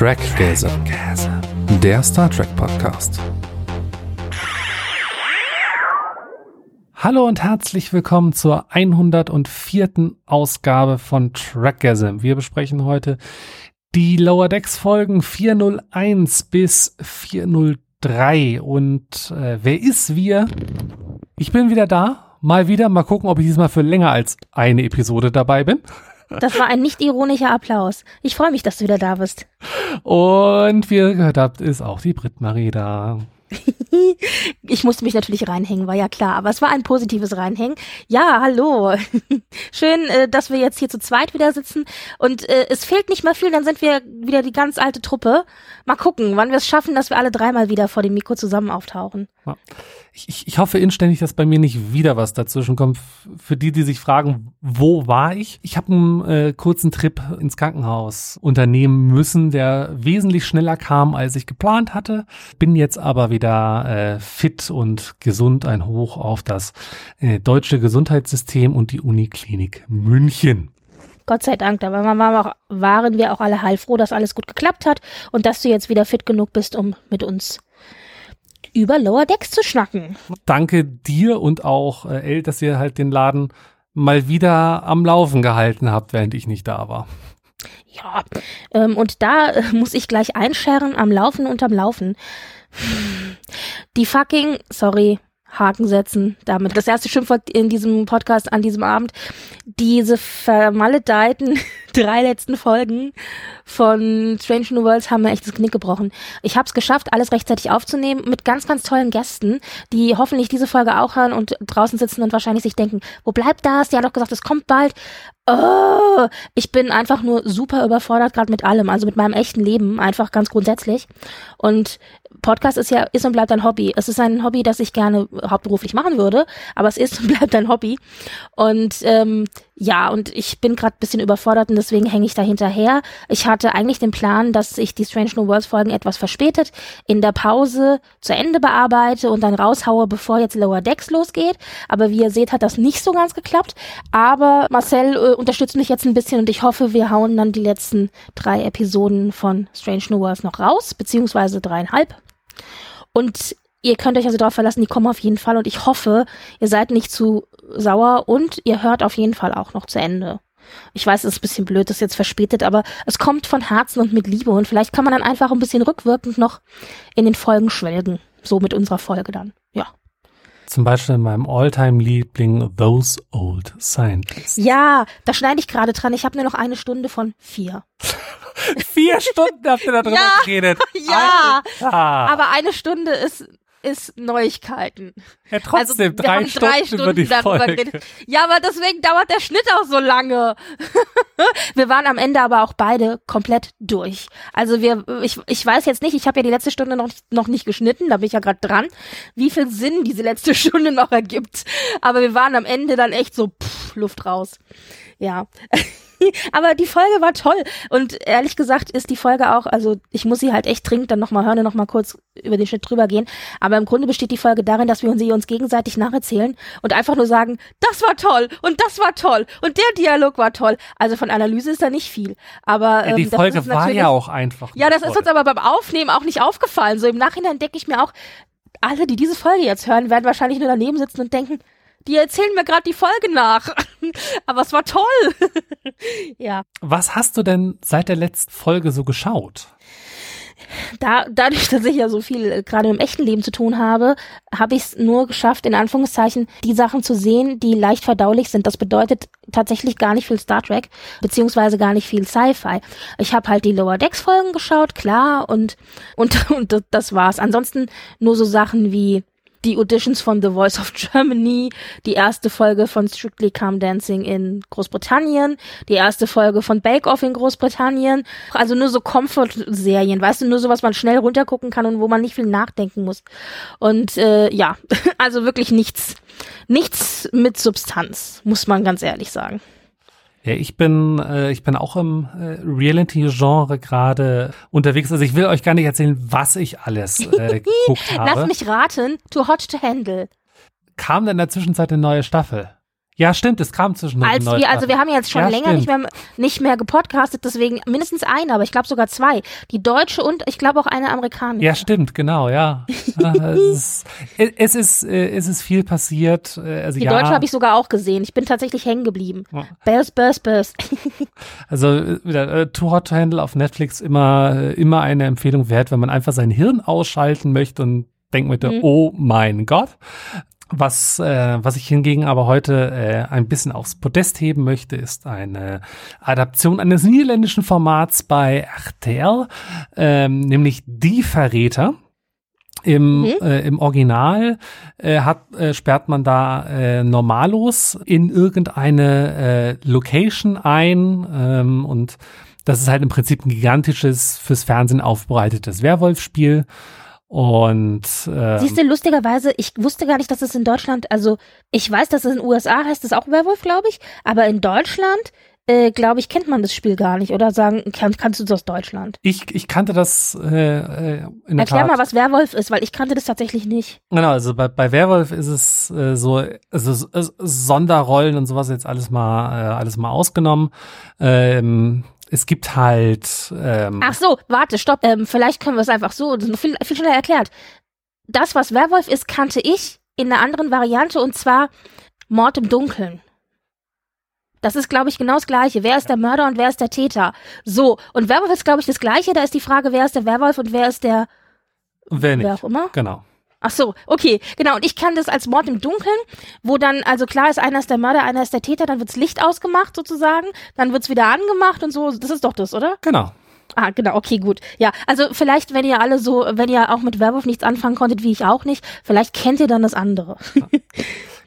Trackgazer, der Star Trek Podcast. Hallo und herzlich willkommen zur 104. Ausgabe von Trackgasm. Wir besprechen heute die Lower Decks Folgen 401 bis 403. Und äh, wer ist wir? Ich bin wieder da. Mal wieder. Mal gucken, ob ich diesmal für länger als eine Episode dabei bin. Das war ein nicht ironischer Applaus. Ich freue mich, dass du wieder da bist. Und wie ihr gehört habt, ist auch die Brit-Marie da. ich musste mich natürlich reinhängen, war ja klar, aber es war ein positives Reinhängen. Ja, hallo. Schön, äh, dass wir jetzt hier zu zweit wieder sitzen und äh, es fehlt nicht mehr viel, dann sind wir wieder die ganz alte Truppe. Mal gucken, wann wir es schaffen, dass wir alle dreimal wieder vor dem Mikro zusammen auftauchen. Ja ich, ich hoffe inständig, dass bei mir nicht wieder was dazwischen kommt. Für die, die sich fragen, wo war ich? Ich habe einen äh, kurzen Trip ins Krankenhaus unternehmen müssen, der wesentlich schneller kam, als ich geplant hatte. Bin jetzt aber wieder äh, fit und gesund. Ein Hoch auf das äh, deutsche Gesundheitssystem und die Uniklinik München. Gott sei Dank, da waren wir, auch, alle heilfroh, dass alles gut geklappt hat und dass du jetzt wieder fit genug bist, um mit uns über Lower Decks zu schnacken. Danke dir und auch äh, El, dass ihr halt den Laden mal wieder am Laufen gehalten habt, während ich nicht da war. Ja, ähm, und da äh, muss ich gleich einscheren, am Laufen und am Laufen. Die fucking, sorry, Haken setzen damit. Das erste Schimpfwort in diesem Podcast an diesem Abend. Diese vermaledeiten drei letzten Folgen von Strange New Worlds haben mir echt das Knick gebrochen. Ich habe es geschafft, alles rechtzeitig aufzunehmen mit ganz, ganz tollen Gästen, die hoffentlich diese Folge auch hören und draußen sitzen und wahrscheinlich sich denken, wo bleibt das? Die haben doch gesagt, es kommt bald. Oh, ich bin einfach nur super überfordert gerade mit allem, also mit meinem echten Leben, einfach ganz grundsätzlich. Und Podcast ist ja, ist und bleibt ein Hobby. Es ist ein Hobby, das ich gerne hauptberuflich machen würde, aber es ist und bleibt ein Hobby. Und ähm, ja, und ich bin gerade bisschen überfordert und deswegen hänge ich da hinterher. Ich hatte eigentlich den Plan, dass ich die Strange New Worlds Folgen etwas verspätet in der Pause zu Ende bearbeite und dann raushaue, bevor jetzt Lower Decks losgeht. Aber wie ihr seht, hat das nicht so ganz geklappt. Aber Marcel äh, unterstützt mich jetzt ein bisschen und ich hoffe, wir hauen dann die letzten drei Episoden von Strange New Worlds noch raus, beziehungsweise dreieinhalb. Und ihr könnt euch also darauf verlassen, die kommen auf jeden Fall und ich hoffe, ihr seid nicht zu sauer und ihr hört auf jeden Fall auch noch zu Ende. Ich weiß, es ist ein bisschen blöd, das ist jetzt verspätet, aber es kommt von Herzen und mit Liebe und vielleicht kann man dann einfach ein bisschen rückwirkend noch in den Folgen schwelgen. So mit unserer Folge dann. Ja. Zum Beispiel in meinem Alltime-Liebling Those Old Scientists. Ja, da schneide ich gerade dran. Ich habe nur noch eine Stunde von vier. vier Stunden habt ihr da drüber ja, geredet. Ja, Alter. aber eine Stunde ist ist Neuigkeiten. Ja, trotzdem, also, drei, Stunden drei, Stunden über die darüber Folge. geredet. Ja, aber deswegen dauert der Schnitt auch so lange. wir waren am Ende aber auch beide komplett durch. Also wir, ich, ich weiß jetzt nicht, ich habe ja die letzte Stunde noch, noch nicht geschnitten, da bin ich ja gerade dran, wie viel Sinn diese letzte Stunde noch ergibt. Aber wir waren am Ende dann echt so, pff, Luft raus. Ja. aber die Folge war toll. Und ehrlich gesagt ist die Folge auch, also ich muss sie halt echt dringend dann nochmal hören und nochmal kurz über den Schnitt drüber gehen. Aber im Grunde besteht die Folge darin, dass wir sie uns gegenseitig nacherzählen und einfach nur sagen, das war toll und das war toll und der Dialog war toll. Also von Analyse ist da nicht viel. Aber ähm, die Folge war ja auch einfach. Ja, das toll. ist uns aber beim Aufnehmen auch nicht aufgefallen. So im Nachhinein denke ich mir auch, alle, die diese Folge jetzt hören, werden wahrscheinlich nur daneben sitzen und denken, die erzählen mir gerade die Folge nach. Aber es war toll. ja. Was hast du denn seit der letzten Folge so geschaut? Da, dadurch, dass ich ja so viel äh, gerade im echten Leben zu tun habe, habe ich es nur geschafft, in Anführungszeichen, die Sachen zu sehen, die leicht verdaulich sind. Das bedeutet tatsächlich gar nicht viel Star Trek, beziehungsweise gar nicht viel Sci-Fi. Ich habe halt die Lower Decks Folgen geschaut, klar, und, und, und das war's. Ansonsten nur so Sachen wie die Auditions von The Voice of Germany, die erste Folge von Strictly Come Dancing in Großbritannien, die erste Folge von Bake Off in Großbritannien. Also nur so Comfort-Serien, weißt du, nur so, was man schnell runtergucken kann und wo man nicht viel nachdenken muss. Und äh, ja, also wirklich nichts, nichts mit Substanz, muss man ganz ehrlich sagen. Ja, ich bin, äh, ich bin auch im äh, Reality-Genre gerade unterwegs. Also ich will euch gar nicht erzählen, was ich alles äh, geguckt habe. Lass mich raten, Too Hot to Handle. Kam denn in der Zwischenzeit eine neue Staffel? Ja, stimmt, es kam zwischen Als wir, also wir haben jetzt schon Ja, länger nicht mehr, nicht mehr gepodcastet, deswegen mindestens eine, aber ich glaube sogar zwei. Die deutsche und ich glaube auch eine amerikanische. Ja, stimmt, genau, ja. Ah, es, ist, es, ist, äh, es ist viel passiert. äh, Also Die ja, deutsche habe ich sogar auch gesehen. Ich bin tatsächlich hängen geblieben. Ja. Bears, Bears, Bears. Also äh, wieder äh, Too Hot to Handle auf Netflix immer, äh, immer eine Empfehlung wert, wenn man einfach sein Hirn ausschalten möchte und denkt möchte, Mhm. oh mein Gott. Was, äh, was ich hingegen aber heute äh, ein bisschen aufs Podest heben möchte, ist eine Adaption eines niederländischen Formats bei RTL, ähm, nämlich Die Verräter. Im, Mhm. äh, Im Original äh, hat, äh, sperrt man da äh, Normalos in irgendeine äh, Location ein ähm, und das ist halt im Prinzip ein gigantisches, fürs Fernsehen aufbereitetes Werwolf-Spiel. Und äh, Siehst du, lustigerweise, ich wusste gar nicht, dass es in Deutschland, also ich weiß, dass es in den USA heißt es auch Werwolf, glaube ich, aber in Deutschland, äh, glaube ich, kennt man das Spiel gar nicht oder sagen, kann, kannst du das aus Deutschland? ich, ich kannte das äh, äh, in der Erklär Tat. mal, was Werwolf ist, weil ich kannte das tatsächlich nicht. Genau, also bei, bei Werwolf ist es äh, so, also Sonderrollen und sowas jetzt alles mal, äh, alles mal ausgenommen. Ähm, es gibt halt, ähm, Ach so, warte, stopp. Ähm, vielleicht können wir es einfach so, das ist noch viel, viel schneller erklärt. Das, was Werwolf ist, kannte ich in einer anderen Variante und zwar Mord im Dunkeln. Das ist, glaube ich, genau das Gleiche. Wer ist der Mörder und wer ist der Täter? So. Und Werwolf ist, glaube ich, das Gleiche. Da ist die Frage, wer ist der Werwolf und wer ist der, wer nicht. wer auch immer. Genau. Ach so, okay, genau. Und ich kann das als Mord im Dunkeln, wo dann, also klar ist, einer ist der Mörder, einer ist der Täter, dann wirds Licht ausgemacht sozusagen, dann wird's wieder angemacht und so. Das ist doch das, oder? Genau. Ah, genau, okay, gut. Ja, also vielleicht, wenn ihr alle so, wenn ihr auch mit Werwolf nichts anfangen konntet, wie ich auch nicht, vielleicht kennt ihr dann das andere.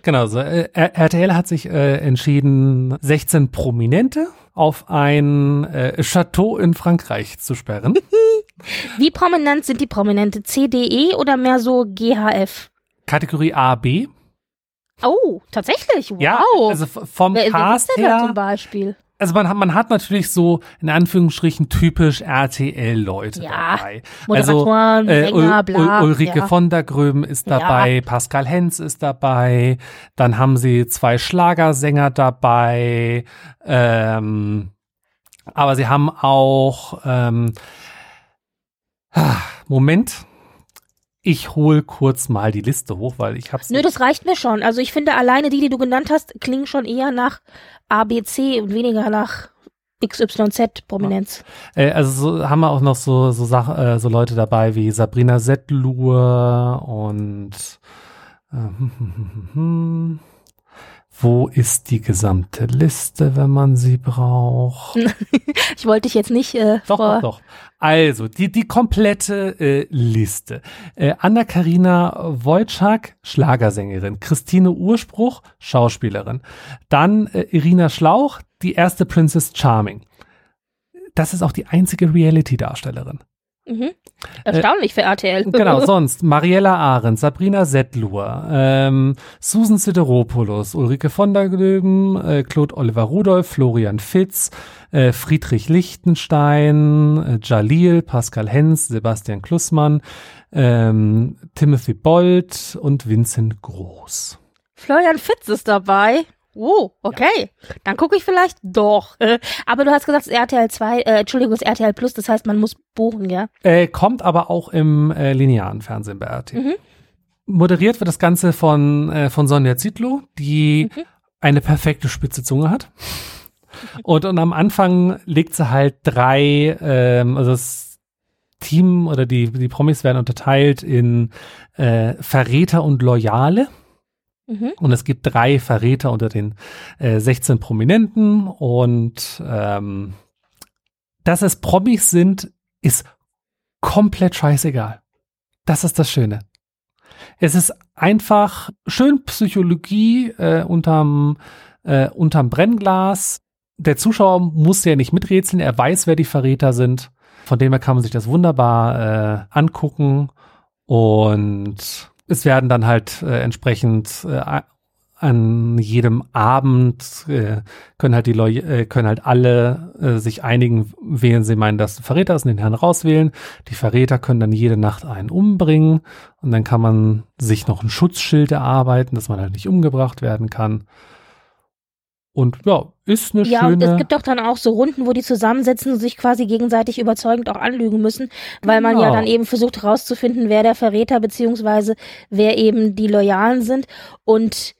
Genau, so, äh, RTL hat sich äh, entschieden, 16 Prominente auf ein äh, Chateau in Frankreich zu sperren. Wie prominent sind die Prominente? CDE oder mehr so GHF? Kategorie A, B. Oh, tatsächlich? Wow. Ja, also vom wer, Cast denn da zum her. Beispiel? Also man hat, man hat natürlich so in Anführungsstrichen typisch RTL-Leute Ja, dabei. Also Moderatoren, äh, Sänger, bla. Ul- Ulrike ja. von der Gröben ist dabei, Pascal Hens ist dabei, dann haben sie zwei Schlagersänger dabei, ähm, aber sie haben auch ähm, ah, Moment, ich hol kurz mal die Liste hoch, weil ich hab's Nö, das reicht mir schon. Also ich finde alleine die, die du genannt hast, klingen schon eher nach ABC und weniger nach XYZ-Prominenz. Äh, also so, haben wir auch noch so so, Sach äh, so Leute dabei wie Sabrina Settlur und äh, wo ist die gesamte Liste, wenn man sie braucht? Ich wollte dich jetzt nicht äh, Doch, vor... doch, doch. Also, die, die komplette äh, Liste. Äh, Anna-Karina Wojcik, Schlagersängerin. Christine Urspruch, Schauspielerin. Dann äh, Irina Schlauch, die erste Princess Charming. Das ist auch die einzige Reality-Darstellerin. Mhm. Erstaunlich für RTL. Genau, sonst Mariella Arendt, Sabrina Settlur, ähm, Susan Sideropoulos, Ulrike von der Glöben, äh, Claude Oliver Rudolph, Florian Fitz, äh, Friedrich Lichtenstein, äh, Jalil, Pascal Hens, Sebastian Klussmann, ähm, Timothy Bolt und Vincent Groß. Florian Fitz ist dabei. Oh, okay. Dann gucke ich vielleicht doch. Aber du hast gesagt, es ist RTL 2, äh, Entschuldigung, es ist RTL Plus, das heißt, man muss buchen, ja? Äh, kommt aber auch im äh, linearen Fernsehen bei RT. Mhm. Moderiert wird das Ganze von, äh, von Sonja Zietlow, die Mhm. eine perfekte spitze Zunge hat. Und, und am Anfang legt sie halt drei, ähm, also das Team oder die, die Promis werden unterteilt in äh, Verräter und Loyale. Mhm. Und es gibt drei Verräter unter den äh, 16 Prominenten. Und ähm, dass es Promis sind, ist komplett scheißegal. Das ist das Schöne. Es ist einfach schön Psychologie äh, unterm, äh, unterm Brennglas. Der Zuschauer muss ja nicht miträtseln, er weiß, wer die Verräter sind. Von dem her kann man sich das wunderbar äh, angucken. Und es werden dann halt äh, entsprechend äh, an jedem Abend äh, können halt die Leute, äh, können halt alle äh, sich einigen, wen sie meinen, dass ein Verräter ist und den Herrn rauswählen. Die Verräter können dann jede Nacht einen umbringen und dann kann man sich noch ein Schutzschild erarbeiten, dass man halt nicht umgebracht werden kann. Und ja, ist eine Ja, schöne. und es gibt doch dann auch so Runden, wo die zusammensitzen und sich quasi gegenseitig überzeugend auch anlügen müssen, weil man ja Genau. dann eben versucht herauszufinden, wer der Verräter beziehungsweise wer eben die Loyalen sind. Und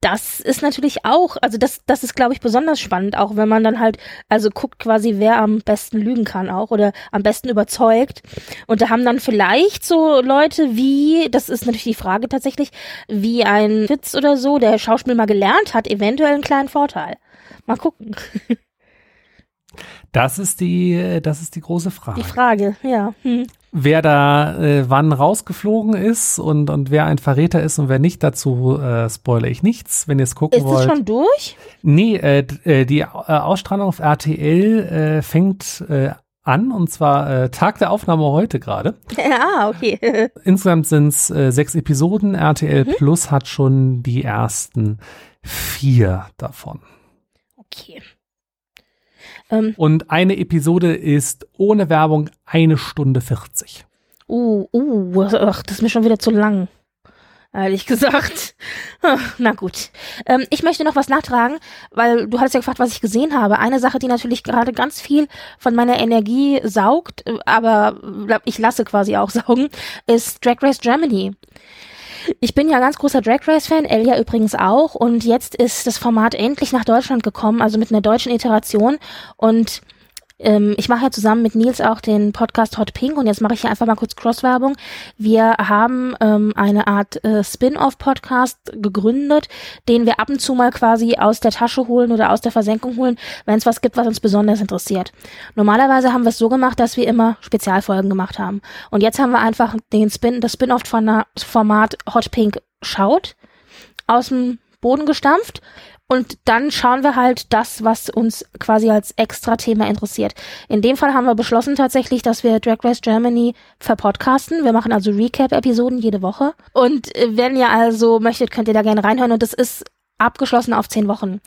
das ist natürlich auch, also das, das ist, glaube ich, besonders spannend, auch wenn man dann halt, also guckt quasi, wer am besten lügen kann auch oder am besten überzeugt. Und da haben dann vielleicht so Leute wie, das ist natürlich die Frage tatsächlich, wie ein Witz oder so, der Schauspiel mal gelernt hat, eventuell einen kleinen Vorteil. Mal gucken. das ist die, das ist die große Frage. Die Frage, ja. Hm. Wer da äh, wann rausgeflogen ist und, und wer ein Verräter ist und wer nicht, dazu äh, spoilere ich nichts, wenn ihr es gucken Ist es wollt. schon durch? Nee, äh, äh, die äh, Ausstrahlung auf RTL äh, fängt äh, an und zwar äh, Tag der Aufnahme heute gerade. ah, okay. Insgesamt sind es äh, sechs Episoden. RTL Mhm. Plus hat schon die ersten vier davon. okay. Ähm, Und eine Episode ist ohne Werbung eine Stunde 40. uh, uh, ach, das ist mir schon wieder zu lang. Ehrlich gesagt. Na gut. Ähm, ich möchte noch was nachtragen, weil du hattest ja gefragt, was ich gesehen habe. Eine Sache, die natürlich gerade ganz viel von meiner Energie saugt, äh, aber ich lasse quasi auch saugen, ist Drag Race Germany. Ich bin ja ganz großer Drag Race Fan, Elia übrigens auch. Und jetzt ist das Format endlich nach Deutschland gekommen, also mit einer deutschen Iteration. Und ähm, ich mache ja zusammen mit Nils auch den Podcast Hot Pink und jetzt mache ich hier einfach mal kurz Crosswerbung. Wir haben ähm, eine Art äh, Spin-off-Podcast gegründet, den wir ab und zu mal quasi aus der Tasche holen oder aus der Versenkung holen, wenn es was gibt, was uns besonders interessiert. Normalerweise haben wir es so gemacht, dass wir immer Spezialfolgen gemacht haben. Und jetzt haben wir einfach den Spin, das Spin-off-Format Hot Pink schaut aus dem Boden gestampft und dann schauen wir halt das, was uns quasi als Extra-Thema interessiert. In dem Fall haben wir beschlossen tatsächlich, dass wir Drag Race Germany verpodcasten. Wir machen also Recap-Episoden jede Woche. Und äh, wenn ihr also möchtet, könnt ihr da gerne reinhören. Und das ist abgeschlossen auf zehn Wochen.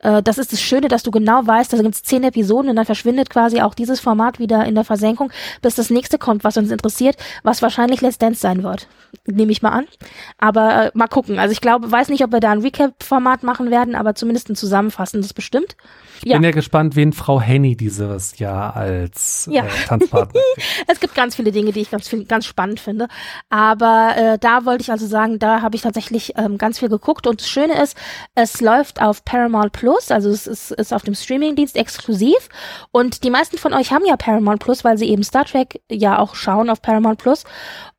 Äh, das ist das Schöne, dass du genau weißt, da gibt es zehn Episoden und dann verschwindet quasi auch dieses Format wieder in der Versenkung, bis das nächste kommt, was uns interessiert, was wahrscheinlich Let's Dance sein wird. Nehme ich mal an. Aber äh, mal gucken. Also ich glaube, weiß nicht, ob wir da ein Recap-Format machen werden, aber zumindest ein zusammenfassendes bestimmt. Ich bin ja gespannt, wen Frau Henny dieses Jahr als Ja. äh, Tanzpartner. Es gibt ganz viele Dinge, die ich ganz, ganz spannend finde. Aber äh, da wollte ich also sagen, da habe ich tatsächlich ähm, ganz viel geguckt. Und das Schöne ist, es läuft auf Paramount Plus, also es ist, ist auf dem Streamingdienst exklusiv. Und die meisten von euch haben ja Paramount Plus, weil sie eben Star Trek ja auch schauen auf Paramount Plus.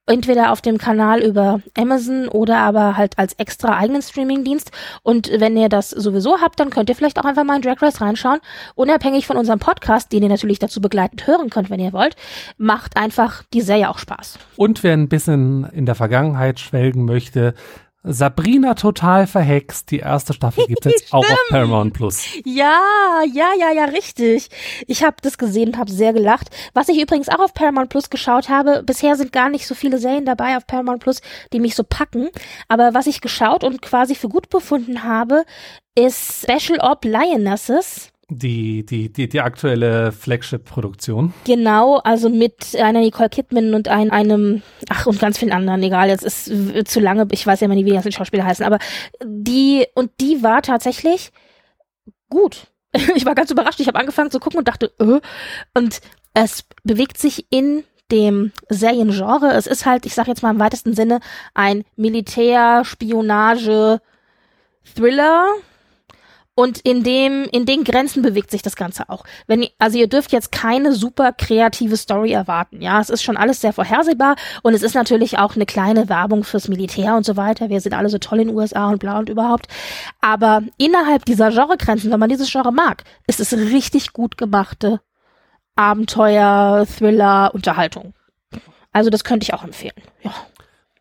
Entweder auf dem Kanal über Amazon oder aber halt als extra eigenen Streamingdienst. Und wenn ihr das sowieso habt, dann könnt ihr vielleicht auch einfach mal in Drag Race reinschauen. Unabhängig von unserem Podcast, den ihr natürlich dazu begleitend hören könnt, wenn ihr wollt, macht einfach die Serie auch Spaß. Und wer ein bisschen in der Vergangenheit schwelgen möchte, Sabrina total verhext. Die erste Staffel gibt es jetzt auch auf Paramount Plus. Ja, ja, ja, ja, richtig. Ich habe das gesehen und habe sehr gelacht. Was ich übrigens auch auf Paramount Plus geschaut habe, bisher sind gar nicht so viele Serien dabei auf Paramount Plus, die mich so packen. Aber was ich geschaut und quasi für gut befunden habe, ist Special Op Lionesses. Die, die, die, die aktuelle Flagship-Produktion. Genau, also mit einer Nicole Kidman und ein, einem, ach und ganz vielen anderen, egal, jetzt ist zu lange, ich weiß ja immer nicht, wie die ganzen Schauspieler heißen, aber die, und die war tatsächlich gut. Ich war ganz überrascht, ich habe angefangen zu gucken und dachte, äh, und es bewegt sich in dem Seriengenre. Es ist halt, ich sage jetzt mal im weitesten Sinne, ein Militär, Spionage, Thriller. Und in dem, in den Grenzen bewegt sich das Ganze auch. Wenn, also ihr dürft jetzt keine super kreative Story erwarten. Ja, es ist schon alles sehr vorhersehbar und es ist natürlich auch eine kleine Werbung fürs Militär und so weiter. Wir sind alle so toll in den USA und bla und überhaupt. Aber innerhalb dieser Genregrenzen, wenn man dieses Genre mag, ist es richtig gut gemachte Abenteuer, Thriller, Unterhaltung. Also das könnte ich auch empfehlen. Ja.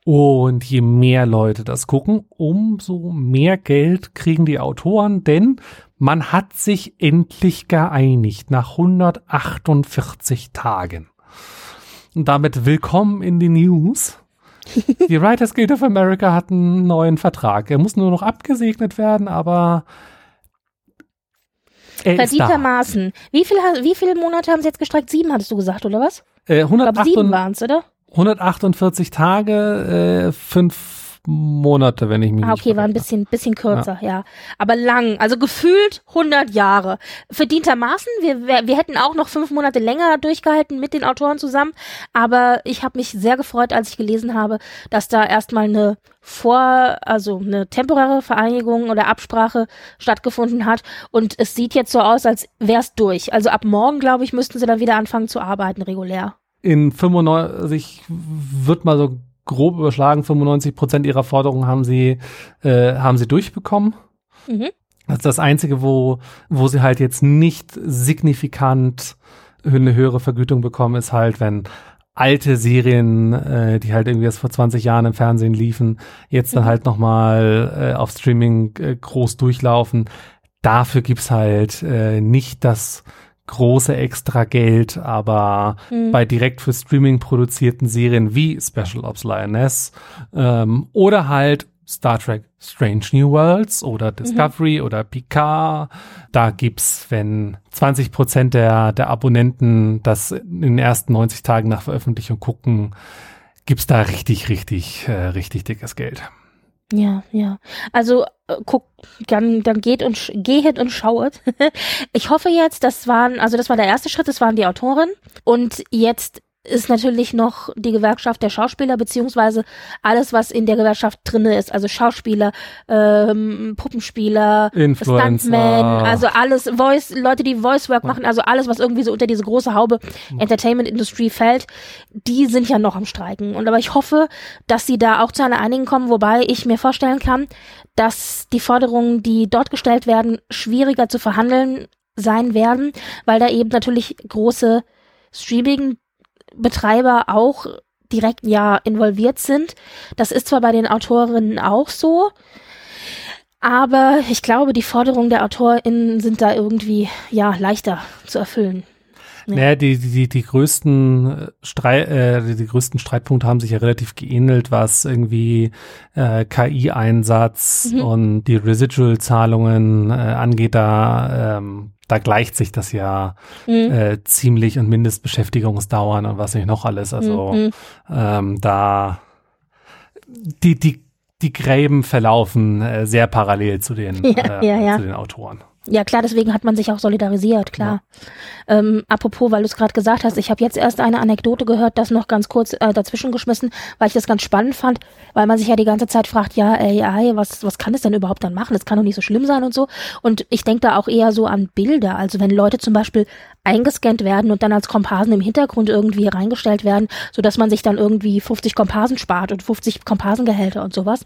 Und je mehr Leute das gucken, umso mehr Geld kriegen die Autoren, denn man hat sich endlich geeinigt nach 148 Tagen. Und damit willkommen in die News. Die Writers Guild of America hat einen neuen Vertrag. Er muss nur noch abgesegnet werden, aber er. Verdientermaßen. Wie viel, wie viele Monate haben sie jetzt gestreckt? Sieben hattest du gesagt, oder was? Äh, Ich glaube, sieben 148 waren es, oder? 148 Tage, äh, fünf Monate, wenn ich mich ah, nicht okay, war ein bisschen, bisschen kürzer, ja. Aber lang, also gefühlt 100 Jahre. Verdientermaßen, wir, wir, hätten auch noch fünf Monate länger durchgehalten mit den Autoren zusammen, aber ich habe mich sehr gefreut, als ich gelesen habe, dass da erstmal eine vor, also eine temporäre Vereinigung oder Absprache stattgefunden hat und es sieht jetzt so aus, als wäre es durch. Also ab morgen, glaube ich, müssten sie dann wieder anfangen zu arbeiten, regulär. In 95 wird mal so grob überschlagen, 95 Prozent ihrer Forderungen haben sie, äh, haben sie durchbekommen. Mhm. Das ist das Einzige, wo, wo sie halt jetzt nicht signifikant eine höhere Vergütung bekommen, ist halt, wenn alte Serien, äh, die halt irgendwie erst vor 20 Jahren im Fernsehen liefen, jetzt dann Mhm. halt nochmal äh, auf Streaming äh, groß durchlaufen. Dafür gibt's halt äh, nicht das große extra Geld, aber Mhm. bei direkt für Streaming produzierten Serien wie Special Ops Lioness ähm, oder halt Star Trek Strange New Worlds oder Discovery oder Picard. Da gibt's, wenn 20 Prozent der, der Abonnenten das in den ersten 90 Tagen nach Veröffentlichung gucken, gibt's da richtig, richtig, äh, richtig dickes Geld. Ja, ja. Also äh, guck, dann, dann geht und gehet und schauet. ich hoffe jetzt, das waren, also das war der erste Schritt, das waren die Autoren. Und jetzt ist natürlich noch die Gewerkschaft der Schauspieler, beziehungsweise alles, was in der Gewerkschaft drinne ist, also Schauspieler, ähm, Puppenspieler, Influencer. Stuntman, also alles, Voice, Leute, die Voice Work machen, also alles, was irgendwie so unter diese große Haube Entertainment Industry fällt, die sind ja noch am Streiken. Und aber ich hoffe, dass sie da auch zu einer Einigung kommen, wobei ich mir vorstellen kann, dass die Forderungen, die dort gestellt werden, schwieriger zu verhandeln sein werden, weil da eben natürlich große Streaming-Betreiber auch direkt ja involviert sind. Das ist zwar bei den Autorinnen auch so, aber ich glaube, die Forderungen der AutorInnen sind da irgendwie ja leichter zu erfüllen. Ja. Naja, die, die, die, die größten Streit, äh, die, die größten Streitpunkte haben sich ja relativ geähnelt, was irgendwie äh, KI-Einsatz Mhm. und die Residual-Zahlungen äh, angeht, da, ähm, da gleicht sich das ja Mhm. äh, ziemlich und Mindestbeschäftigungsdauern und was nicht noch alles. Also Mhm. ähm, da die, die, die Gräben verlaufen äh, sehr parallel zu den, Ja, äh, ja, ja. zu den Autoren. Ja, klar, deswegen hat man sich auch solidarisiert, klar. Ähm, apropos, weil du es gerade gesagt hast, ich habe jetzt erst eine Anekdote gehört, das noch ganz kurz äh, dazwischen geschmissen, weil ich das ganz spannend fand, weil man sich ja die ganze Zeit fragt, ja, AI, was, was kann es denn überhaupt dann machen? Das kann doch nicht so schlimm sein und so. Und ich denke da auch eher so an Bilder. Also wenn Leute zum Beispiel eingescannt werden und dann als Komparsen im Hintergrund irgendwie reingestellt werden, so dass man sich dann irgendwie 50 Komparsen spart und 50 Komparsengehälter und sowas.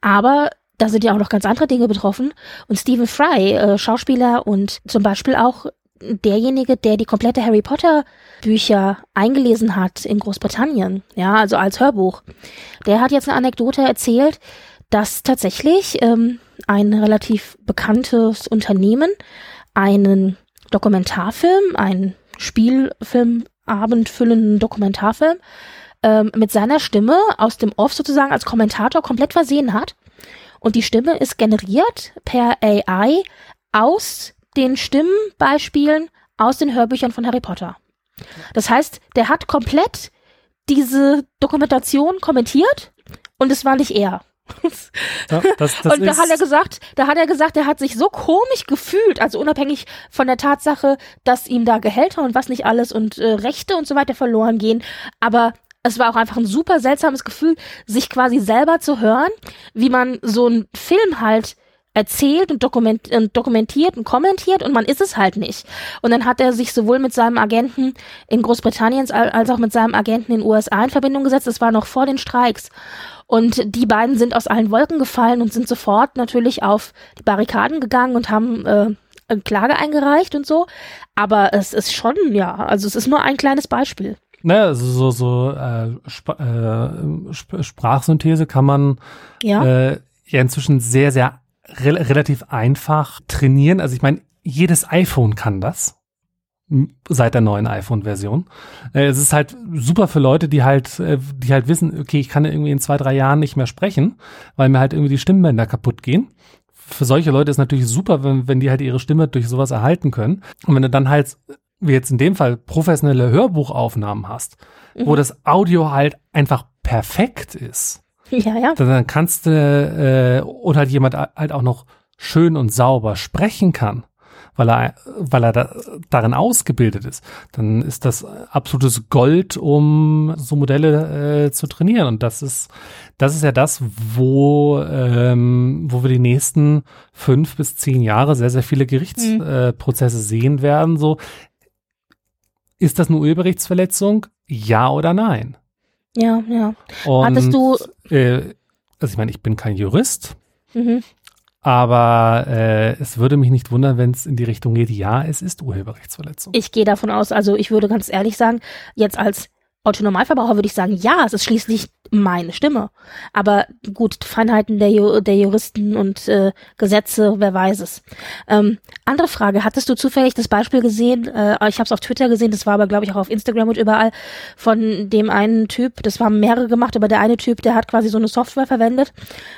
Aber da sind ja auch noch ganz andere Dinge betroffen. Und Stephen Fry, äh, Schauspieler und zum Beispiel auch derjenige, der die komplette Harry Potter Bücher eingelesen hat in Großbritannien, ja, also als Hörbuch, der hat jetzt eine Anekdote erzählt, dass tatsächlich ähm, ein relativ bekanntes Unternehmen einen Dokumentarfilm, einen Spielfilmabend füllenden Dokumentarfilm ähm, mit seiner Stimme aus dem Off sozusagen als Kommentator komplett versehen hat. Und die Stimme ist generiert per AI aus den Stimmenbeispielen aus den Hörbüchern von Harry Potter. Das heißt, der hat komplett diese Dokumentation kommentiert und es war nicht er. Ja, das, das und da hat er gesagt, da hat er gesagt, er hat sich so komisch gefühlt, also unabhängig von der Tatsache, dass ihm da Gehälter und was nicht alles und äh, Rechte und so weiter verloren gehen, aber es war auch einfach ein super seltsames Gefühl, sich quasi selber zu hören, wie man so einen Film halt erzählt und, und dokumentiert und kommentiert und man ist es halt nicht. Und dann hat er sich sowohl mit seinem Agenten in Großbritannien als auch mit seinem Agenten in den USA in Verbindung gesetzt. Das war noch vor den Streiks. Und die beiden sind aus allen Wolken gefallen und sind sofort natürlich auf die Barrikaden gegangen und haben äh, Klage eingereicht und so. Aber es ist schon, ja, also es ist nur ein kleines Beispiel. Naja, also so, so äh, Sp äh, Sp Sprachsynthese kann man Ja. äh, ja inzwischen sehr, sehr re relativ einfach trainieren. Also ich meine, jedes iPhone kann das seit der neuen iPhone-Version. Äh, es ist halt super für Leute, die halt, äh, die halt wissen, okay, ich kann irgendwie in zwei, drei Jahren nicht mehr sprechen, weil mir halt irgendwie die Stimmbänder kaputt gehen. Für solche Leute ist natürlich super, wenn, wenn die halt ihre Stimme durch sowas erhalten können. Und wenn du dann halt, wie jetzt in dem Fall, professionelle Hörbuchaufnahmen hast, wo Mhm. das Audio halt einfach perfekt ist. Ja, ja. Dann, dann kannst du, äh, oder halt jemand halt auch noch schön und sauber sprechen kann, weil er, weil er da, darin ausgebildet ist, dann ist das absolutes Gold, um so Modelle äh, zu trainieren. Und das ist, das ist ja das, wo, ähm, wo wir die nächsten fünf bis zehn Jahre sehr, sehr viele Gerichtsprozesse mhm. äh, sehen werden. So, ist das eine Urheberrechtsverletzung? Ja oder nein? Ja, ja. Und, Hattest du. Äh, also ich meine, ich bin kein Jurist. Mhm. Aber äh, es würde mich nicht wundern, wenn es in die Richtung geht, ja, es ist Urheberrechtsverletzung. Ich gehe davon aus, also ich würde ganz ehrlich sagen, jetzt als Autonormalverbraucher würde ich sagen, ja, es ist schließlich meine Stimme. Aber gut, Feinheiten der, Ju der Juristen und äh, Gesetze, wer weiß es. Ähm, andere Frage, hattest du zufällig das Beispiel gesehen, äh, ich habe es auf Twitter gesehen, das war aber glaube ich auch auf Instagram und überall, von dem einen Typ, das waren mehrere gemacht, aber der eine Typ, der hat quasi so eine Software verwendet,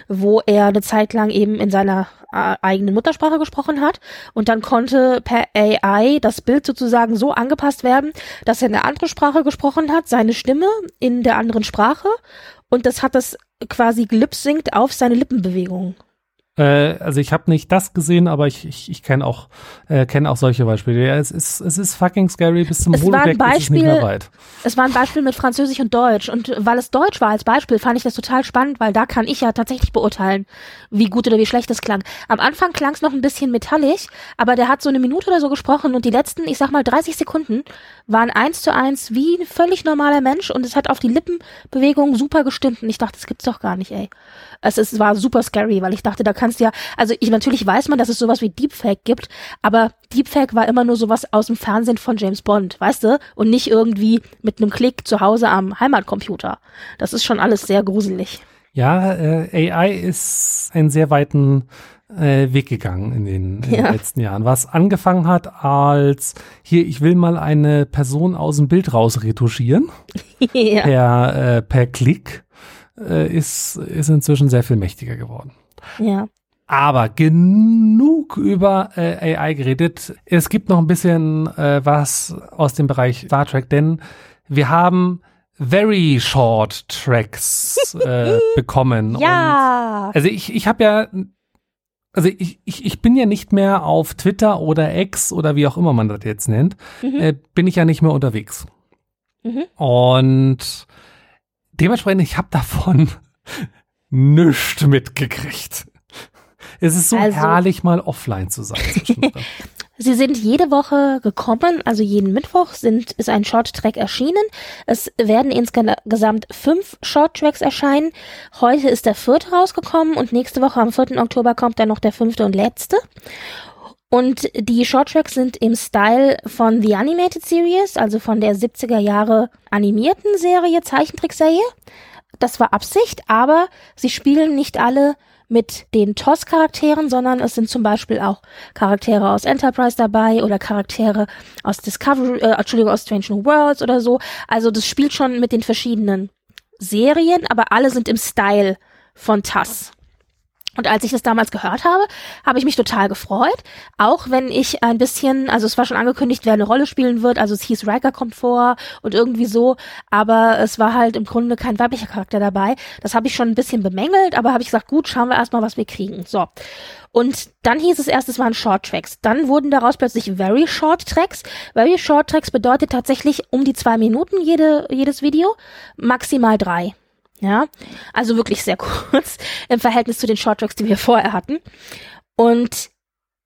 wo er eine Zeit lang eben in seiner äh, eigenen Muttersprache gesprochen hat und dann konnte per AI das Bild sozusagen so angepasst werden, dass er eine andere Sprache gesprochen hat, seine Stimme in der anderen Sprache und das hat das quasi gelipsingt auf seine Lippenbewegungen. Äh, also ich habe nicht das gesehen, aber ich, ich, ich kenne auch, äh, kenn auch solche Beispiele. Ja, es, ist, es ist fucking scary bis zum es war ein Beispiel, ist es nicht mehr weit. Es war ein Beispiel mit Französisch und Deutsch. Und weil es Deutsch war als Beispiel, fand ich das total spannend, weil da kann ich ja tatsächlich beurteilen, wie gut oder wie schlecht es klang. Am Anfang klang es noch ein bisschen metallig, aber der hat so eine Minute oder so gesprochen und die letzten, ich sag mal, 30 Sekunden waren eins zu eins wie ein völlig normaler Mensch und es hat auf die Lippenbewegung super gestimmt. Und ich dachte, das gibt's doch gar nicht, ey. Es, es war super scary, weil ich dachte, da kannst ja, also ich natürlich weiß man, dass es sowas wie Deepfake gibt, aber Deepfake war immer nur sowas aus dem Fernsehen von James Bond, weißt du? Und nicht irgendwie mit einem Klick zu Hause am Heimatcomputer. Das ist schon alles sehr gruselig. Ja, äh, AI ist einen sehr weiten äh, Weg gegangen in den, in ja. den letzten Jahren. Was angefangen hat als hier, ich will mal eine Person aus dem Bild rausretuschieren ja. per, äh, per Klick äh, ist, ist inzwischen sehr viel mächtiger geworden. Ja. Aber genug über äh, AI geredet. Es gibt noch ein bisschen äh, was aus dem Bereich Star Trek, denn wir haben very short Tracks äh, bekommen. Ja. Und, also ich, ich habe ja, also ich, ich, ich bin ja nicht mehr auf Twitter oder X oder wie auch immer man das jetzt nennt, mhm. äh, bin ich ja nicht mehr unterwegs. Mhm. Und dementsprechend, ich habe davon nichts mitgekriegt. Es ist so also, herrlich, mal offline zu sein. Sie sind jede Woche gekommen, also jeden Mittwoch sind, ist ein Short-Track erschienen. Es werden insgesamt fünf Short-Tracks erscheinen. Heute ist der vierte rausgekommen und nächste Woche am 4. Oktober kommt dann noch der fünfte und letzte. Und die Shorttracks sind im Style von The Animated Series, also von der 70er Jahre animierten Serie, Zeichentrickserie. Das war Absicht, aber sie spielen nicht alle mit den TOS-Charakteren, sondern es sind zum Beispiel auch Charaktere aus Enterprise dabei oder Charaktere aus Discovery, äh, Entschuldigung, aus Strange New Worlds oder so. Also das spielt schon mit den verschiedenen Serien, aber alle sind im Style von TAS. Und als ich das damals gehört habe, habe ich mich total gefreut. Auch wenn ich ein bisschen, also es war schon angekündigt, wer eine Rolle spielen wird. Also es hieß Riker kommt vor und irgendwie so. Aber es war halt im Grunde kein weiblicher Charakter dabei. Das habe ich schon ein bisschen bemängelt, aber habe ich gesagt, gut, schauen wir erstmal, was wir kriegen. So. Und dann hieß es erst, es waren Short Tracks. Dann wurden daraus plötzlich Very Short Tracks. Very Short Tracks bedeutet tatsächlich um die zwei Minuten jede, jedes Video, maximal drei. Ja, also wirklich sehr kurz im Verhältnis zu den Shorttracks, die wir vorher hatten. Und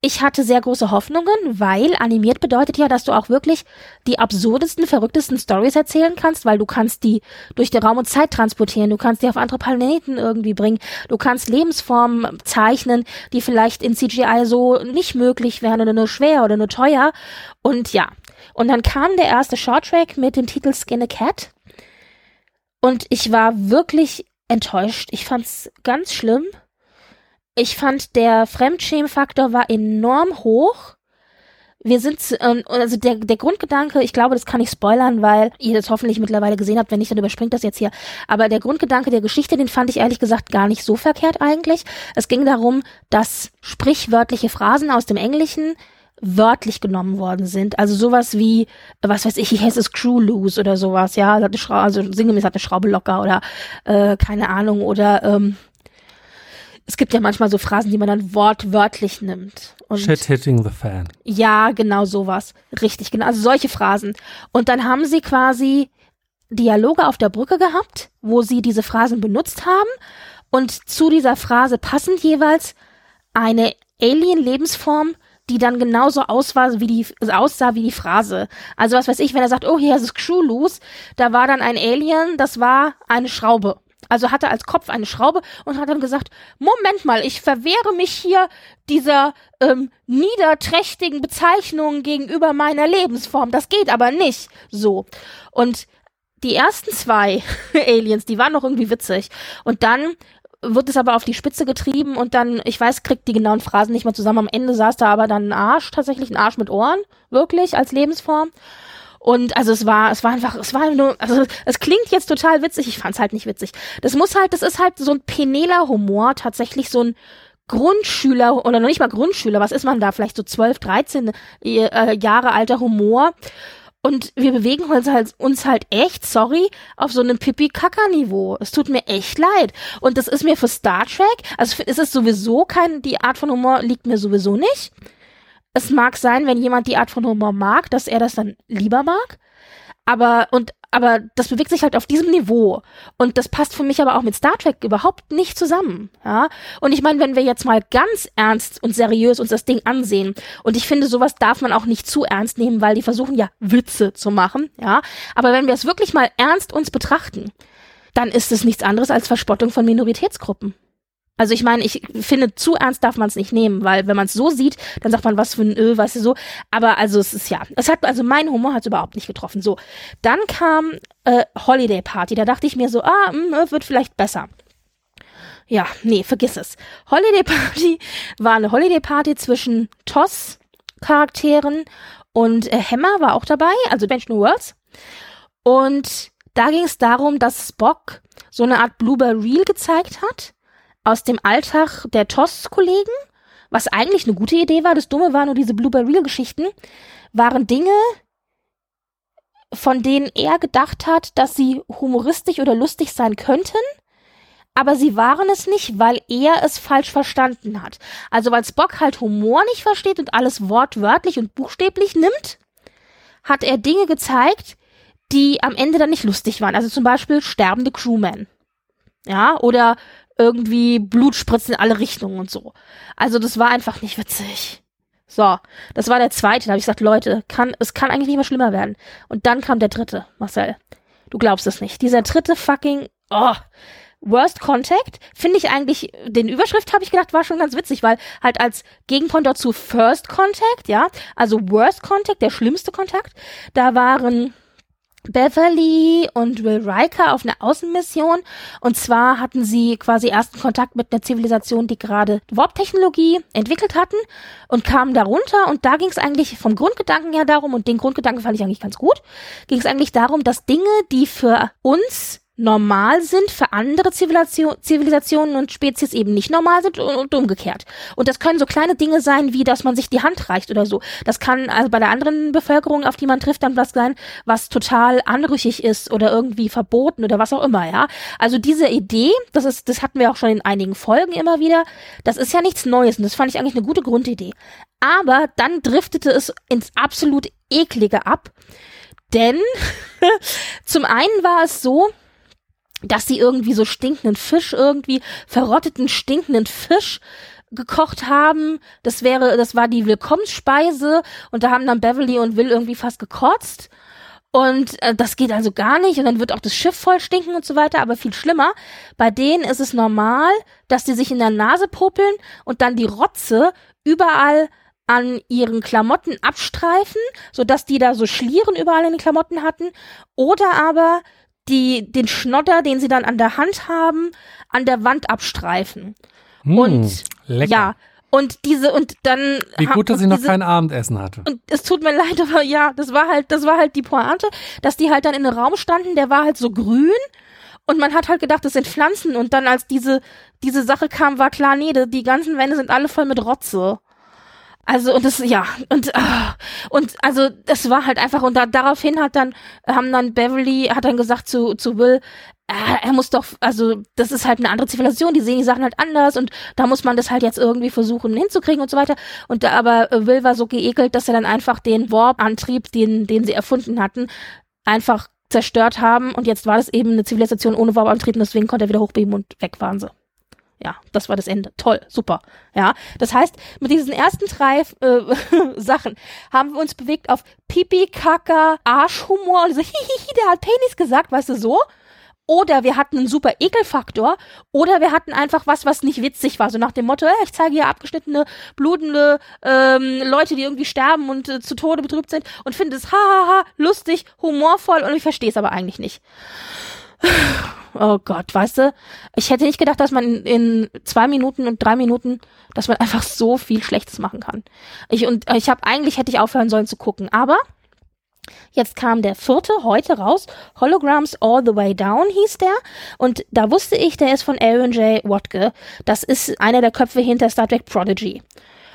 ich hatte sehr große Hoffnungen, weil animiert bedeutet ja, dass du auch wirklich die absurdesten, verrücktesten Stories erzählen kannst, weil du kannst die durch den Raum und Zeit transportieren, du kannst die auf andere Planeten irgendwie bringen, du kannst Lebensformen zeichnen, die vielleicht in CGI so nicht möglich wären oder nur schwer oder nur teuer. Und ja, und dann kam der erste Shorttrack mit dem Titel Skin a Cat. Und ich war wirklich enttäuscht. Ich fand's ganz schlimm. Ich fand, der Fremdschämfaktor war enorm hoch. Wir sind, äh, also der, der Grundgedanke, ich glaube, das kann ich spoilern, weil ihr das hoffentlich mittlerweile gesehen habt, wenn nicht, dann überspringt das jetzt hier. Aber der Grundgedanke der Geschichte, den fand ich ehrlich gesagt gar nicht so verkehrt eigentlich. Es ging darum, dass sprichwörtliche Phrasen aus dem Englischen wörtlich genommen worden sind. Also sowas wie, was weiß ich, hier heißt es Screw Loose oder sowas, ja, hat eine Schraube, also sinngemäß hat eine Schraube locker oder äh, keine Ahnung oder ähm, es gibt ja manchmal so Phrasen, die man dann wortwörtlich nimmt. Und Shit hitting the fan. Ja, genau sowas. Richtig, genau. Also solche Phrasen. Und dann haben sie quasi Dialoge auf der Brücke gehabt, wo sie diese Phrasen benutzt haben und zu dieser Phrase passend jeweils eine Alien-Lebensform, die dann genauso aussah wie die, aussah wie die Phrase. Also was weiß ich, wenn er sagt, oh, hier ist es Crew-Loose, da war dann ein Alien, das war eine Schraube. Also hatte als Kopf eine Schraube und hat dann gesagt, Moment mal, ich verwehre mich hier dieser ähm, niederträchtigen Bezeichnung gegenüber meiner Lebensform. Das geht aber nicht. So. Und die ersten zwei Aliens, die waren noch irgendwie witzig. Und dann wird es aber auf die Spitze getrieben und dann, ich weiß, kriegt die genauen Phrasen nicht mehr zusammen. Am Ende saß da aber dann ein Arsch, tatsächlich ein Arsch mit Ohren, wirklich, als Lebensform. Und also es war, es war einfach, es war nur, also es klingt jetzt total witzig, ich fand's halt nicht witzig. Das muss halt, das ist halt so ein Penela-Humor, tatsächlich so ein Grundschüler oder noch nicht mal Grundschüler, was ist man da, vielleicht so 12, 13 äh, Jahre alter Humor. Und wir bewegen uns halt, uns halt echt, sorry, auf so einem Pipi-Kaka-Niveau. Es tut mir echt leid. Und das ist mir für Star Trek, also es ist sowieso kein, die Art von Humor liegt mir sowieso nicht. Es mag sein, wenn jemand die Art von Humor mag, dass er das dann lieber mag. Aber, und, aber das bewegt sich halt auf diesem Niveau. Und das passt für mich aber auch mit Star Trek überhaupt nicht zusammen. Ja. Und ich meine, wenn wir jetzt mal ganz ernst und seriös uns das Ding ansehen, und ich finde, sowas darf man auch nicht zu ernst nehmen, weil die versuchen ja Witze zu machen, ja. Aber wenn wir es wirklich mal ernst uns betrachten, dann ist es nichts anderes als Verspottung von Minoritätsgruppen. Also ich meine, ich finde, zu ernst darf man es nicht nehmen, weil wenn man es so sieht, dann sagt man, was für ein Öl, weißt du so. Aber also es ist ja, es hat, also mein Humor hat es überhaupt nicht getroffen. So, dann kam äh, Holiday Party, da dachte ich mir so, ah, mh, hm, wird vielleicht besser. Ja, nee, vergiss es. Holiday Party war eine Holiday Party zwischen Toss Charakteren und äh, Hammer war auch dabei, also Bench New Worlds. Und da ging es darum, dass Spock so eine Art Bloober Reel gezeigt hat aus dem Alltag der TOS-Kollegen, was eigentlich eine gute Idee war. Das Dumme war nur diese Bloober Reel-Geschichten, waren Dinge, von denen er gedacht hat, dass sie humoristisch oder lustig sein könnten, aber sie waren es nicht, weil er es falsch verstanden hat. Also weil Spock halt Humor nicht versteht und alles wortwörtlich und buchstäblich nimmt, hat er Dinge gezeigt, die am Ende dann nicht lustig waren. Also zum Beispiel sterbende Crewmen. Ja, oder irgendwie Blutspritzen in alle Richtungen und so. Also das war einfach nicht witzig. So, das war der zweite. Da habe ich gesagt, Leute, kann, es kann eigentlich nicht mehr schlimmer werden. Und dann kam der dritte, Marcel. Du glaubst es nicht. Dieser dritte fucking, oh, Worst Contact finde ich eigentlich, den Überschrift habe ich gedacht, war schon ganz witzig, weil halt als Gegenpont dazu First Contact, ja, also Worst Contact, der schlimmste Kontakt, da waren Beverly und Will Riker auf einer Außenmission. Und zwar hatten sie quasi ersten Kontakt mit einer Zivilisation, die gerade Warp-Technologie entwickelt hatten und kamen darunter. Und da ging es eigentlich vom Grundgedanken her darum, und den Grundgedanken fand ich eigentlich ganz gut, ging es eigentlich darum, dass Dinge, die für uns normal sind, für andere Zivilisation, Zivilisationen und Spezies eben nicht normal sind und, und, umgekehrt. Und das können so kleine Dinge sein, wie dass man sich die Hand reicht oder so. Das kann also bei der anderen Bevölkerung, auf die man trifft, dann was sein, was total anrüchig ist oder irgendwie verboten oder was auch immer, ja. Also diese Idee, das ist, das hatten wir auch schon in einigen Folgen immer wieder, das ist ja nichts Neues und das fand ich eigentlich eine gute Grundidee. Aber dann driftete es ins absolut eklige ab, denn zum einen war es so, dass sie irgendwie so stinkenden Fisch irgendwie, verrotteten, stinkenden Fisch gekocht haben. Das wäre, das war die Willkommensspeise und da haben dann Beverly und Will irgendwie fast gekotzt. Und äh, das geht also gar nicht und dann wird auch das Schiff voll stinken und so weiter, aber viel schlimmer. Bei denen ist es normal, dass die sich in der Nase popeln und dann die Rotze überall an ihren Klamotten abstreifen, so dass die da so Schlieren überall in den Klamotten hatten. Oder aber die den Schnodder, den sie dann an der Hand haben, an der Wand abstreifen. Mm, und lecker. ja, und diese und dann wie gut, dass ich noch kein Abendessen hatte. Und es tut mir leid, aber ja, das war halt, das war halt die Pointe, dass die halt dann in einem Raum standen, der war halt so grün und man hat halt gedacht, das sind Pflanzen und dann als diese diese Sache kam, war klar, nee, die ganzen Wände sind alle voll mit Rotze. Also und das ja und ah, und also das war halt einfach und da, daraufhin hat dann haben dann Beverly hat dann gesagt zu zu Will äh, er muss doch also das ist halt eine andere Zivilisation die sehen die Sachen halt anders und da muss man das halt jetzt irgendwie versuchen hinzukriegen und so weiter und da aber Will war so geekelt dass er dann einfach den Warp Antrieb den den sie erfunden hatten einfach zerstört haben und jetzt war das eben eine Zivilisation ohne Warp Antrieb und deswegen konnte er wieder hochbeben und weg waren sie. Ja, das war das Ende. Toll, super. Ja, das heißt, mit diesen ersten drei äh, Sachen haben wir uns bewegt auf Pipi, Kaka, Arschhumor und so, hihihi, der hat Penis gesagt, weißt du, so. Oder wir hatten einen super Ekelfaktor. Oder wir hatten einfach was, was nicht witzig war. So nach dem Motto, ich zeige hier abgeschnittene, blutende ähm, Leute, die irgendwie sterben und äh, zu Tode betrübt sind und finde es hahaha, lustig, humorvoll und ich verstehe es aber eigentlich nicht oh Gott, weißt du, ich hätte nicht gedacht, dass man in, zwei Minuten und drei Minuten, dass man einfach so viel Schlechtes machen kann. Ich und ich habe eigentlich hätte ich aufhören sollen zu gucken, aber Jetzt kam der vierte heute raus. Holograms All the Way Down hieß der. Und da wusste ich, der ist von Aaron J. Watke. Das ist einer der Köpfe hinter Star Trek Prodigy.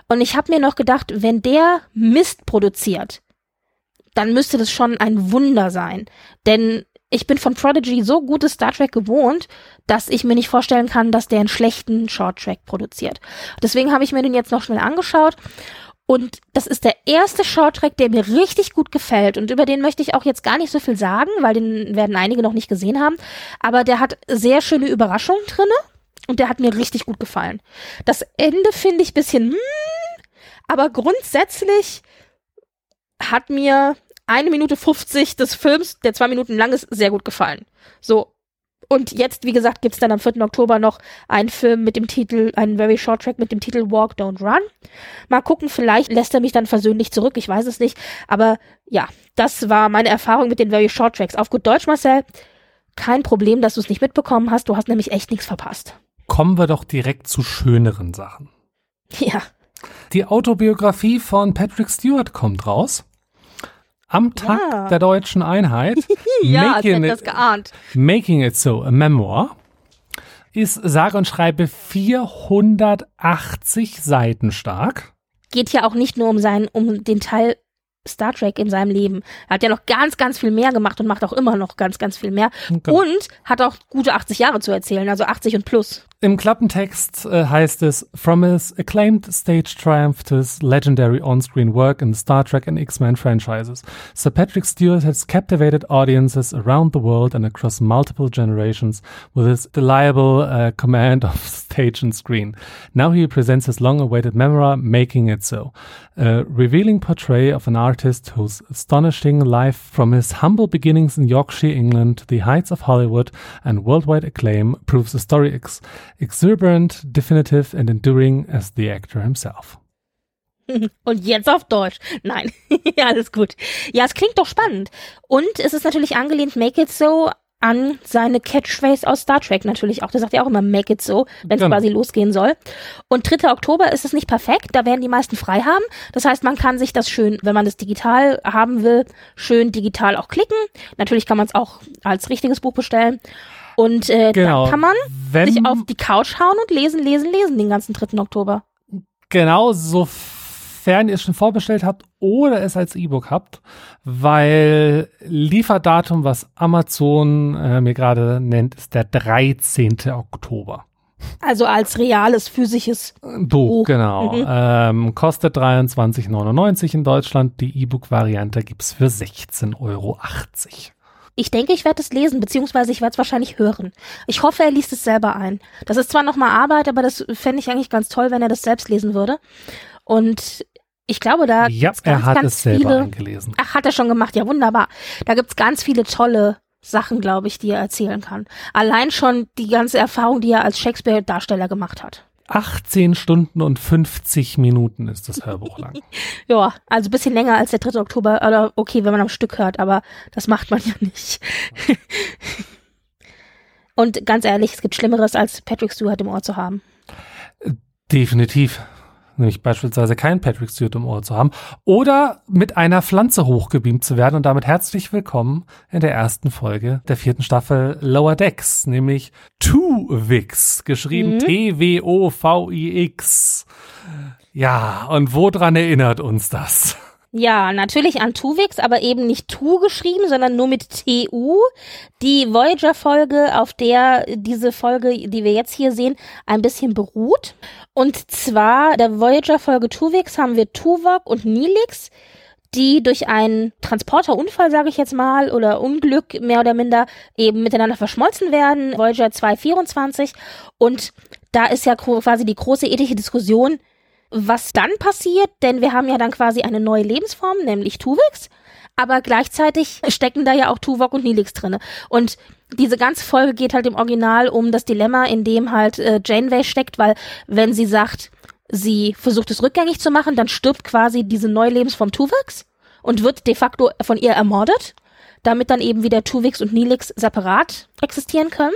Und ich habe mir noch gedacht, wenn der Mist produziert, dann müsste das schon ein Wunder sein. Denn ich bin von Prodigy so gutes Star Trek gewohnt, dass ich mir nicht vorstellen kann, dass der einen schlechten Short Track produziert. Deswegen habe ich mir den jetzt noch schnell angeschaut. Und das ist der erste Short Track, der mir richtig gut gefällt. Und über den möchte ich auch jetzt gar nicht so viel sagen, weil den werden einige noch nicht gesehen haben. Aber der hat sehr schöne Überraschungen drinne. Und der hat mir richtig gut gefallen. Das Ende finde ich bisschen, hmm, aber grundsätzlich hat mir eine Minute 50 des Films, der zwei Minuten lang ist, sehr gut gefallen. So. Und jetzt, wie gesagt, gibt's dann am 4. Oktober noch einen Film mit dem Titel, einen very short track mit dem Titel Walk, Don't Run. Mal gucken, vielleicht lässt er mich dann versöhnlich zurück, ich weiß es nicht. Aber ja, das war meine Erfahrung mit den very short tracks. Auf gut Deutsch, Marcel, kein Problem, dass du es nicht mitbekommen hast. Du hast nämlich echt nichts verpasst. Kommen wir doch direkt zu schöneren Sachen. Ja. Die Autobiografie von Patrick Stewart kommt raus am Tag ja. der deutschen Einheit. ja, making, it, das geahnt. making It So, a Memoir, ist sage und schreibe 480 Seiten stark. Geht ja auch nicht nur um seinen, um den Teil Star Trek in seinem Leben. Er hat ja noch ganz, ganz viel mehr gemacht und macht auch immer noch ganz, ganz viel mehr. Okay. Und hat auch gute 80 Jahre zu erzählen, also 80 und plus. Im Klappentext äh, heißt es, From his acclaimed stage triumph to his legendary on-screen work in the Star Trek and X-Men franchises, Sir Patrick Stewart has captivated audiences around the world and across multiple generations with his reliable uh, command of stage and screen. Now he presents his long-awaited memoir, Making It So, a revealing portrayal of an artist whose astonishing life from his humble beginnings in Yorkshire, England to the heights of Hollywood and worldwide acclaim proves a story ex exuberant, definitive and enduring as the actor himself. Und jetzt auf Deutsch. Nein, ja, alles gut. Ja, es klingt doch spannend. Und es ist natürlich angelehnt, Make It So an seine Catchphrase aus Star Trek natürlich auch. Der sagt ja auch immer Make It So, wenn es genau. quasi losgehen soll. Und 3. Oktober ist es nicht perfekt, da werden die meisten frei haben. Das heißt, man kann sich das schön, wenn man das digital haben will, schön digital auch klicken. Natürlich kann man es auch als richtiges Buch bestellen. Und äh, genau. dann kann man Wenn, sich auf die Couch hauen und lesen, lesen, lesen den ganzen 3. Oktober. Genau, sofern ihr es schon vorbestellt habt oder es als E-Book habt, weil Lieferdatum, was Amazon äh, mir gerade nennt, ist der 13. Oktober. Also als reales physisches Buch. Buch. Genau. Mhm. Ähm, kostet 23,99 in Deutschland. Die E-Book-Variante gibt's für 16,80 Euro. Ich denke, ich werde es lesen, beziehungsweise ich werde es wahrscheinlich hören. Ich hoffe, er liest es selber ein. Das ist zwar nochmal Arbeit, aber das fände ich eigentlich ganz toll, wenn er das selbst lesen würde. Und ich glaube, da ja, gibt's ganz, er hat ganz es selber viele, eingelesen. Ach, hat er schon gemacht. Ja, wunderbar. Da gibt's ganz viele tolle Sachen, glaube ich, die er erzählen kann. Allein schon die ganze Erfahrung, die er als Shakespeare-Darsteller gemacht hat. 18 Stunden und 50 Minuten ist das Hörbuch lang. ja, also bisschen länger als der 3. Oktober. Oder okay, wenn man am Stück hört, aber das macht man ja nicht. und ganz ehrlich, es gibt Schlimmeres, als Patrick Stewart im Ohr zu haben. Definitiv nämlich beispielsweise kein Patrick Stewart im Ohr zu haben, oder mit einer Pflanze hochgebeamt zu werden und damit herzlich willkommen in der ersten Folge der vierten Staffel Lower Decks, nämlich Two Wix, geschrieben mhm. T-W-O-V-I-X. Ja, und woran erinnert uns das? Ja, natürlich an Tuvix, aber eben nicht Tu geschrieben, sondern nur mit TU. Die Voyager-Folge, auf der diese Folge, die wir jetzt hier sehen, ein bisschen beruht. Und zwar der Voyager-Folge Tuvix haben wir Tuvok und Nilix, die durch einen Transporterunfall, sage ich jetzt mal, oder Unglück mehr oder minder eben miteinander verschmolzen werden. Voyager 224. Und da ist ja quasi die große ethische Diskussion, was dann passiert, denn wir haben ja dann quasi eine neue Lebensform, nämlich Tuvix, aber gleichzeitig stecken da ja auch Tuvok und Nilix drinne. Und diese ganze Folge geht halt im Original um das Dilemma, in dem halt äh, Janeway steckt, weil wenn sie sagt, sie versucht es rückgängig zu machen, dann stirbt quasi diese neue Lebensform Tuvix und wird de facto von ihr ermordet, damit dann eben wieder Tuvix und Nilix separat existieren können.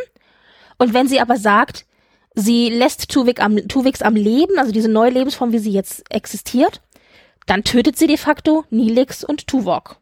Und wenn sie aber sagt, sie lässt Tuvix am, Tuvix am Leben, also diese neue Lebensform, wie sie jetzt existiert, dann tötet sie de facto Nilix und Tuvok.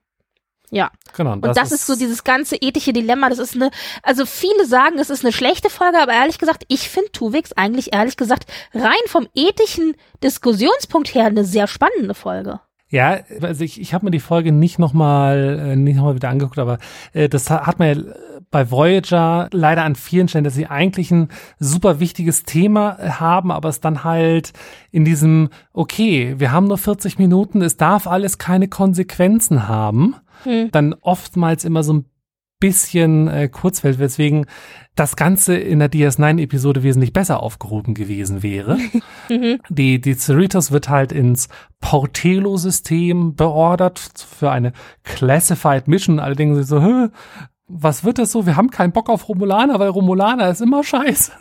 Ja. Genau. Und das, das ist, ist so dieses ganze ethische Dilemma. Das ist eine, also viele sagen, es ist eine schlechte Folge, aber ehrlich gesagt, ich finde Tuvix eigentlich ehrlich gesagt rein vom ethischen Diskussionspunkt her eine sehr spannende Folge. Ja, also ich, ich habe mir die Folge nicht nochmal äh, nicht noch mal wieder angeguckt, aber äh, das hat man ja bei Voyager leider an vielen Stellen, dass sie eigentlich ein super wichtiges Thema haben, aber es dann halt in diesem, okay, wir haben nur 40 Minuten, es darf alles keine Konsequenzen haben, hm. dann oftmals immer so ein bisschen äh, kurz fällt, weswegen das Ganze in der DS9-Episode wesentlich besser aufgehoben gewesen wäre. mhm. Die, die Cerritos wird halt ins Portelo-System beordert für eine Classified Mission. Allerdings so, was wird das so? Wir haben keinen Bock auf Romulaner, weil Romulaner ist immer scheiße.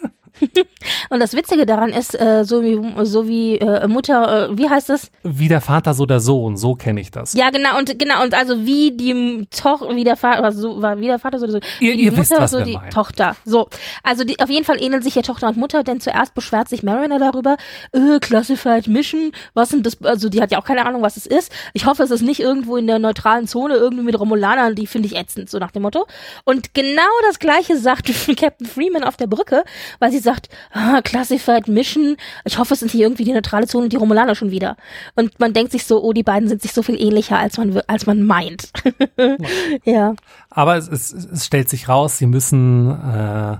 Und das Witzige daran ist, äh, so wie, so wie äh, Mutter, äh, wie heißt das? Wie der Vater, so der Sohn, so kenne ich das. Ja, genau, und genau, und also wie die Tochter, wie der Vater, so, war wie der Vater, so der Sohn. Ihr, ihr Mutter, wisst, was so die meinen. Tochter. So. Also die, auf jeden Fall ähneln sich ja Tochter und Mutter, denn zuerst beschwert sich Mariner darüber, äh, Classified Mission, was sind das, also die hat ja auch keine Ahnung, was es ist. Ich hoffe, es ist nicht irgendwo in der neutralen Zone, irgendwie mit Romulanern, die finde ich ätzend, so nach dem Motto. Und genau das gleiche sagt Captain Freeman auf der Brücke, weil sie sagt, ah, Classified Mission, ich hoffe, es sind hier irgendwie die neutrale Zone und die Romulaner schon wieder. Und man denkt sich so, oh, die beiden sind sich so viel ähnlicher, als man, als man meint. ja. Aber es, es, es stellt sich raus, sie müssen äh,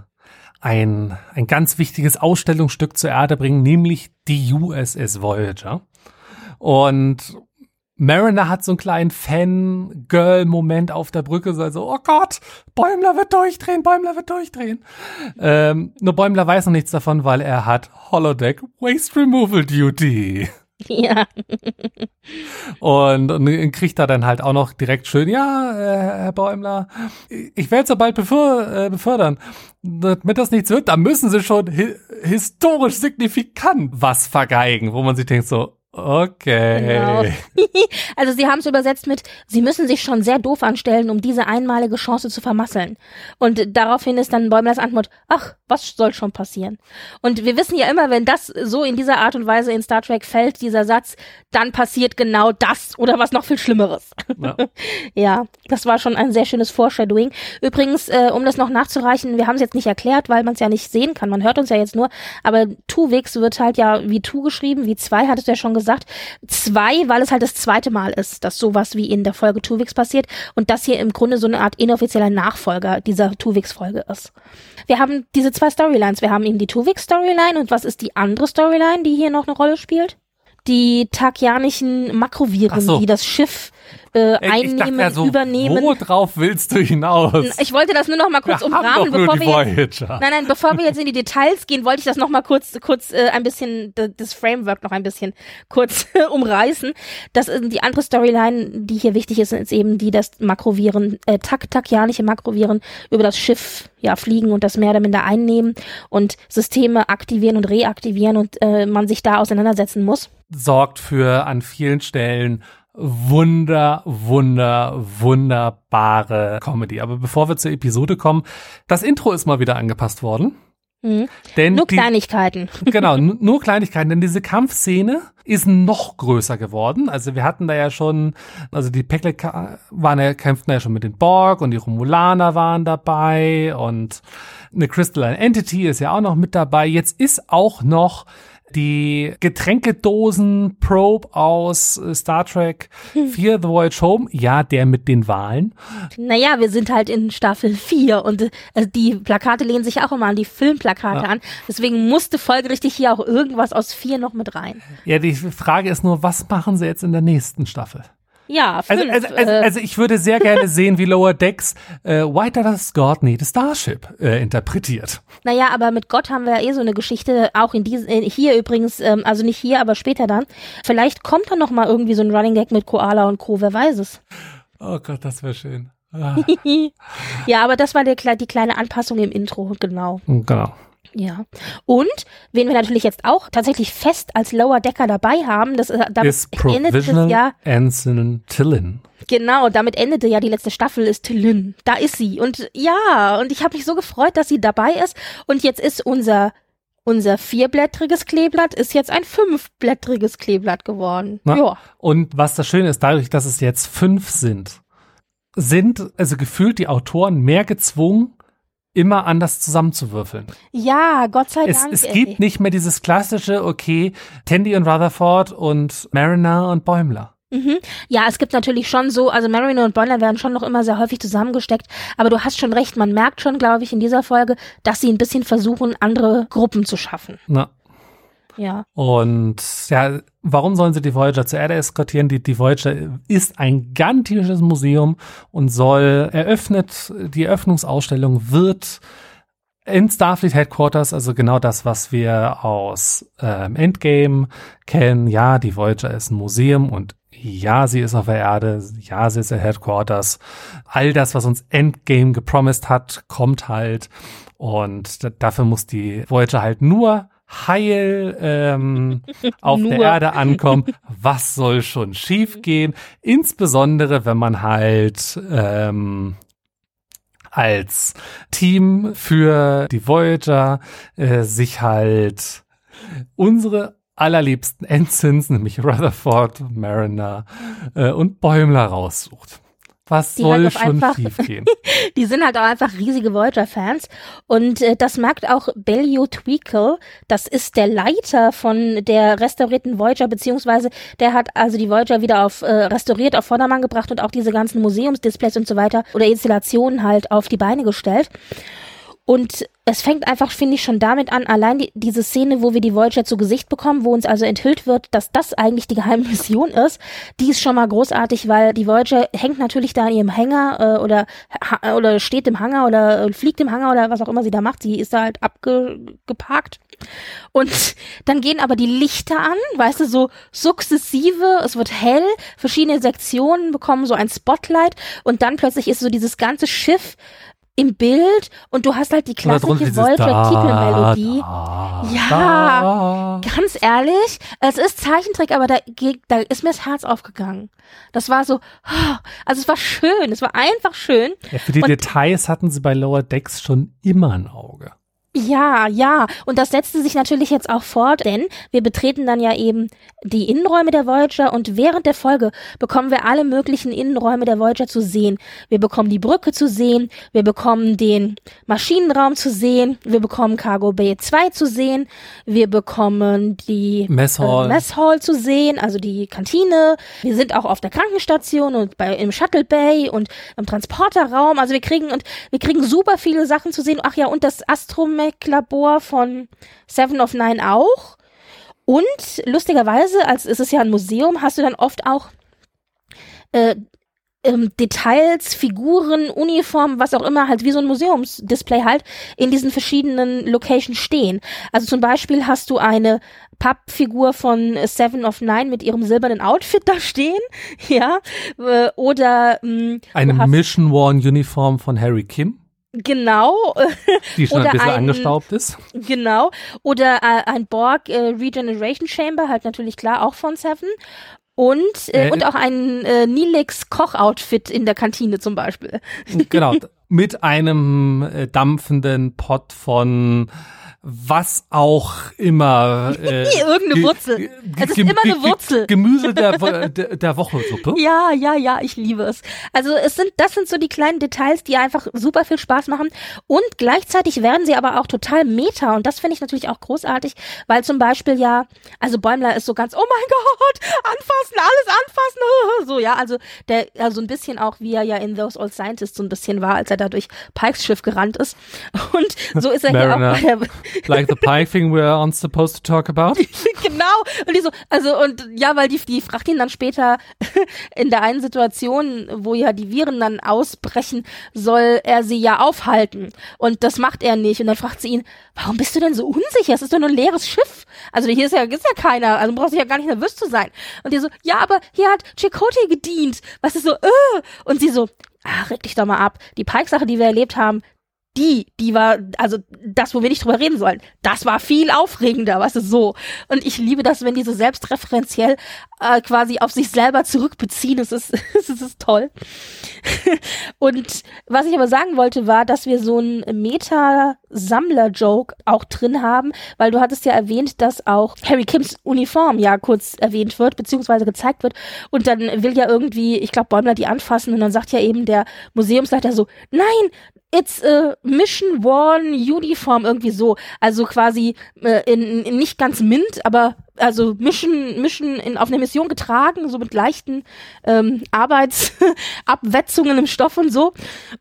ein, ein ganz wichtiges Ausstellungsstück zur Erde bringen, nämlich die USS Voyager. Und Mariner hat so einen kleinen Fan-Girl-Moment auf der Brücke, so also, oh Gott, Bäumler wird durchdrehen, Bäumler wird durchdrehen. Ähm, nur Bäumler weiß noch nichts davon, weil er hat Holodeck Waste Removal Duty. Ja. und, und kriegt da dann halt auch noch direkt schön, ja, äh, Herr Bäumler, ich werde es ja bald beför, äh, befördern. Damit das nichts wird, da müssen sie schon hi historisch signifikant was vergeigen, wo man sich denkt so, Okay. Genau. also sie haben es übersetzt mit, sie müssen sich schon sehr doof anstellen, um diese einmalige Chance zu vermasseln. Und daraufhin ist dann Bäumlers Antwort, ach, was soll schon passieren? Und wir wissen ja immer, wenn das so in dieser Art und Weise in Star Trek fällt, dieser Satz, dann passiert genau das oder was noch viel Schlimmeres. Ja, ja das war schon ein sehr schönes Foreshadowing. Übrigens, äh, um das noch nachzureichen, wir haben es jetzt nicht erklärt, weil man es ja nicht sehen kann. Man hört uns ja jetzt nur, aber Tuwix wird halt ja wie Tu geschrieben, wie zwei, hattest du ja schon gesagt gesagt. Zwei, weil es halt das zweite Mal ist, dass sowas wie in der Folge Tuvix passiert und das hier im Grunde so eine Art inoffizieller Nachfolger dieser Tuvix-Folge ist. Wir haben diese zwei Storylines. Wir haben eben die Tuvix-Storyline und was ist die andere Storyline, die hier noch eine Rolle spielt? Die takianischen Makroviren, so. die das Schiff äh, einnehmen, ja so, übernehmen. Wo drauf willst du hinaus? Ich wollte das nur noch mal kurz wir umrahmen, bevor wir jetzt, nein, nein, bevor wir jetzt in die Details gehen, wollte ich das noch mal kurz, kurz äh, ein bisschen das Framework noch ein bisschen kurz umreißen. Das ist die andere Storyline, die hier wichtig ist, ist eben die, dass Makroviren, äh, tak takianische Makroviren über das Schiff ja fliegen und das mehr oder minder einnehmen und Systeme aktivieren und reaktivieren und äh, man sich da auseinandersetzen muss. Sorgt für an vielen Stellen wunder, wunder, wunderbare Comedy. Aber bevor wir zur Episode kommen, das Intro ist mal wieder angepasst worden. Mhm. Denn nur die, Kleinigkeiten. Genau, nur Kleinigkeiten, denn diese Kampfszene ist noch größer geworden. Also wir hatten da ja schon, also die Pekle waren ja, kämpften ja schon mit den Borg und die Romulaner waren dabei und eine Crystalline Entity ist ja auch noch mit dabei. Jetzt ist auch noch Die Getränkedosen Probe aus äh, Star Trek 4 The Voyage Home, ja, der mit den Wahlen. Naja, wir sind halt in Staffel 4 und äh, die Plakate lehnen sich auch immer an die Filmplakate Ja. an. Deswegen musste folgerichtig hier auch irgendwas aus 4 noch mit rein. Ja, die Frage ist nur, was machen sie jetzt in der nächsten Staffel? Ja, Also, fünf, also, also, äh, also ich würde sehr gerne sehen, wie Lower Decks äh, Why Does God Need a Starship äh, interpretiert. Naja, aber mit Gott haben wir ja eh so eine Geschichte, auch in diesem, äh, hier übrigens, ähm, also nicht hier, aber später dann. Vielleicht kommt da noch mal irgendwie so ein Running Gag mit Koala und Co., wer weiß es. Oh Gott, das wäre schön. Ah, ja, aber das war der, die kleine Anpassung im Intro, genau. genau. Ja. Und, wen wir natürlich jetzt auch tatsächlich fest als Lower Decker dabei haben, das, äh, damit Ist endet das ja, Ensign Tillin. genau, damit endete ja die letzte Staffel, ist Lynn. Da ist sie. Und ja, und ich habe mich so gefreut, dass sie dabei ist. Und jetzt ist unser, unser vierblättriges Kleeblatt, ist jetzt ein fünfblättriges Kleeblatt geworden. Na? Ja. Und was das Schöne ist, dadurch, dass es jetzt fünf sind, sind also gefühlt die Autoren mehr gezwungen, immer anders zusammenzuwürfeln. Ja, Gott sei Es, Dank. es ey. gibt nicht mehr dieses klassische, okay, Tandy und Rutherford und Mariner und Bäumler. Mhm. Ja, es gibt natürlich schon so, also Mariner und Bonner werden schon noch immer sehr häufig zusammengesteckt, aber du hast schon recht, man merkt schon, glaube ich, in dieser Folge, dass sie ein bisschen versuchen, andere Gruppen zu schaffen. Na, Ja. Und ja, warum sollen sie die Voyager zur Erde eskortieren? Die, die Voyager ist ein gigantisches Museum und soll eröffnet, die Eröffnungsausstellung wird in Starfleet Headquarters, also genau das, was wir aus ähm, Endgame kennen. Ja, die Voyager ist ein Museum und ja, sie ist auf der Erde, ja, sie ist der Headquarters. All das, was uns Endgame gepromised hat, kommt halt. Und da, dafür muss die Voyager halt nur heil ähm, auf der. Erde ankommen. Was soll schon schiefgehen? Insbesondere, wenn man halt ähm, als Team für die Voyager äh, sich halt unsere allerliebsten Ensigns, nämlich Rutherford, Mariner äh, und Bäumler raussucht. Was Die soll halt schon einfach- schiefgehen? Die sind halt auch einfach riesige Voyager-Fans. Und äh, das merkt auch Bellio Tweakle. Das ist der Leiter von der restaurierten Voyager, beziehungsweise der hat also die Voyager wieder auf äh, restauriert, auf Vordermann gebracht und auch diese ganzen Museumsdisplays und so weiter oder Installationen halt auf die Beine gestellt. Und es fängt einfach, finde ich, schon damit an, allein die, diese Szene, wo wir die Voyager zu Gesicht bekommen, wo uns also enthüllt wird, dass das eigentlich die geheime Mission ist, die ist schon mal großartig, weil die Voyager hängt natürlich da in ihrem Hänger äh, oder, ha, oder steht im Hangar oder äh, fliegt im Hangar oder was auch immer sie da macht. Sie ist da halt abgeparkt. Und dann gehen aber die Lichter an, weißt du, so sukzessive, es wird hell, verschiedene Sektionen bekommen so ein Spotlight und dann plötzlich ist so dieses ganze Schiff im Bild und du hast halt die klassische. Da, Ja. da. Ganz ehrlich, es ist Zeichentrick, aber da, da ist mir das Herz aufgegangen. Das war so, also es war schön, es war einfach schön. Ja, für die Und- Details hatten sie bei Lower Decks schon immer ein Auge. Ja, ja. Und das setzte sich natürlich jetzt auch fort, denn wir betreten dann ja eben die Innenräume der Voyager und während der Folge bekommen wir alle möglichen Innenräume der Voyager zu sehen. Wir bekommen die Brücke zu sehen, wir bekommen den Maschinenraum zu sehen, wir bekommen Cargo Bay 2 zu sehen, wir bekommen die Messhall. äh, Messhall zu sehen, also die Kantine. Wir sind auch auf der Krankenstation und bei im Shuttle Bay und im Transporterraum. Also wir kriegen und wir kriegen super viele Sachen zu sehen. Ach ja, und das Astromech-Labor von Seven of Nine auch. Und lustigerweise, als es ist ja ein Museum, hast du dann oft auch äh, ähm, Details, Figuren, Uniformen, was auch immer, halt wie so ein Museumsdisplay halt in diesen verschiedenen Locations stehen. Also zum Beispiel hast du eine Pappfigur von Seven of Nine mit ihrem silbernen Outfit da stehen, ja, äh, oder mh, Eine du hast- Mission Worn Uniform von Harry Kim, genau, die schon Oder ein bisschen ein- angestaubt ist. Genau. Oder äh, ein Borg äh, Regeneration Chamber, halt natürlich klar auch von Seven. Und, äh, Äh, und auch ein äh, Nilix Koch-Outfit in der Kantine zum Beispiel. genau, mit einem äh, dampfenden Pot von was auch immer. Äh, Irgendeine Wurzel. Es ist immer eine Wurzel. Gemüse der, der, der Woche-Suppe. Ja, ja, ja, ich liebe es. Also es sind, das sind so die kleinen Details, die einfach super viel Spaß machen. Und gleichzeitig werden sie aber auch total meta. Und das finde ich natürlich auch großartig, weil zum Beispiel ja, also Bäumler ist so ganz, oh mein Gott, anfassen, alles anfassen. So, ja, also der, also ein bisschen auch, wie er ja in Those Old Scientists so ein bisschen war, als er da durch Pikes Schiff gerannt ist. Und so ist er hier auch bei der, like the pie thing we aren't supposed to talk about. genau. Und die so, also und ja, weil die, die fragt ihn dann später in der einen Situation, wo ja die Viren dann ausbrechen, soll er sie ja aufhalten. Und das macht er nicht. Und dann fragt sie ihn, warum bist du denn so unsicher? Es ist doch nur ein leeres Schiff. Also hier ist ja, ist ja keiner, also brauchst du ja gar nicht nervös zu sein. Und die so, ja, aber hier hat Chakotay gedient. Was ist so, äh. Und sie so, ah, reg dich doch mal ab. Die Pike-Sache, die wir erlebt haben, die, die war, also das, wo wir nicht drüber reden sollen, das war viel aufregender, was ist so. Und ich liebe das, wenn die so selbstreferenziell äh, quasi auf sich selber zurückbeziehen. Es ist, es ist toll. Und was ich aber sagen wollte, war, dass wir so ein Meta-Sammler-Joke auch drin haben, weil du hattest ja erwähnt, dass auch Harry Kims Uniform ja kurz erwähnt wird, beziehungsweise gezeigt wird. Und dann will ja irgendwie, ich glaube, Bäumler die anfassen und dann sagt ja eben der Museumsleiter so, nein, it's a Mission Worn Uniform irgendwie so. Also quasi äh, in, in nicht ganz mint, aber also Mission, Mission in, auf eine Mission getragen, so mit leichten ähm, Arbeitsabwetzungen im Stoff und so.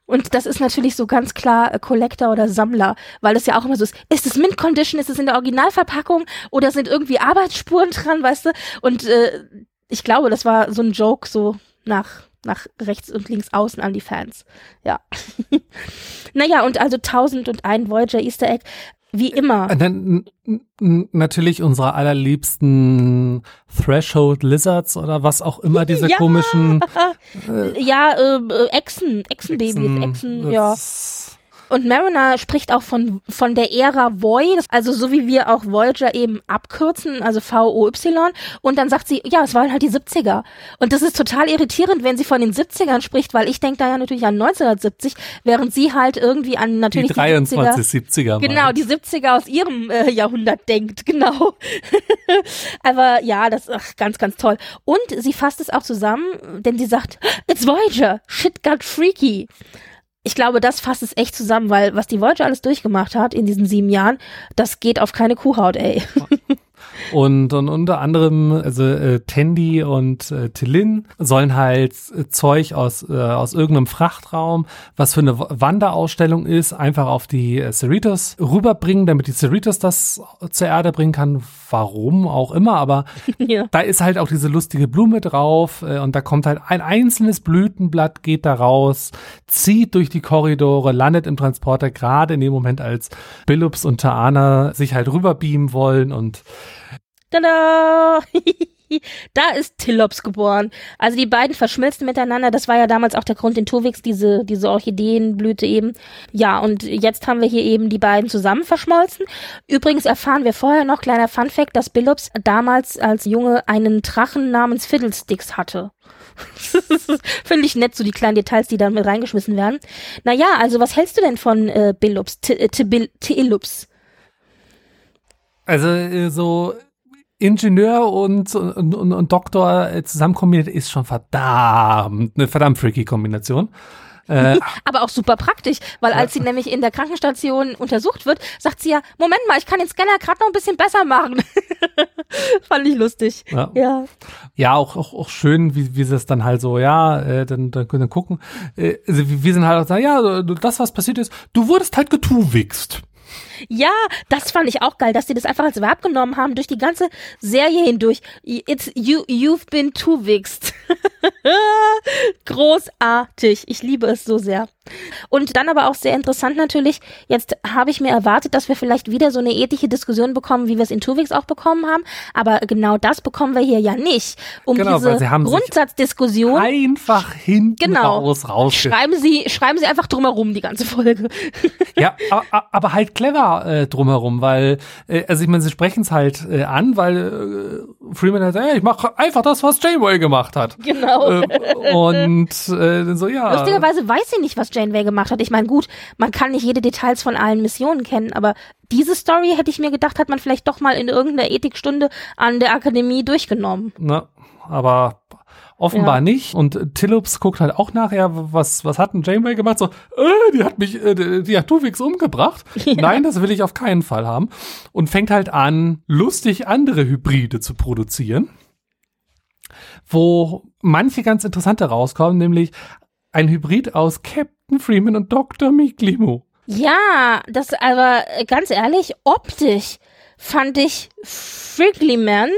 Und das ist natürlich so ganz klar äh, Collector oder Sammler, weil das ja auch immer so ist, ist es Mint Condition, ist es in der Originalverpackung oder sind irgendwie Arbeitsspuren dran, weißt du? Und äh, ich glaube, das war so ein Joke so nach nach rechts und links außen an die Fans. Ja. naja, und also 1001 Voyager Easter Egg. Wie immer. Dann, natürlich unsere allerliebsten Threshold Lizards oder was auch immer diese ja. komischen. Äh, ja, äh, Echsen, Echsenbabys, Echsen, Echsen ja. Und Mariner spricht auch von, von der Ära Voy, also so wie wir auch Voyager eben abkürzen, also V-O-Y. Und dann sagt sie, ja, es waren halt die 70er. Und das ist total irritierend, wenn sie von den 70ern spricht, weil ich denke da ja natürlich an 1970, während sie halt irgendwie an natürlich die 23 die 70er. 70er genau, die 70er aus ihrem äh, Jahrhundert denkt, genau. Aber ja, das ist ganz, ganz toll. Und sie fasst es auch zusammen, denn sie sagt, it's Voyager, shit got freaky ich glaube, das fasst es echt zusammen, weil was die Voyager alles durchgemacht hat in diesen sieben Jahren, das geht auf keine Kuhhaut, ey. Und, und unter anderem, also äh, Tandy und äh, Tillin sollen halt äh, Zeug aus, äh, aus irgendeinem Frachtraum, was für eine Wanderausstellung ist, einfach auf die äh, Cerritos rüberbringen, damit die Cerritos das zur Erde bringen kann. Warum auch immer, aber ja. da ist halt auch diese lustige Blume drauf äh, und da kommt halt ein einzelnes Blütenblatt, geht da raus, zieht durch die Korridore, landet im Transporter, gerade in dem Moment, als Billups und Taana sich halt rüberbeamen wollen und Tada! da ist Tillops geboren. Also die beiden verschmilzen miteinander. Das war ja damals auch der Grund in Tuvix, diese, diese Orchideenblüte eben. Ja, und jetzt haben wir hier eben die beiden zusammen verschmolzen. Übrigens erfahren wir vorher noch, kleiner Funfact, dass Billups damals als Junge einen Drachen namens Fiddlesticks hatte. Finde ich nett, so die kleinen Details, die dann mit reingeschmissen werden. Naja, also was hältst du denn von äh, Billups, Tillups? Also äh, so Ingenieur und, und, und, und Doktor äh, zusammen kombiniert, ist schon verdammt, eine verdammt freaky Kombination. Äh, aber auch super praktisch, weil als sie nämlich in der Krankenstation untersucht wird, sagt sie ja, Moment mal, ich kann den Scanner gerade noch ein bisschen besser machen. Fand ich lustig. Ja, ja. ja auch, auch, auch schön, wie, wie sie es dann halt so, ja, äh, dann, dann können wir gucken. Äh, also wir sind halt auch so, ja, das, was passiert ist, du wurdest halt getuwixt. Ja, das fand ich auch geil, dass sie das einfach als Verb genommen haben durch die ganze Serie hindurch. It's you, you've been too wixt. Großartig. Ich liebe es so sehr. Und dann aber auch sehr interessant natürlich, jetzt habe ich mir erwartet, dass wir vielleicht wieder so eine ethische Diskussion bekommen, wie wir es in Tuwix auch bekommen haben, aber genau das bekommen wir hier ja nicht. Um genau, diese Grundsatzdiskussion einfach hinten genau, raus raus. Schreiben Sie, schreiben Sie einfach drumherum die ganze Folge. ja, aber, aber halt clever Trara äh, drumherum, weil, äh, also ich meine, sie sprechen es halt äh, an, weil äh, Freeman halt, ey, ich mache einfach das, was Janeway gemacht hat. Genau. Äh, und äh, so, ja. Lustigerweise weiß sie nicht, was Janeway gemacht hat. Ich meine, gut, man kann nicht jede Details von allen Missionen kennen, aber diese Story hätte ich mir gedacht, hat man vielleicht doch mal in irgendeiner Ethikstunde an der Akademie durchgenommen. Na, aber offenbar Ja. nicht. Und Tillups guckt halt auch nachher, was, was hat denn Janeway gemacht? So, äh, die hat mich, äh, die hat Tuvix umgebracht. Nein, das will ich auf keinen Fall haben. Und fängt halt an, lustig andere Hybride zu produzieren. Wo manche ganz interessante rauskommen, nämlich ein Hybrid aus Captain Freeman und Dr. Miklimo. Ja, das aber ganz ehrlich, optisch fand ich Frickly Man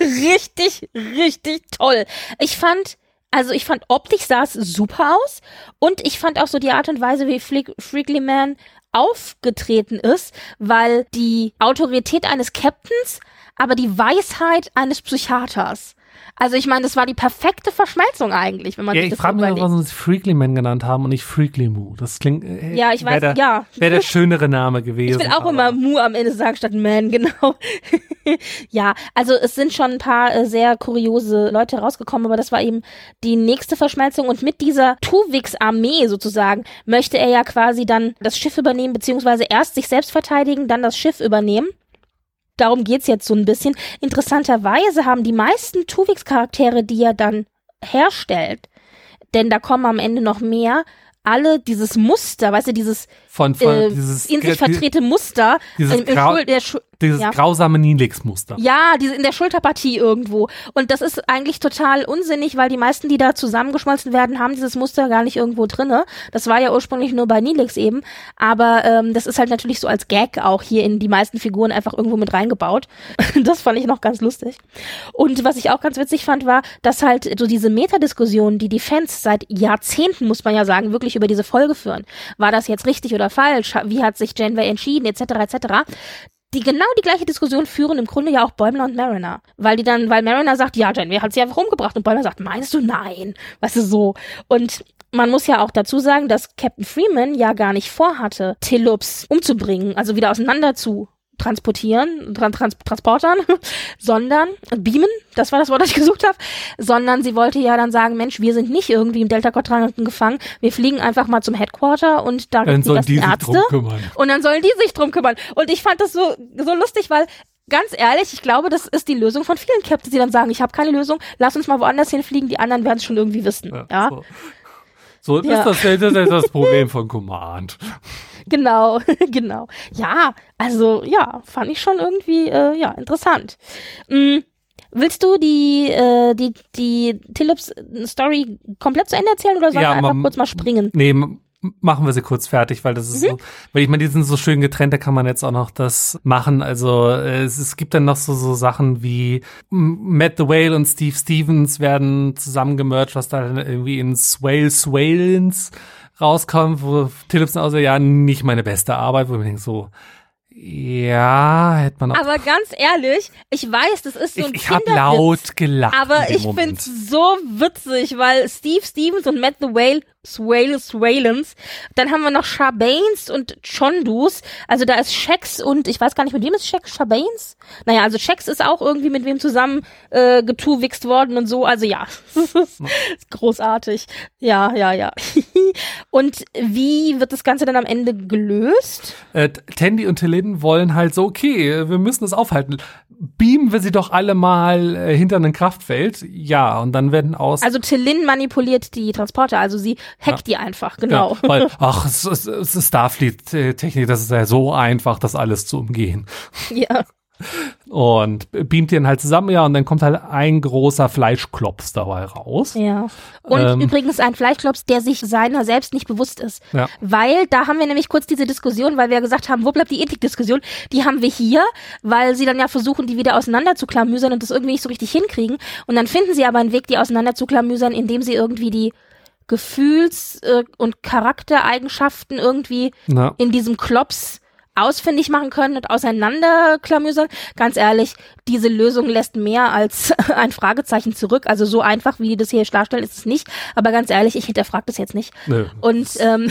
richtig, richtig toll. Ich fand, also ich fand optisch sah es super aus und ich fand auch so die Art und Weise, wie Flick, Frickly Man aufgetreten ist, weil die Autorität eines Captains, aber die Weisheit eines Psychiaters. Also ich meine, das war die perfekte Verschmelzung eigentlich, wenn man Ja, sich ich das frage mich, warum sie es Freakly Man genannt haben und nicht Freakly Moo. Das klingt. Äh, Ja, ich weiß, der, ja. Wäre der schönere Name gewesen. Ich will auch aber- immer Mu am Ende sagen statt Man, genau. ja, also es sind schon ein paar äh, sehr kuriose Leute rausgekommen, aber das war eben die nächste Verschmelzung und mit dieser Tuvix-Armee sozusagen möchte er ja quasi dann das Schiff übernehmen, beziehungsweise erst sich selbst verteidigen, dann das Schiff übernehmen. Darum geht's jetzt so ein bisschen. Interessanterweise haben die meisten Tuvix-Charaktere, die er dann herstellt, denn da kommen am Ende noch mehr, alle dieses Muster, weißt du, dieses von, von äh, dieses, in sich verdrehte Muster dieses im, im Grau- Schu dieses ja. grausame Nilix-Muster. ja, diese in der Schulterpartie irgendwo. Und das ist eigentlich total unsinnig, weil die meisten, die da zusammengeschmolzen werden, haben dieses Muster gar nicht irgendwo drinne. Das war ja ursprünglich nur bei Nilix eben. Aber ähm, das ist halt natürlich so als Gag auch hier in die meisten Figuren einfach irgendwo mit reingebaut. das fand ich noch ganz lustig. Und was ich auch ganz witzig fand, war, dass halt so diese Metadiskussion, die die Fans seit Jahrzehnten, muss man ja sagen, wirklich über diese Folge führen. War das jetzt richtig oder falsch? Wie hat sich Janeway entschieden, etc., etc., die genau die gleiche Diskussion führen im Grunde ja auch Bäumler und Mariner. Weil die dann, weil Mariner sagt, ja, Janeway hat sie einfach umgebracht und Bäumler sagt, meinst du nein? Weißt du so. Und man muss ja auch dazu sagen, dass Captain Freeman ja gar nicht vorhatte, Tillups umzubringen, also wieder auseinander zu transportieren, tran trans transportern, sondern beamen, das war das Wort, das ich gesucht habe, sondern sie wollte ja dann sagen, Mensch, wir sind nicht irgendwie im Delta-Quadranten gefangen, wir fliegen einfach mal zum Headquarter und da Dann sollen die sich Ärzte drum kümmern. und dann sollen die sich drum kümmern. Und ich fand das so, so lustig, weil ganz ehrlich, ich glaube, das ist die Lösung von vielen Captains, die dann sagen, ich habe keine Lösung, lass uns mal woanders hinfliegen, die anderen werden es schon irgendwie wissen. Ja, So, so das, Ja. ist das, das ist das Problem von Command. Genau, genau. Ja, also ja, fand ich schon irgendwie äh, ja interessant. Mm, willst du die äh, die die Tillups Story komplett zu Ende erzählen oder sollen Ja, wir einfach kurz mal springen? Nee, machen wir sie kurz fertig, weil das ist Mhm. so, weil ich meine, die sind so schön getrennt, da kann man jetzt auch noch das machen. Also äh, es, es gibt dann noch so, so Sachen wie Matt the Whale und Steve Stevens werden zusammengemerged, was da dann irgendwie in Swale Swalens rauskommt, wo Tillips also ja nicht meine beste Arbeit, wo ich mir denke so, ja, hätte man auch. Aber ganz ehrlich, ich weiß, das ist so ein ich ich habe laut gelacht. Aber ich Moment. find's so witzig, weil Steve Stevens und Matt the Whale, Swale, Swalens, dann haben wir noch Shabanes und Chondus, also da ist Shax und ich weiß gar nicht, mit wem ist Shax, Shabanes? Naja, also Shax ist auch irgendwie mit wem zusammen äh, getuwixt worden und so, also ja, ist großartig. Ja, ja, ja. und wie wird das Ganze dann am Ende gelöst? äh, Tandy und Tillin wollen halt so, okay, wir müssen es aufhalten. Beamen wir sie doch alle mal äh, hinter ein Kraftfeld. Ja, und dann werden aus. Also Tillin manipuliert die Transporter, also sie hackt die einfach, genau. Ja, weil, ach, Starfleet-Technik, das ist ja so einfach, das alles zu umgehen. ja. Und beamt den halt zusammen, ja, und dann kommt halt ein großer Fleischklops dabei raus. Ja. Und Ähm. übrigens ein Fleischklops, der sich seiner selbst nicht bewusst ist. Ja. Weil da haben wir nämlich kurz diese Diskussion, weil wir ja gesagt haben, wo bleibt die Ethikdiskussion? Die haben wir hier, weil sie dann ja versuchen, die wieder auseinander zu klamüsern und das irgendwie nicht so richtig hinkriegen. Und dann finden sie aber einen Weg, die auseinander zu klamüsern, indem sie irgendwie die Gefühls- äh, und Charaktereigenschaften irgendwie Na, in diesem Klops ausfindig machen können und auseinanderklamüsern. Ganz ehrlich, diese Lösung lässt mehr als ein Fragezeichen zurück. Also so einfach, wie die das hier darstellen, ist es nicht. Aber ganz ehrlich, ich hinterfrage das jetzt nicht. nö. Und ähm,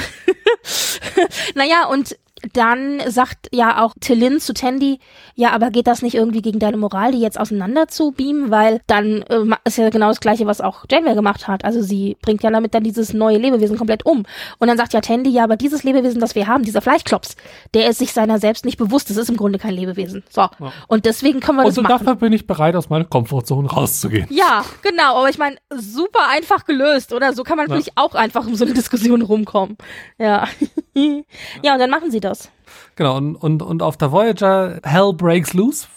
naja, und dann sagt ja auch Tillin zu Tandy, ja, aber geht das nicht irgendwie gegen deine Moral, die jetzt auseinander zu beamen, weil dann äh, ist ja genau das gleiche, was auch Janeway gemacht hat. Also sie bringt ja damit dann dieses neue Lebewesen komplett um. Und dann sagt ja Tandy, ja, aber dieses Lebewesen, das wir haben, dieser Fleischklops, der ist sich seiner selbst nicht bewusst. Das ist im Grunde kein Lebewesen. So. Ja. Und deswegen können wir Und das machen. dafür bin ich bereit, aus meiner Komfortzone rauszugehen. Ja, genau. Aber ich meine, super einfach gelöst, oder? So kann man natürlich auch einfach um so eine Diskussion rumkommen. Ja. ja, und dann machen sie das. Genau, und, und, und auf der Voyager Hell Breaks Loose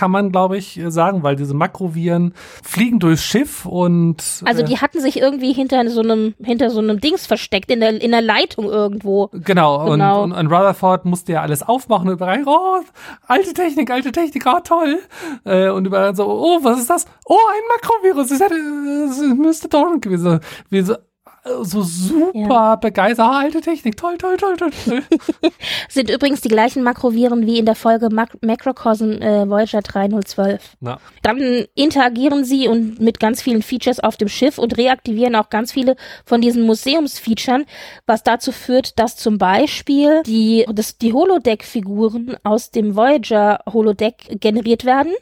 kann man, glaube ich, sagen, weil diese Makroviren fliegen durchs Schiff und. Also die äh, hatten sich irgendwie hinter so einem, hinter so einem Dings versteckt, in der, in der Leitung irgendwo. Genau, genau. Und, und, und Rutherford musste ja alles aufmachen und überall, oh, alte Technik, alte Technik, oh, toll. Äh, und überall so, oh, was ist das? Oh, ein Makrovirus, das, das müsste Dorn gewesen sein. So, so super ja. begeistert. Ah, alte Technik, toll, toll, toll, toll. Sind übrigens die gleichen Makroviren wie in der Folge Mac Macrocosm äh, Voyager 3012. Na. Dann interagieren sie und mit ganz vielen Features auf dem Schiff und reaktivieren auch ganz viele von diesen Museumsfeatures, was dazu führt, dass zum Beispiel die, das, die Holodeck-Figuren aus dem Voyager Holodeck generiert werden.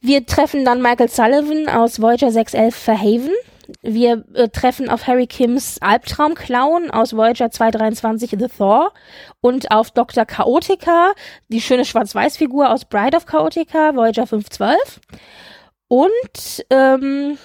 Wir treffen dann Michael Sullivan aus Voyager 611 Verhaven wir äh, treffen auf Harry Kims Albtraumclown aus Voyager 223 The Thor und auf Dr. Chaotica, die schöne Schwarz-Weiß-Figur aus Bride of Chaotica, Voyager 512. Und ähm,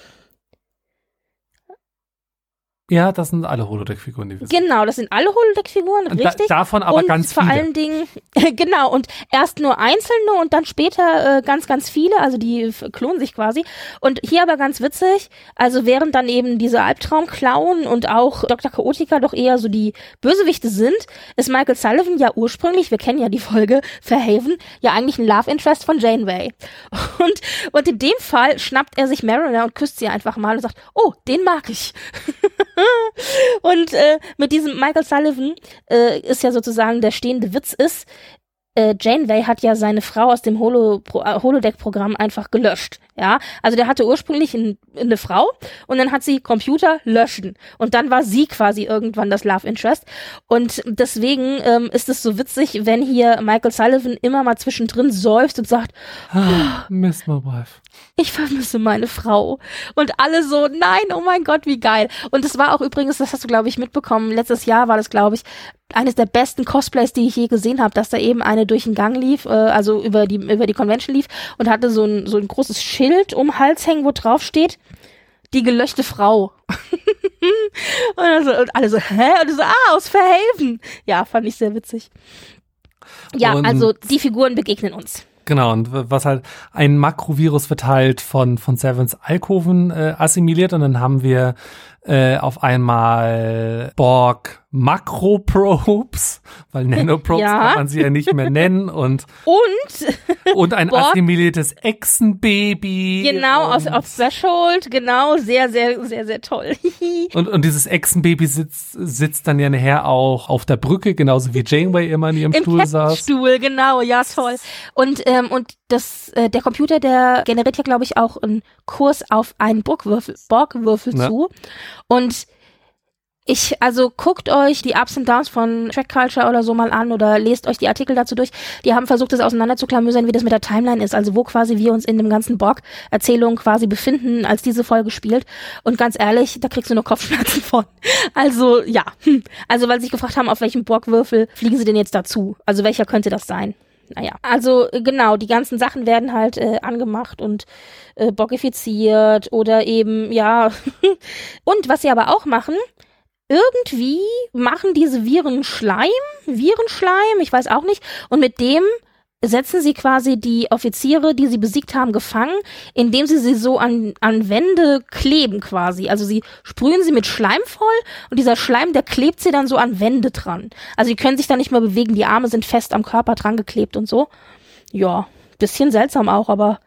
ja, das sind alle Holodeck-Figuren, die wir sehen. Genau, das sind alle Holodeck-Figuren, richtig. Da, davon aber und ganz viele. vor allen Dingen, genau, und erst nur einzelne und dann später äh, ganz, ganz viele, also die klonen sich quasi. Und hier aber ganz witzig, also während dann eben diese Albtraum-Klauen und auch Dr. Chaotica doch eher so die Bösewichte sind, ist Michael Sullivan ja ursprünglich, wir kennen ja die Folge Verhaven, ja eigentlich ein Love Interest von Janeway. Und, und in dem Fall schnappt er sich Mariner und küsst sie einfach mal und sagt, oh, den mag ich. und äh, mit diesem Michael Sullivan äh, ist ja sozusagen der stehende Witz ist, äh, Janeway hat ja seine Frau aus dem Holo äh, Holodeck-Programm einfach gelöscht. Ja, also der hatte ursprünglich ein, eine Frau und dann hat sie Computer löschen und dann war sie quasi irgendwann das Love Interest und deswegen ähm, ist es so witzig, wenn hier Michael Sullivan immer mal zwischendrin seufzt und sagt, ah, Miss my wife. Ich vermisse meine Frau und alle so, nein, oh mein Gott, wie geil. Und es war auch übrigens, das hast du glaube ich mitbekommen, letztes Jahr war das glaube ich eines der besten Cosplays, die ich je gesehen habe, dass da eben eine durch den Gang lief, äh, also über die über die Convention lief und hatte so ein so ein großes Schild um Hals hängen, wo drauf steht, die gelöschte Frau. und, also, und alle so, hä? Und so, ah, aus Verhelfen. Ja, fand ich sehr witzig. Ja, und also die Figuren begegnen uns. Genau, und was halt ein Makrovirus wird halt von, von Sevens Alkoven äh, assimiliert und dann haben wir äh, auf einmal Borg Makroprobes, weil Nanoprobes ja. kann man sie ja nicht mehr nennen und und, und ein Borg, assimiliertes Echsenbaby. Genau, aus, auf Threshold, genau, sehr, sehr, sehr, sehr toll. und, und dieses Echsenbaby sitzt, sitzt dann ja nachher auch auf der Brücke, genauso wie Janeway immer in ihrem Im Stuhl saß. Stuhl, genau, ja, toll. Und, ähm, und das, äh, der Computer, der generiert ja, glaube ich, auch einen Kurs auf einen Borgwürfel, Borgwürfel ja. zu. Und ich, also guckt euch die Ups und Downs von Track Culture oder so mal an oder lest euch die Artikel dazu durch. Die haben versucht, das auseinanderzuklamüsern, wie das mit der Timeline ist. Also wo quasi wir uns in dem ganzen Borg-Erzählung quasi befinden, als diese Folge spielt. Und ganz ehrlich, da kriegst du nur Kopfschmerzen von. Also, ja. Also, weil sie sich gefragt haben, auf welchem Borgwürfel fliegen sie denn jetzt dazu? Also, welcher könnte das sein? Naja, also genau, die ganzen Sachen werden halt äh, angemacht und äh, bogifiziert oder eben, ja. und was sie aber auch machen, irgendwie machen diese Viren Schleim, Virenschleim, ich weiß auch nicht, und mit dem setzen sie quasi die Offiziere, die sie besiegt haben, gefangen, indem sie sie so an, an Wände kleben quasi. Also sie sprühen sie mit Schleim voll und dieser Schleim, der klebt sie dann so an Wände dran. Also sie können sich da nicht mehr bewegen, die Arme sind fest am Körper dran geklebt und so. Ja, bisschen seltsam auch, aber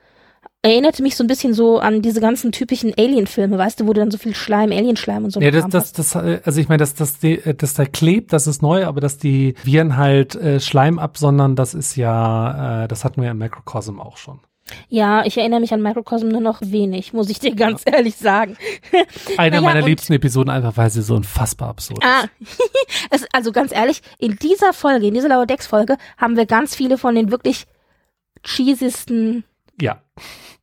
erinnerte mich so ein bisschen so an diese ganzen typischen Alien-Filme, weißt du, wo du dann so viel Schleim, Alienschleim und so. Ja, das, das, das, also ich meine, dass das, das da klebt, das ist neu, aber dass die Viren halt äh, Schleim absondern, das ist ja, äh, das hatten wir im Macrocosm auch schon. Ja, ich erinnere mich an Microcosm nur noch wenig, muss ich dir ganz ja. ehrlich sagen. Eine naja, meiner liebsten Episoden, einfach weil sie so unfassbar absurd ah, ist. also ganz ehrlich, in dieser Folge, in dieser Lower Decks Folge, haben wir ganz viele von den wirklich cheesiesten ja.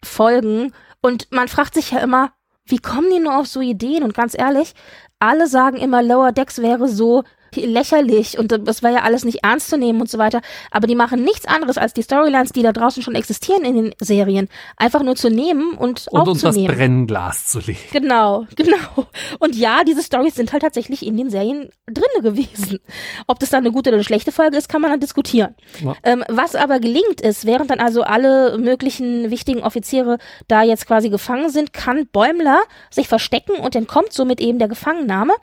Folgen. Und man fragt sich ja immer, wie kommen die nur auf so Ideen? Und ganz ehrlich, alle sagen immer, Lower Decks wäre so lächerlich und das war ja alles nicht ernst zu nehmen und so weiter. Aber die machen nichts anderes als die Storylines, die da draußen schon existieren in den Serien, einfach nur zu nehmen und, und uns das Brennglas zu legen. Genau, genau. Und ja, diese Stories sind halt tatsächlich in den Serien drinne gewesen. Ob das dann eine gute oder eine schlechte Folge ist, kann man dann diskutieren. Ja. Ähm, was aber gelingt ist, während dann also alle möglichen wichtigen Offiziere da jetzt quasi gefangen sind, kann Bäumler sich verstecken und entkommt somit eben der Gefangennahme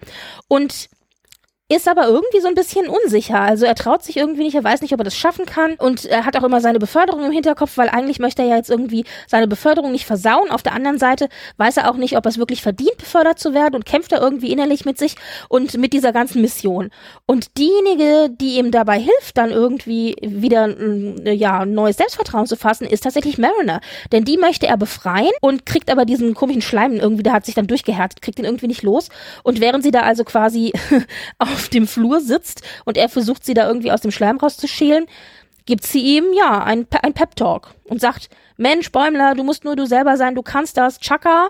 und ist aber irgendwie so ein bisschen unsicher. Also er traut sich irgendwie nicht, er weiß nicht, ob er das schaffen kann und er hat auch immer seine Beförderung im Hinterkopf, weil eigentlich möchte er ja jetzt irgendwie seine Beförderung nicht versauen. Auf der anderen Seite weiß er auch nicht, ob er es wirklich verdient, befördert zu werden und kämpft er irgendwie innerlich mit sich und mit dieser ganzen Mission. Und diejenige, die ihm dabei hilft, dann irgendwie wieder ja, neues Selbstvertrauen zu fassen, ist tatsächlich Mariner. Denn die möchte er befreien und kriegt aber diesen komischen Schleim irgendwie, der hat sich dann durchgehärtet, kriegt ihn irgendwie nicht los. Und während sie da also quasi auf auf dem Flur sitzt und er versucht, sie da irgendwie aus dem Schleim rauszuschälen, gibt sie ihm, ja, ein, ein Pep-Talk und sagt, Mensch, Bäumler, du musst nur du selber sein, du kannst das, Chaka.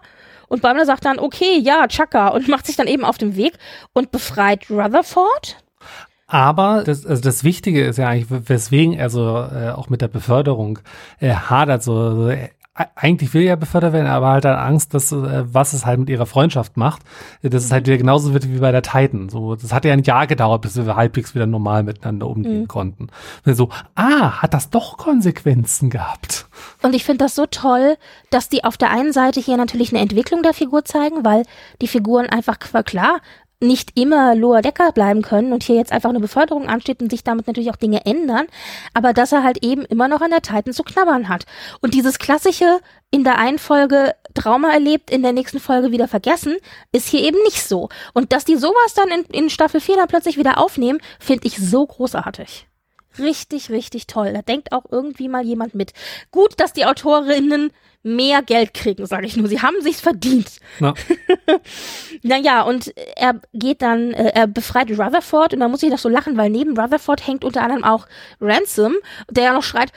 Und Bäumler sagt dann, okay, ja, Chaka und macht sich dann eben auf den Weg und befreit Rutherford. Aber das, also das Wichtige ist ja eigentlich, weswegen er so äh, auch mit der Beförderung äh, hadert. So, so eigentlich will er befördert werden, aber halt dann Angst, dass äh, was es halt mit ihrer Freundschaft macht, dass es halt wieder genauso wird wie bei der Titan. So, das hat ja ein Jahr gedauert, bis wir halbwegs wieder normal miteinander umgehen mhm. konnten. Und so, ah, hat das doch Konsequenzen gehabt. Und ich finde das so toll, dass die auf der einen Seite hier natürlich eine Entwicklung der Figur zeigen, weil die Figuren einfach klar nicht immer Loa Decker bleiben können und hier jetzt einfach eine Beförderung ansteht und sich damit natürlich auch Dinge ändern, aber dass er halt eben immer noch an der Titan zu knabbern hat. Und dieses klassische in der einen Folge Trauma erlebt, in der nächsten Folge wieder vergessen, ist hier eben nicht so. Und dass die sowas dann in, in Staffel 4 dann plötzlich wieder aufnehmen, finde ich so großartig. Richtig, richtig toll. Da denkt auch irgendwie mal jemand mit. Gut, dass die Autorinnen mehr Geld kriegen, sage ich nur. Sie haben sich's verdient. Ja. naja, und er geht dann, äh, er befreit Rutherford und da muss ich doch so lachen, weil neben Rutherford hängt unter anderem auch Ransom, der ja noch schreit,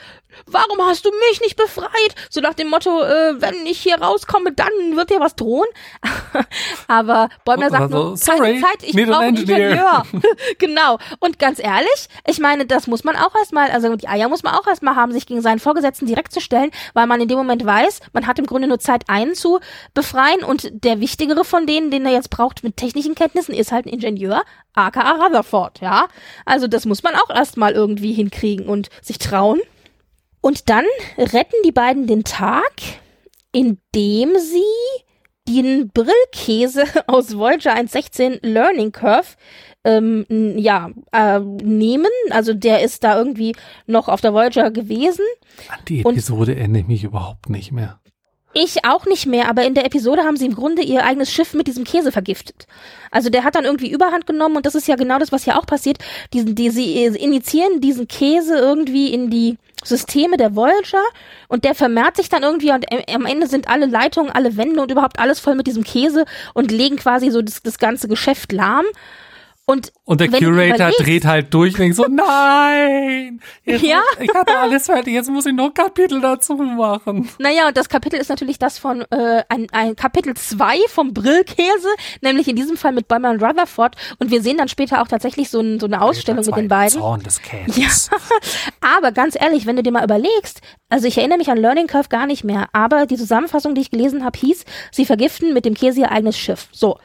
warum hast du mich nicht befreit? So nach dem Motto, äh, wenn ich hier rauskomme, dann wird dir was drohen. Aber Bäumler sagt also, nur, sorry, Zeit, ich brauche einen Ingenieur. genau. Und ganz ehrlich, ich meine, das muss man auch erstmal, also die Eier muss man auch erstmal haben, sich gegen seinen Vorgesetzten direkt zu stellen, weil man in dem Moment weiß, man hat im Grunde nur Zeit, einen zu befreien und der wichtigere von denen, den er jetzt braucht mit technischen Kenntnissen, ist halt ein Ingenieur, aka Rutherford, ja. Also das muss man auch erstmal irgendwie hinkriegen und sich trauen. Und dann retten die beiden den Tag, indem sie den Brillkäse aus Voyager 1.16 Learning Curve ähm, ja, äh, nehmen. Also der ist da irgendwie noch auf der Voyager gewesen. An die Episode erinnere ich mich überhaupt nicht mehr. Ich auch nicht mehr, aber in der Episode haben sie im Grunde ihr eigenes Schiff mit diesem Käse vergiftet. Also der hat dann irgendwie Überhand genommen und das ist ja genau das, was hier auch passiert. Diesen, die, sie initiieren diesen Käse irgendwie in die Systeme der Voyager und der vermehrt sich dann irgendwie und am Ende sind alle Leitungen, alle Wände und überhaupt alles voll mit diesem Käse und legen quasi so das, das ganze Geschäft lahm. Und, und der Curator dreht halt durch und denkt so, nein, ja? ich hatte alles fertig, jetzt muss ich noch Kapitel dazu machen. Naja, und das Kapitel ist natürlich das von, äh, ein, ein Kapitel 2 vom Brillkäse, nämlich in diesem Fall mit Bäumer und Rutherford. Und wir sehen dann später auch tatsächlich so, ein, so eine Ausstellung mit den beiden. Zorn des Käses. Ja, aber ganz ehrlich, wenn du dir mal überlegst, also ich erinnere mich an Learning Curve gar nicht mehr, aber die Zusammenfassung, die ich gelesen habe, hieß, sie vergiften mit dem Käse ihr eigenes Schiff. So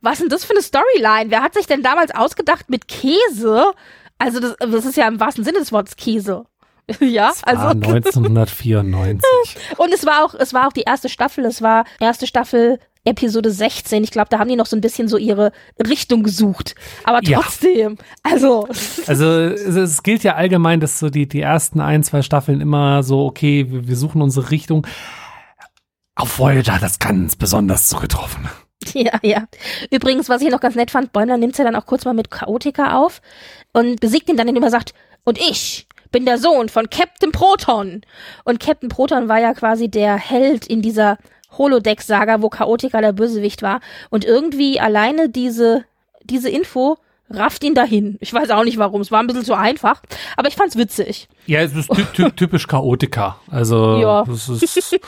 was ist denn das für eine Storyline? Wer hat sich denn damals ausgedacht mit Käse? Also das, das ist ja im wahrsten Sinne des Wortes Käse. ja, das war also 1994. Und es war auch, es war auch die erste Staffel. Es war erste Staffel Episode 16. Ich glaube, da haben die noch so ein bisschen so ihre Richtung gesucht. Aber trotzdem, ja. also. Also es, gilt ja allgemein, dass so die, die ersten ein, zwei Staffeln immer so, okay, wir, wir suchen unsere Richtung. Auf Voyager, das ganz besonders zugetroffen. Ja, ja. Übrigens, was ich noch ganz nett fand, Bäumler nimmt ja dann auch kurz mal mit Chaotica auf und besiegt ihn dann, indem er sagt, und ich bin der Sohn von Captain Proton. Und Captain Proton war ja quasi der Held in dieser Holodeck-Saga, wo Chaotica der Bösewicht war. Und irgendwie alleine diese, diese Info rafft ihn dahin. Ich weiß auch nicht warum, es war ein bisschen zu einfach, aber ich fand's witzig. Ja, es ist ty ty typisch Chaotica. Also, Ja. das ist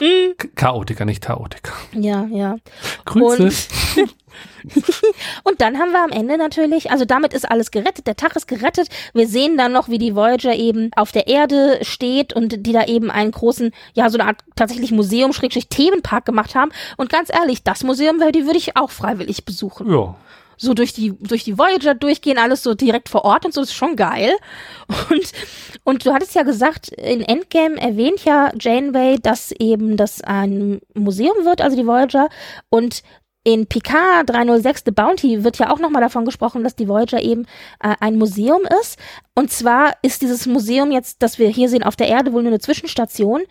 Chaotica, nicht Chaotica. Ja, ja. Grüße. Und- Und dann haben wir am Ende natürlich, also damit ist alles gerettet, der Tag ist gerettet. Wir sehen dann noch, wie die Voyager eben auf der Erde steht und die da eben einen großen, ja, so eine Art tatsächlich Museum, Schrägstrich Themenpark gemacht haben. Und ganz ehrlich, das Museum, die würde ich auch freiwillig besuchen. ja. So durch die durch die Voyager durchgehen, alles so direkt vor Ort und so, ist schon geil. Und und du hattest ja gesagt, in Endgame erwähnt ja Janeway, dass eben das ein Museum wird, also die Voyager und in Picard 306 The Bounty wird ja auch nochmal davon gesprochen, dass die Voyager eben äh, ein Museum ist. Und zwar ist dieses Museum jetzt, das wir hier sehen, auf der Erde wohl nur eine Zwischenstation.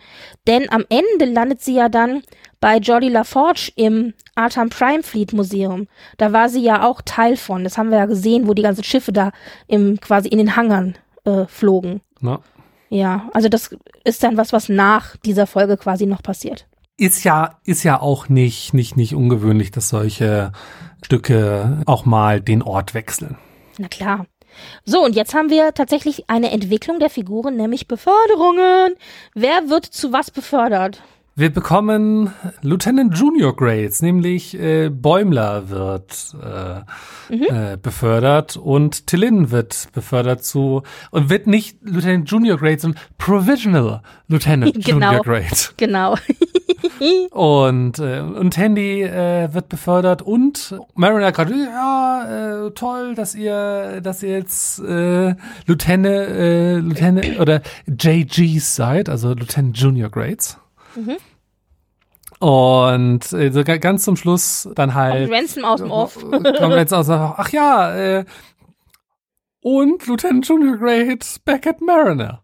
Denn am Ende landet sie ja dann bei Jordi LaForge im Arkham Prime Fleet Museum. Da war sie ja auch Teil von. Das haben wir ja gesehen, wo die ganzen Schiffe da im, quasi in den Hangern äh, flogen. Ne? Ja, also das ist dann was, was nach dieser Folge quasi noch passiert. Ist ja, ist ja auch nicht, nicht, nicht ungewöhnlich, dass solche Stücke auch mal den Ort wechseln. Na klar. So, und jetzt haben wir tatsächlich eine Entwicklung der Figuren, nämlich Beförderungen. Wer wird zu was befördert? Wir bekommen Lieutenant Junior Grades, nämlich äh, Bäumler wird äh, äh, befördert und Tillin wird befördert zu und wird nicht Lieutenant Junior Grade, sondern Provisional Lieutenant Genau. Junior Grade. Genau. Und, äh, und Handy äh, wird befördert und Mariner gerade, ja, äh, toll, dass ihr, dass ihr jetzt äh, Lieutenant, äh, Lieutenant oder JGs seid, also Lieutenant Junior Grades. Und äh, so ga- ganz zum Schluss dann halt. Ransom aus dem Off. Kommt jetzt auch so, ach ja, äh, und Lieutenant Junior Grade back at Mariner.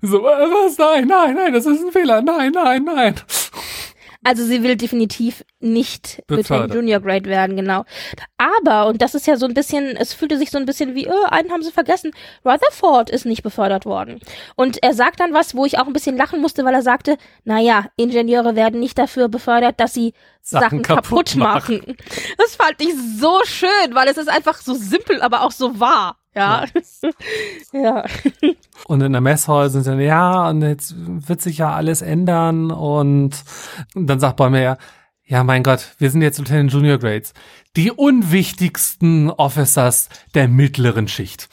So, äh, was? Nein, nein, nein, das ist ein Fehler. Nein, nein, nein. Also sie will definitiv nicht. Lieutenant Junior Grade werden, genau. Aber, und das ist ja so ein bisschen, es fühlte sich so ein bisschen wie, äh, einen haben sie vergessen, Rutherford ist nicht befördert worden. Und er sagt dann was, wo ich auch ein bisschen lachen musste, weil er sagte, naja, Ingenieure werden nicht dafür befördert, dass sie Sachen Sachen, kaputt, kaputt machen. Das fand ich so schön, weil es ist einfach so simpel, aber auch so wahr. Ja. Ja. Und in der Messhall sind sie dann, ja, und jetzt wird sich ja alles ändern. Und, dann sagt Bäumer ja, ja, mein Gott, wir sind jetzt Lieutenant Junior Grades. Die unwichtigsten Officers der mittleren Schicht.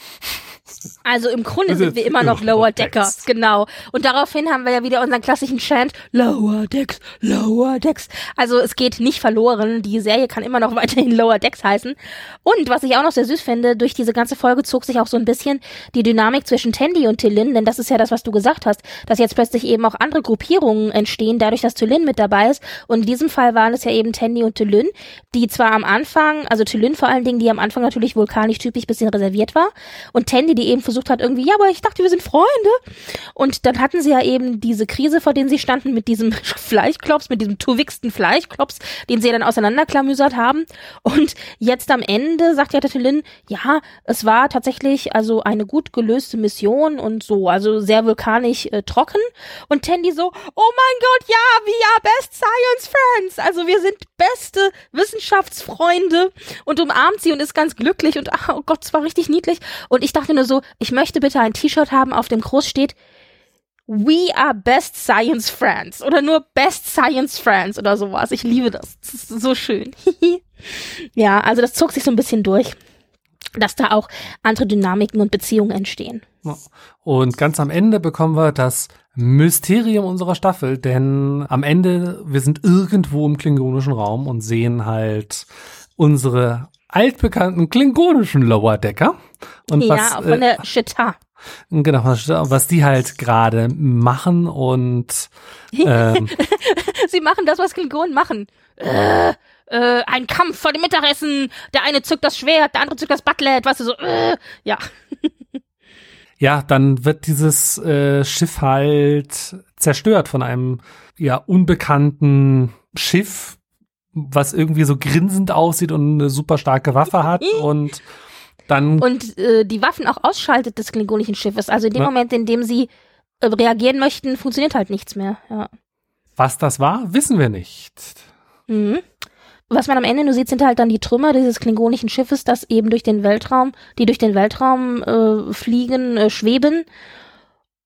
Also im Grunde sind wir immer noch Lower Decks. genau. Und daraufhin haben wir ja wieder unseren klassischen Chant, Lower Decks, Lower Decks. Also es geht nicht verloren. Die Serie kann immer noch weiterhin Lower Decks heißen. Und was ich auch noch sehr süß finde, durch diese ganze Folge zog sich auch so ein bisschen die Dynamik zwischen Tandy und Tillin, denn das ist ja das, was du gesagt hast, dass jetzt plötzlich eben auch andere Gruppierungen entstehen, dadurch, dass Tillin mit dabei ist. Und in diesem Fall waren es ja eben Tandy und Tillin, die zwar am Anfang, also Tillin vor allen Dingen, die am Anfang natürlich vulkanisch typisch bisschen reserviert war und Tandy, die eben versucht hat irgendwie, ja, aber ich dachte, wir sind Freunde. Und dann hatten sie ja eben diese Krise, vor denen sie standen, mit diesem Fleischklops, mit diesem tuwigsten Fleischklops, den sie dann auseinanderklamüsert haben. Und jetzt am Ende sagt ja Tillin, ja, es war tatsächlich also eine gut gelöste Mission und so, also sehr vulkanisch äh, trocken. Und Tandy so, oh mein Gott, ja, we are best science friends. Also wir sind beste Wissenschaftsfreunde und umarmt sie und ist ganz glücklich und ach, oh Gott, es war richtig niedlich. Und ich dachte nur so, ich möchte bitte ein T-Shirt haben, auf dem groß steht, We are best science friends oder nur best science friends oder sowas. Ich liebe das. Das ist so schön. ja, also das zog sich so ein bisschen durch, dass da auch andere Dynamiken und Beziehungen entstehen. Und ganz am Ende bekommen wir das Mysterium unserer Staffel, denn am Ende, wir sind irgendwo im klingonischen Raum und sehen halt unsere altbekannten klingonischen Lower Decker. Und ja, was, von äh, der Shita. genau, was, die halt gerade machen und ähm, Sie machen das, was Klingonen machen. Äh, äh, ein Kampf vor dem Mittagessen. Der eine zückt das Schwert, der andere zückt das Butlet, weißt du, so, äh, ja. ja, dann wird dieses äh, Schiff halt zerstört von einem ja unbekannten Schiff, was irgendwie so grinsend aussieht und eine super starke Waffe hat und Dann und äh, die Waffen auch ausschaltet des klingonischen Schiffes. Also in dem Ja. Moment, in dem sie äh, reagieren möchten, funktioniert halt nichts mehr. Ja. was das war, wissen wir nicht. Mhm. Was man am Ende nur sieht, sind halt dann die Trümmer dieses klingonischen Schiffes, das eben durch den Weltraum, die durch den Weltraum äh, fliegen, äh, schweben.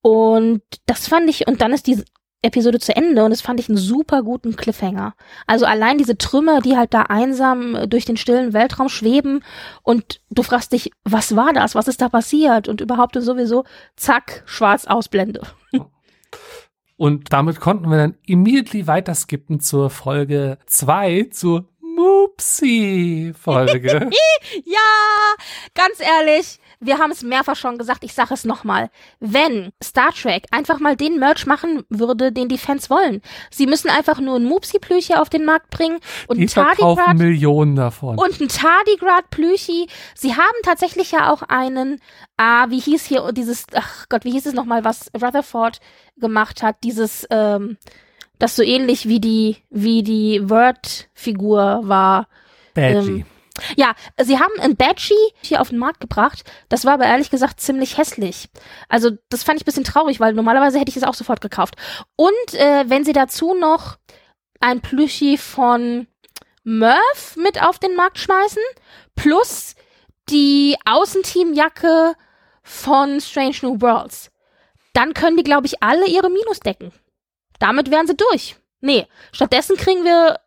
Und das fand ich, und dann ist die Episode zu Ende und das fand ich einen super guten Cliffhanger. Also allein diese Trümmer, die halt da einsam äh, durch den stillen Weltraum schweben und du fragst dich, was war das? Was ist da passiert? Und überhaupt und sowieso, zack, schwarz Ausblende. Und damit konnten wir dann immediately weiter skippen zur Folge 2, zur Moopsie-Folge. Ja, ganz ehrlich, wir haben es mehrfach schon gesagt, ich sage es nochmal. Wenn Star Trek einfach mal den Merch machen würde, den die Fans wollen. Sie müssen einfach nur ein Mupsi-Plüchi auf den Markt bringen und Die ein verkaufen Millionen davon. und ein Tardigrad-Plüchi. Sie haben tatsächlich ja auch einen, ah, wie hieß hier dieses, ach Gott, wie hieß es nochmal, was Rutherford gemacht hat, dieses, ähm, das so ähnlich wie die, wie die Word-Figur war. Badgie. ähm, Ja, sie haben ein Badgie hier auf den Markt gebracht. Das war aber ehrlich gesagt ziemlich hässlich. Also das fand ich ein bisschen traurig, weil normalerweise hätte ich es auch sofort gekauft. Und äh, wenn sie dazu noch ein Plüschi von Murph mit auf den Markt schmeißen, plus die Außenteamjacke von Strange New Worlds, dann können die, glaube ich, alle ihre Minus decken. Damit wären sie durch. Nee, stattdessen kriegen wir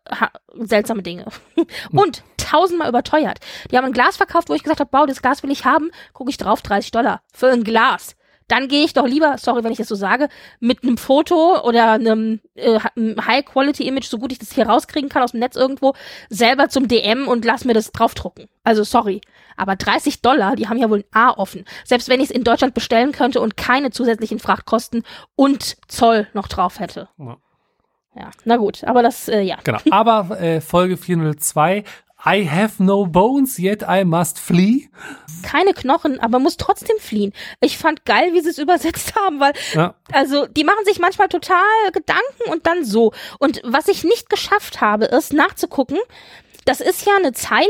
seltsame Dinge. Und tausendmal überteuert. Die haben ein Glas verkauft, wo ich gesagt habe, wow, das Glas will ich haben. Gucke ich drauf, 30 Dollar für ein Glas. Dann gehe ich doch lieber, sorry, wenn ich das so sage, mit einem Foto oder einem äh, High-Quality-Image, so gut ich das hier rauskriegen kann aus dem Netz irgendwo, selber zum DM und lass mir das draufdrucken. Also sorry. Aber 30 Dollar, die haben ja wohl ein A offen. Selbst wenn ich es in Deutschland bestellen könnte und keine zusätzlichen Frachtkosten und Zoll noch drauf hätte. Ja. Ja, na gut, aber das, äh, ja. Genau. Aber äh, Folge 402, I have no bones, yet I must flee. Keine Knochen, aber muss trotzdem fliehen. Ich fand geil, wie sie es übersetzt haben, weil Ja. Also, die machen sich manchmal total Gedanken und dann so. Und was ich nicht geschafft habe, ist nachzugucken. Das ist ja eine Zeile,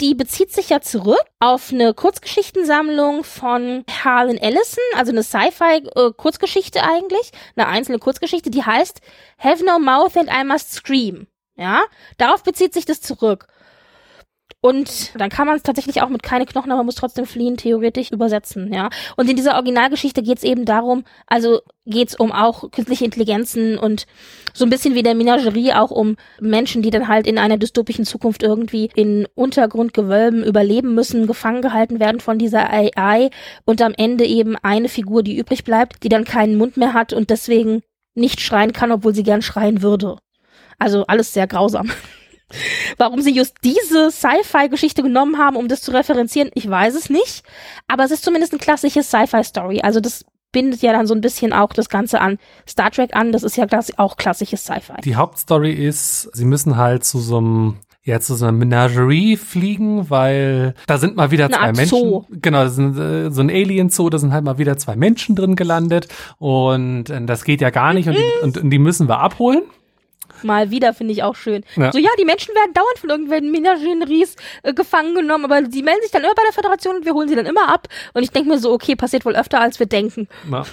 die bezieht sich ja zurück auf eine Kurzgeschichtensammlung von Harlan Ellison, also eine Sci-Fi-Kurzgeschichte eigentlich, eine einzelne Kurzgeschichte, die heißt Have No Mouth and I Must Scream. Ja, darauf bezieht sich das zurück. Und dann kann man es tatsächlich auch mit keine Knochen, aber muss trotzdem fliehen, theoretisch übersetzen, ja. Und in dieser Originalgeschichte geht es eben darum, also geht es um auch künstliche Intelligenzen und so ein bisschen wie der Menagerie auch um Menschen, die dann halt in einer dystopischen Zukunft irgendwie in Untergrundgewölben überleben müssen, gefangen gehalten werden von dieser AI und am Ende eben eine Figur, die übrig bleibt, die dann keinen Mund mehr hat und deswegen nicht schreien kann, obwohl sie gern schreien würde. Also alles sehr grausam. Warum sie just diese Sci-Fi-Geschichte genommen haben, um das zu referenzieren, ich weiß es nicht. Aber es ist zumindest ein klassisches Sci-Fi-Story. Also das bindet ja dann so ein bisschen auch das Ganze an Star Trek an. Das ist ja auch klassisches Sci-Fi. Die Hauptstory ist, sie müssen halt zu so einem ja, zu so einer Menagerie fliegen, weil da sind mal wieder Eine zwei Art Menschen. Zoo. Genau, das sind äh, so ein Alien-Zoo, da sind halt mal wieder zwei Menschen drin gelandet und äh, das geht ja gar nicht und, die, und, und die müssen wir abholen. Mal wieder finde ich auch schön. Ja. So, ja, die Menschen werden dauernd von irgendwelchen Menageries äh, gefangen genommen, aber die melden sich dann immer bei der Föderation und wir holen sie dann immer ab. Und ich denke mir so, okay, passiert wohl öfter, als wir denken. Ja.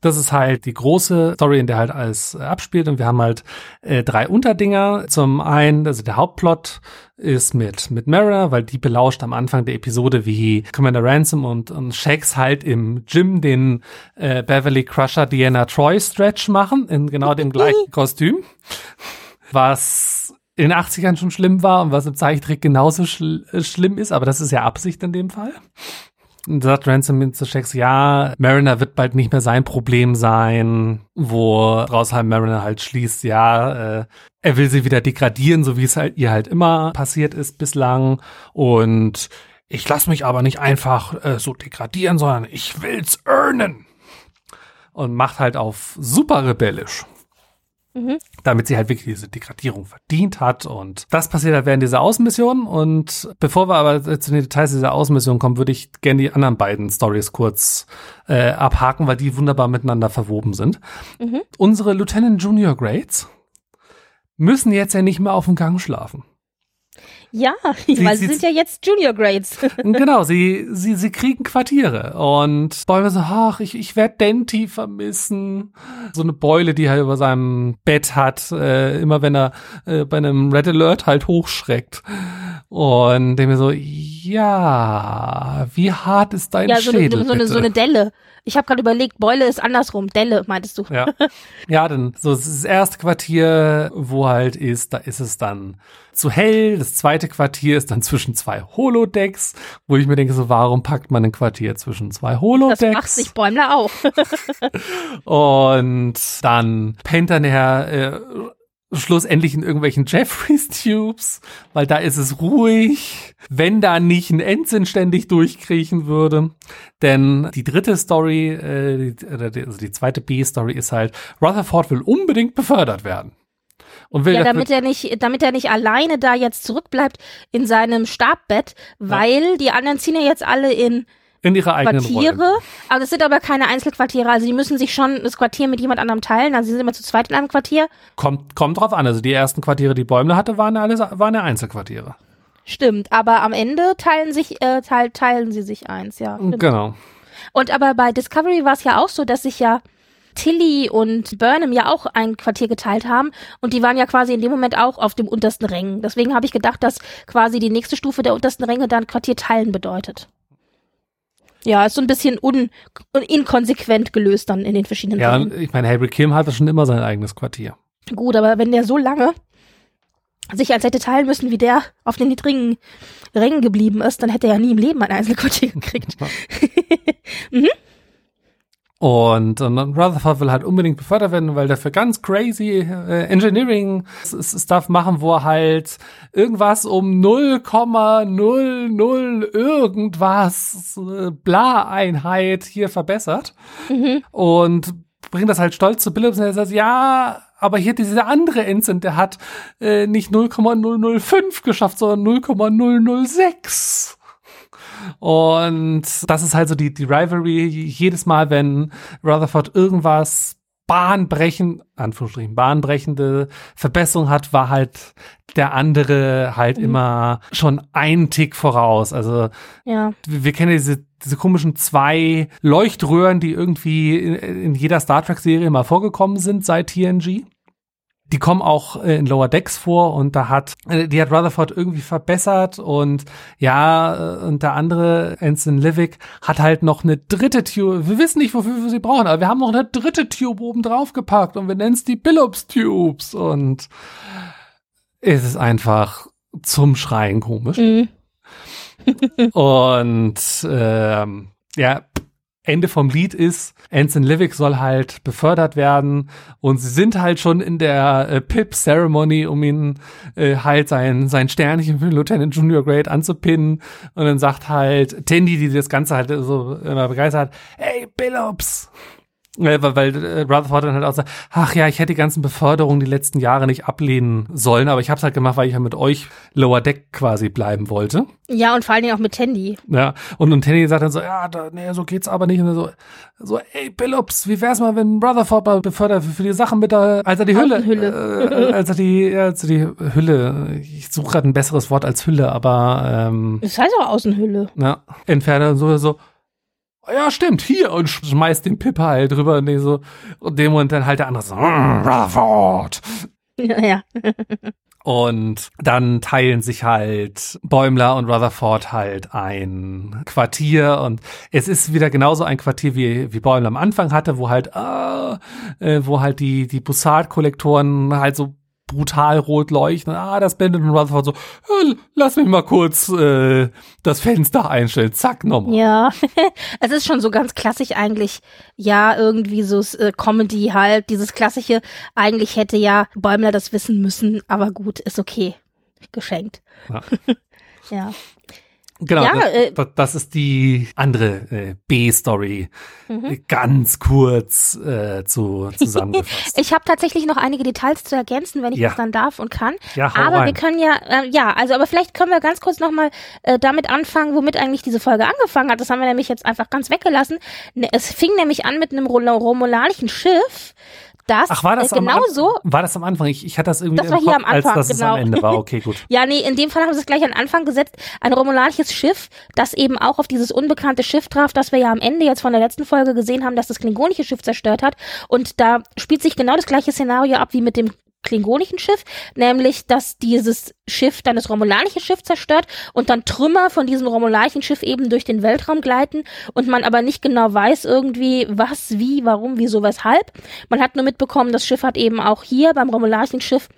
Das ist halt die große Story, in der halt alles äh, abspielt und wir haben halt äh, drei Unterdinger. Zum einen, also der Hauptplot ist mit mit Mara, weil die belauscht am Anfang der Episode, wie Commander Ransom und, und Shax halt im Gym den äh, Beverly Crusher Diana Troy Stretch machen, in genau dem gleichen Kostüm. Was in den 80ern schon schlimm war und was im Zeichentrick genauso schl äh, schlimm ist, aber das ist ja Absicht in dem Fall. Sagt Ransom zu Shax, ja, Mariner wird bald nicht mehr sein Problem sein, wo draus halt Mariner halt schließt, ja, äh, er will sie wieder degradieren, so wie es halt ihr halt immer passiert ist bislang. Und ich lasse mich aber nicht einfach äh, so degradieren, sondern ich will's earnen. Und macht halt auf super rebellisch Mhm. damit sie halt wirklich diese Degradierung verdient hat. Und das passiert halt während dieser Außenmission. Und bevor wir aber zu den Details dieser Außenmission kommen, würde ich gerne die anderen beiden Stories kurz äh, abhaken, weil die wunderbar miteinander verwoben sind. Mhm. Unsere Lieutenant Junior Grades müssen jetzt ja nicht mehr auf dem Gang schlafen. Ja, sie, weil sie, sind ja jetzt Junior Grades. genau, sie, sie, sie kriegen Quartiere. Und Bäume so, ach, ich, ich werde Denti vermissen. So eine Beule, die er über seinem Bett hat, äh, immer wenn er äh, bei einem Red Alert halt hochschreckt. Und denke mir so, ja, wie hart ist dein ja, so Schädel? Eine, so, eine, so eine Delle. Ich habe gerade überlegt, Beule ist andersrum. Delle, meintest du. Ja. ja, dann so das erste Quartier, wo halt ist, da ist es dann zu hell. Das zweite Quartier ist dann zwischen zwei Holodecks, wo ich mir denke, so warum packt man ein Quartier zwischen zwei Holodecks? Das macht sich Bäumler auch. Und dann pennt dann der äh, schlussendlich in irgendwelchen Jeffreys Tubes, weil da ist es ruhig, wenn da nicht ein Ensign ständig durchkriechen würde. Denn die dritte Story, äh, die, also die zweite B-Story ist halt, Rutherford will unbedingt befördert werden. Und will ja, damit er nicht, damit er nicht alleine da jetzt zurückbleibt in seinem Stabbett, weil ja. die anderen ziehen ja jetzt alle in in ihre eigenen Quartiere, Rollen. aber das sind aber keine Einzelquartiere, also die müssen sich schon das Quartier mit jemand anderem teilen, also sie sind immer zu zweit in einem Quartier. Kommt, kommt drauf an, also die ersten Quartiere, die Bäumler hatte, waren alle waren ja Einzelquartiere. Stimmt, aber am Ende teilen sich, äh, teil, teilen sie sich eins, ja. Stimmt. Genau. Und aber bei Discovery war es ja auch so, dass sich ja Tilly und Burnham ja auch ein Quartier geteilt haben und die waren ja quasi in dem Moment auch auf dem untersten Rängen. Deswegen habe ich gedacht, dass quasi die nächste Stufe der untersten Ränge dann Quartier teilen bedeutet. Ja, ist so ein bisschen un inkonsequent gelöst dann in den verschiedenen Ja, Fällen. ich meine, Harry Kim hatte schon immer sein eigenes Quartier. Gut, aber wenn der so lange sich als hätte teilen müssen, wie der auf den niedrigen Rängen geblieben ist, dann hätte er ja nie im Leben ein Einzelquartier gekriegt. mhm. Und, und Rutherford will halt unbedingt befördert werden, weil der für ganz crazy äh, Engineering Stuff machen, wo er halt irgendwas um 0,00 irgendwas äh, Bla-Einheit hier verbessert. Mhm. Und bringt das halt stolz zu Billups und er sagt, ja, aber hier dieser andere Ensign, der hat äh, nicht 0,005 geschafft, sondern 0,006. Und das ist halt so die, die Rivalry. Jedes Mal, wenn Rutherford irgendwas bahnbrechend, Anführungsstrichen, bahnbrechende Verbesserung hat, war halt der andere halt mhm. immer schon einen Tick voraus. Also ja. wir, wir kennen diese, diese komischen zwei Leuchtröhren, die irgendwie in, in jeder Star Trek-Serie mal vorgekommen sind seit TNG. Die kommen auch äh, in Lower Decks vor und da hat, äh, die hat Rutherford irgendwie verbessert und ja, äh, und der andere, Ensign Livick, hat halt noch eine dritte Tube. Wir wissen nicht, wofür wir sie brauchen, aber wir haben noch eine dritte Tube oben drauf gepackt und wir nennen es die Billups Tubes und es ist einfach zum Schreien komisch. Mhm. und ähm, ja, Ende vom Lied ist, Anson Livick soll halt befördert werden. Und sie sind halt schon in der äh, Pip-Ceremony, um ihn äh, halt sein, sein Sternchen für Lieutenant Junior Grade anzupinnen. Und dann sagt halt Tandy, die das Ganze halt so immer begeistert hey Billups, äh, weil, weil äh, Rutherford dann halt auch sagt, ach ja, ich hätte die ganzen Beförderungen die letzten Jahre nicht ablehnen sollen, aber ich habe es halt gemacht, weil ich ja mit euch Lower Deck quasi bleiben wollte. Ja, und vor allen Dingen auch mit Tandy. Ja, und, und Tandy sagt dann so, ja, da, nee, so geht's aber nicht. Und so, so, ey, Billups, wie wär's mal, wenn Rutherford mal befördert für, für die Sachen mit der, als er die Hülle, Hülle. Äh, als er die, ja, als er die Hülle, ich suche gerade ein besseres Wort als Hülle, aber ähm, Das heißt auch Außenhülle. Ja, entferne und so, so, ja, stimmt, hier und schmeißt den Pippa halt drüber und, so, und dem und dann halt der andere so, mm, Rutherford. Ja. ja. und dann teilen sich halt Bäumler und Rutherford halt ein Quartier und es ist wieder genauso ein Quartier wie, wie Bäumler am Anfang hatte, wo halt, ah, äh, wo halt die, die Bussard-Kollektoren halt so brutal rot leuchten. Ah, das blendet und Rutherford so, lass mich mal kurz äh, das Fenster einstellen. Zack, nochmal. Ja, es ist schon so ganz klassisch eigentlich. Ja, irgendwie so äh, Comedy halt, dieses klassische. Eigentlich hätte ja Bäumler das wissen müssen, aber gut, ist okay. Geschenkt. Ja. ja. Genau, ja, das, äh, das, das, ist die andere äh, B-Story. Mhm. Ganz kurz äh, zu, zusammengefasst. ich habe tatsächlich noch einige Details zu ergänzen, wenn ich ja. das dann darf und kann. Ja, aber rein. wir können ja, äh, ja, also aber vielleicht können wir ganz kurz nochmal äh, damit anfangen, womit eigentlich diese Folge angefangen hat. Das haben wir nämlich jetzt einfach ganz weggelassen. Ne, es fing nämlich an mit einem romulanischen Schiff, das, Ach, war das äh, genau am, so. War das am Anfang? Ich, ich hatte das irgendwie Das war hier Kopf, am Anfang, als dass genau. es am Ende war. Okay, gut. Ja, nee, in dem Fall haben sie es gleich an Anfang gesetzt. Ein romulanisches Schiff, das eben auch auf dieses unbekannte Schiff traf, das wir ja am Ende jetzt von der letzten Folge gesehen haben, dass das klingonische Schiff zerstört hat. Und da spielt sich genau das gleiche Szenario ab wie mit dem klingonischen Schiff, nämlich, dass dieses Schiff dann das romulanische Schiff zerstört und dann Trümmer von diesem romulanischen Schiff eben durch den Weltraum gleiten und man aber nicht genau weiß irgendwie, was, wie, warum, wieso, weshalb. Man hat nur mitbekommen, das Schiff hat eben auch hier beim romulanischen Schiff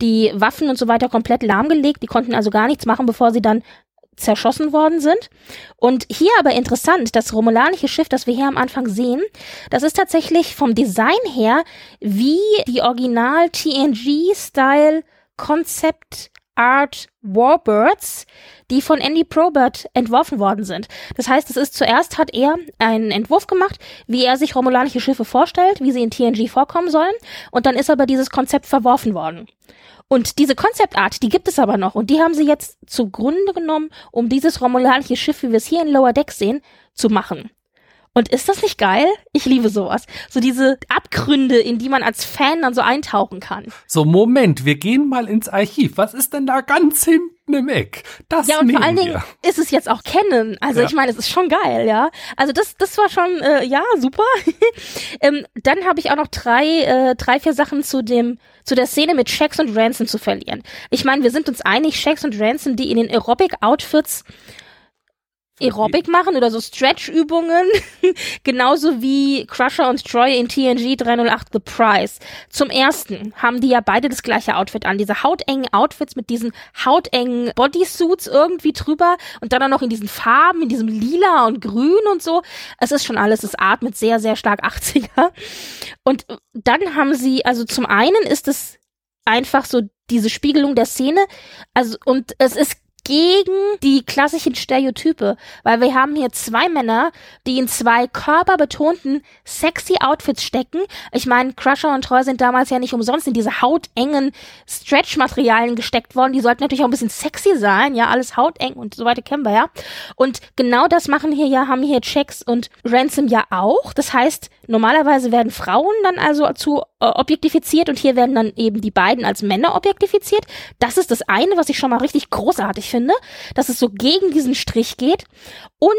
die Waffen und so weiter komplett lahmgelegt. Die konnten also gar nichts machen, bevor sie dann zerschossen worden sind. Und hier aber interessant, das romulanische Schiff, das wir hier am Anfang sehen, das ist tatsächlich vom Design her wie die Original TNG-Style Concept Art Warbirds, die von Andy Probert entworfen worden sind. Das heißt, es ist zuerst hat er einen Entwurf gemacht, wie er sich romulanische Schiffe vorstellt, wie sie in TNG vorkommen sollen, und dann ist aber dieses Konzept verworfen worden. Und diese Konzeptart, die gibt es aber noch und die haben sie jetzt zugrunde genommen, um dieses romulanische Schiff, wie wir es hier in Lower Deck sehen, zu machen. Und ist das nicht geil? Ich liebe sowas. So diese Abgründe, in die man als Fan dann so eintauchen kann. So, Moment, wir gehen mal ins Archiv. Was ist denn da ganz hinten im Eck? Das Ja, und vor allen wir. Dingen ist es jetzt auch Canon. Also Ja. ich meine, es ist schon geil, ja. Also das, das war schon, äh, ja, super. ähm, dann habe ich auch noch drei, äh, drei, vier Sachen zu dem, zu der Szene mit Shax und Ransom zu verlieren. Ich meine, wir sind uns einig, Shax und Ransom, die in den Aerobic-Outfits Aerobic machen oder so Stretch-Übungen, genauso wie Crusher und Troy in TNG 308 The Prize. Zum ersten haben die ja beide das gleiche Outfit an, diese hautengen Outfits mit diesen hautengen Bodysuits irgendwie drüber und dann auch noch in diesen Farben, in diesem Lila und Grün und so. Es ist schon alles, es atmet sehr, sehr stark 80er. Und dann haben sie, also zum einen ist es einfach so diese Spiegelung der Szene, also und es ist gegen die klassischen Stereotype, weil wir haben hier zwei Männer, die in zwei körperbetonten, sexy Outfits stecken. Ich meine, Crusher und Troy sind damals ja nicht umsonst in diese hautengen Stretch-Materialien gesteckt worden. Die sollten natürlich auch ein bisschen sexy sein, ja, alles hauteng und so weiter kennen wir ja. Und genau das machen hier ja, haben hier Checks und Ransom ja auch. Das heißt, normalerweise werden Frauen dann also zu äh, objektifiziert und hier werden dann eben die beiden als Männer objektifiziert. Das ist das eine, was ich schon mal richtig großartig finde, dass es so gegen diesen Strich geht. Und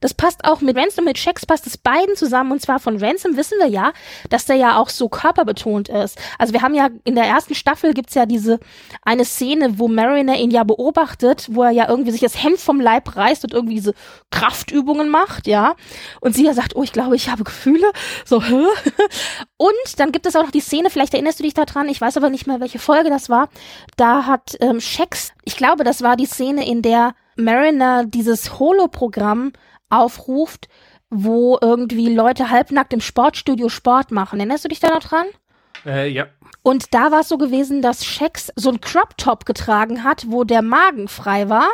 das passt auch mit Ransom, mit Checks passt es beiden zusammen. Und zwar von Ransom wissen wir ja, dass der ja auch so körperbetont ist. Also wir haben ja in der ersten Staffel gibt's ja diese eine Szene, wo Mariner ihn ja beobachtet, wo er ja irgendwie sich das Hemd vom Leib reißt und irgendwie diese Kraftübungen macht, ja. Und sie ja sagt, oh, ich glaube, ich habe Gefühle. So, hä? Und dann gibt es auch noch die Szene, vielleicht erinnerst du dich daran, ich weiß aber nicht mehr, welche Folge das war. Da hat ähm, Shax, ich glaube, das war die Szene, in der Mariner dieses Holo-Programm aufruft, wo irgendwie Leute halbnackt im Sportstudio Sport machen. Erinnerst du dich da noch dran? Äh, ja. Und da war es so gewesen, dass Shax so ein Crop-Top getragen hat, wo der Magen frei war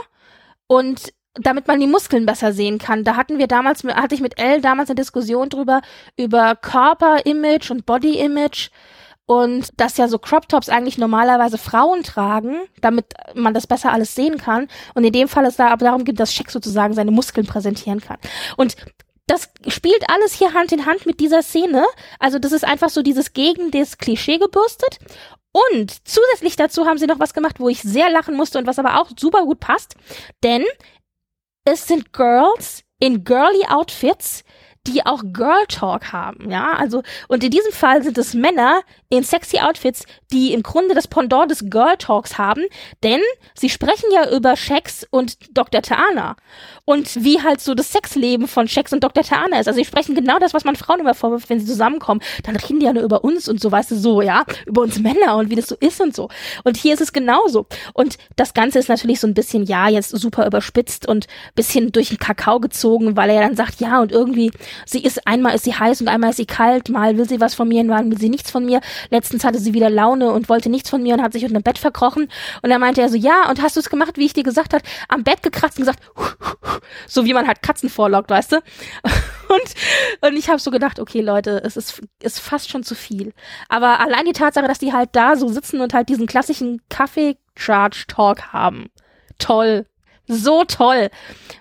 und damit man die Muskeln besser sehen kann. Da hatten wir damals, hatte ich mit Elle damals eine Diskussion drüber, über Körper-Image und Body-Image und dass ja so Crop Tops eigentlich normalerweise Frauen tragen, damit man das besser alles sehen kann. Und in dem Fall ist da aber darum geht, dass Shaq sozusagen seine Muskeln präsentieren kann. Und das spielt alles hier Hand in Hand mit dieser Szene. Also das ist einfach so dieses gegen das Klischee gebürstet. Und zusätzlich dazu haben sie noch was gemacht, wo ich sehr lachen musste und was aber auch super gut passt. Denn es sind Girls in girly Outfits, die auch Girl Talk haben, ja, also und in diesem Fall sind es Männer in sexy Outfits, die im Grunde das Pendant des Girl Talks haben, denn sie sprechen ja über Shax und Dr. Taana und wie halt so das Sexleben von Shax und Dr. Taana ist. Also sie sprechen genau das, was man Frauen immer vorwirft, wenn sie zusammenkommen. Dann reden die ja nur über uns und so, weißt du, so, ja, über uns Männer und wie das so ist und so. Und hier ist es genauso. Und das Ganze ist natürlich so ein bisschen, ja, jetzt super überspitzt und bisschen durch den Kakao gezogen, weil er ja dann sagt, ja, und irgendwie, sie ist, einmal ist sie heiß und einmal ist sie kalt, mal will sie was von mir, mal will sie nichts von mir. Letztens hatte sie wieder Laune und wollte nichts von mir und hat sich unter dem Bett verkrochen. Und dann meinte er so, ja, und hast du es gemacht, wie ich dir gesagt hat, am Bett gekratzt und gesagt, so wie man halt Katzen vorlockt, weißt du? Und, und ich habe so gedacht, okay, Leute, es ist, ist fast schon zu viel. Aber allein die Tatsache, dass die halt da so sitzen und halt diesen klassischen Kaffee-Charge-Talk haben. Toll. So toll.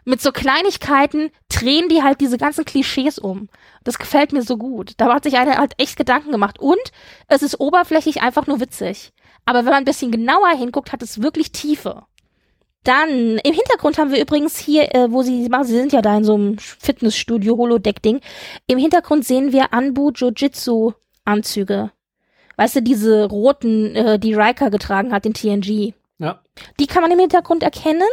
Mit so Kleinigkeiten drehen die halt diese ganzen Klischees um. Das gefällt mir so gut. Da hat sich einer halt echt Gedanken gemacht. Und es ist oberflächlich einfach nur witzig. Aber wenn man ein bisschen genauer hinguckt, hat es wirklich Tiefe. Dann im Hintergrund haben wir übrigens hier, äh, wo sie sie sind ja da in so einem Fitnessstudio, Holodeck-Ding. Im Hintergrund sehen wir Anbu Jiu-Jitsu-Anzüge. Weißt du, diese roten, äh, die Riker getragen hat in TNG. Ja. Die kann man im Hintergrund erkennen.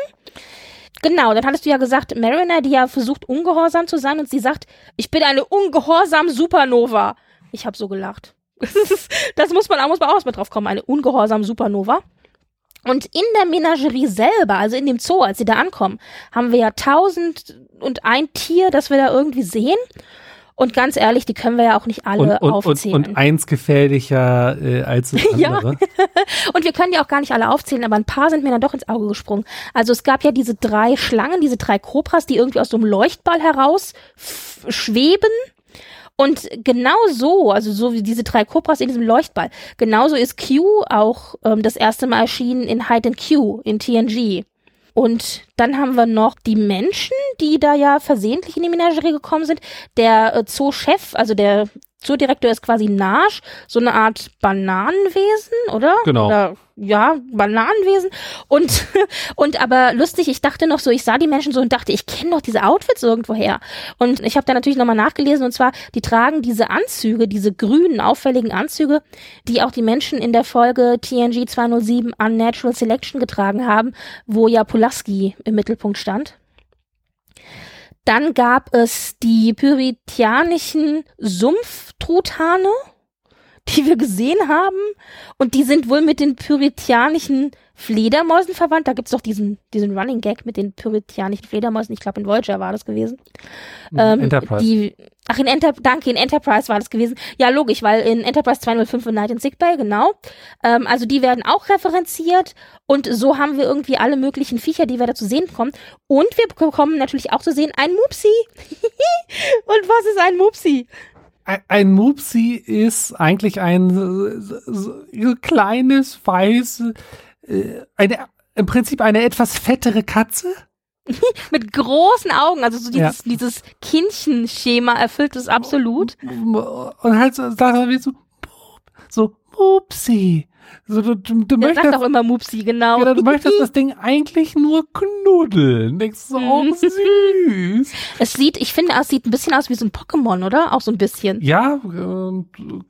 Genau, dann hattest du ja gesagt, Mariner, die ja versucht, ungehorsam zu sein und sie sagt, ich bin eine ungehorsam Supernova. Ich habe so gelacht. das muss man, da muss man auch mal drauf kommen, eine ungehorsam Supernova. Und in der Menagerie selber, also in dem Zoo, als sie da ankommen, haben wir ja tausend und ein Tier, das wir da irgendwie sehen. Und ganz ehrlich, die können wir ja auch nicht alle und, und, aufzählen. Und, und eins gefährlicher äh, als das andere. Ja. und wir können die auch gar nicht alle aufzählen, aber ein paar sind mir dann doch ins Auge gesprungen. Also es gab ja diese drei Schlangen, diese drei Kobras, die irgendwie aus so einem Leuchtball heraus schweben. Und genau so, also so wie diese drei Kobras in diesem Leuchtball, genauso ist Q auch ähm, das erste Mal erschienen in Hide and Q in TNG. Und dann haben wir noch die Menschen, die da ja versehentlich in die Menagerie gekommen sind. Der äh, Zoo-Chef, also der Zoodirektor ist quasi Nash, so eine Art Bananenwesen, oder? Genau. Oder, ja, Bananenwesen. Und, und aber lustig, ich dachte noch so, ich sah die Menschen so und dachte, ich kenne doch diese Outfits irgendwoher. Und ich habe da natürlich nochmal nachgelesen und zwar, die tragen diese Anzüge, diese grünen, auffälligen Anzüge, die auch die Menschen in der Folge TNG 207 Unnatural Selection getragen haben, wo ja Pulaski im Mittelpunkt stand. Dann gab es die pyritianischen Sumpftruthahne, die wir gesehen haben. Und die sind wohl mit den pyritianischen Fledermäusen verwandt. Da gibt's doch diesen, diesen Running Gag mit den pyritianischen Fledermäusen. Ich glaube, in Voyager war das gewesen. Ähm, Enterprise. Die, ach, in Enter, danke, in Enterprise war das gewesen. Ja, logisch, weil in Enterprise 205 und Night in Sickbay, genau. Ähm, also die werden auch referenziert. Und so haben wir irgendwie alle möglichen Viecher, die wir da zu sehen bekommen. Und wir bekommen natürlich auch zu sehen ein Mupsi. und was ist ein Mupsi? Ein, Mupsi ist eigentlich ein so, so, so kleines, weiß, äh, eine, im Prinzip eine etwas fettere Katze. Mit großen Augen, also so dieses, Ja. dieses Kindchenschema erfüllt es absolut. Und halt so, sagt er wie so, so, Mupsi. So, du, du, du Der sagt möchtest, auch immer Mupsi, genau. ja, du möchtest das Ding eigentlich nur knuddeln. Denkst so, oh, Mhm. süß. Es sieht, ich finde, es sieht ein bisschen aus wie so ein Pokémon, oder? Auch so ein bisschen. Ja,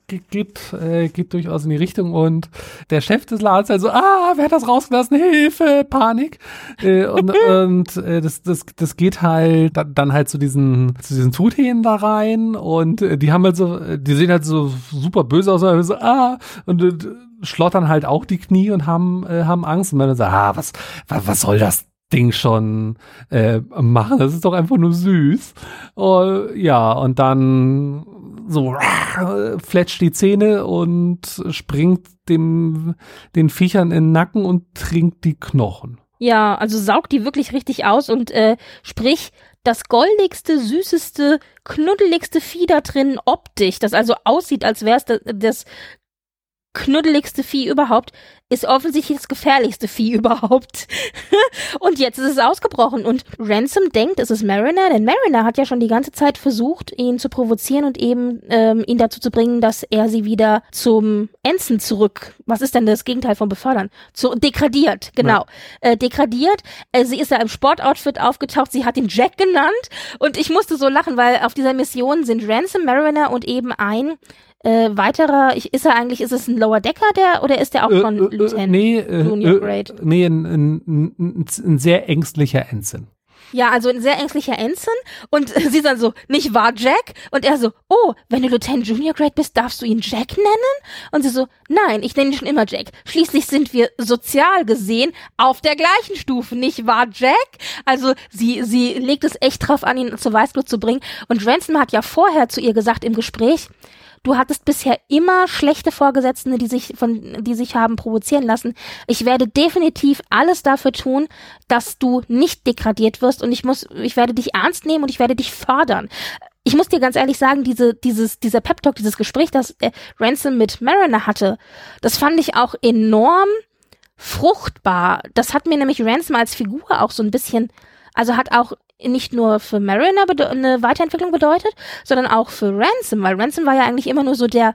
ge- geht, äh, geht durchaus in die Richtung und der Chef des Ladens halt so, ah, wer hat das rausgelassen? Hilfe, Panik. Äh, und und äh, das, das, das geht halt da- dann halt zu diesen, zu diesen Truthähnen da rein und äh, die haben halt so, äh, die sehen halt so super böse aus, also so, ah, und äh, schlottern halt auch die Knie und haben, äh, haben Angst und man sagt, ah, was, was, was soll das? Ding schon äh, machen. Das ist doch einfach nur süß. Oh, ja, und dann so äh, fletscht die Zähne und springt dem, den Viechern in den Nacken und trinkt die Knochen. Ja, also saugt die wirklich richtig aus und äh, sprich, das goldigste, süßeste, knuddeligste Vieh da drin optisch, das also aussieht, als wäre es das, das knuddeligste Vieh überhaupt, ist offensichtlich das gefährlichste Vieh überhaupt. und jetzt ist es ausgebrochen und Ransom denkt, es ist Mariner, denn Mariner hat ja schon die ganze Zeit versucht, ihn zu provozieren und eben ähm, ihn dazu zu bringen, dass er sie wieder zum Ensign zurück, was ist denn das Gegenteil von befördern? Zu degradiert, genau. Äh, degradiert. Äh, sie ist ja im Sportoutfit aufgetaucht, sie hat ihn Jack genannt und ich musste so lachen, weil auf dieser Mission sind Ransom, Mariner und eben ein äh, weiterer, ich, ist er eigentlich, ist es ein Lower Decker der oder ist der auch schon Äh, äh, Lieutenant? nee, äh, Junior äh, Grade. nee, ein, ein, ein, ein sehr ängstlicher Ensign. Ja, also ein sehr ängstlicher Ensign und sie dann so, nicht wahr, Jack? Und er so, oh, wenn du Lieutenant Junior Grade bist, darfst du ihn Jack nennen? Und sie so, nein, ich nenne ihn schon immer Jack. Schließlich sind wir sozial gesehen auf der gleichen Stufe, nicht wahr, Jack? Also sie, sie legt es echt drauf an, ihn zur Weißglut zu bringen. Und Ransom hat ja vorher zu ihr gesagt im Gespräch, Du hattest bisher immer schlechte Vorgesetzte, die sich von, die sich haben provozieren lassen. Ich werde definitiv alles dafür tun, dass du nicht degradiert wirst und ich muss, ich werde dich ernst nehmen und ich werde dich fördern. Ich muss dir ganz ehrlich sagen, diese, dieses, dieser Pep Talk, dieses Gespräch, das äh, Ransom mit Mariner hatte, das fand ich auch enorm fruchtbar. Das hat mir nämlich Ransom als Figur auch so ein bisschen, also hat auch nicht nur für Mariner eine Weiterentwicklung bedeutet, sondern auch für Ransom, weil Ransom war ja eigentlich immer nur so der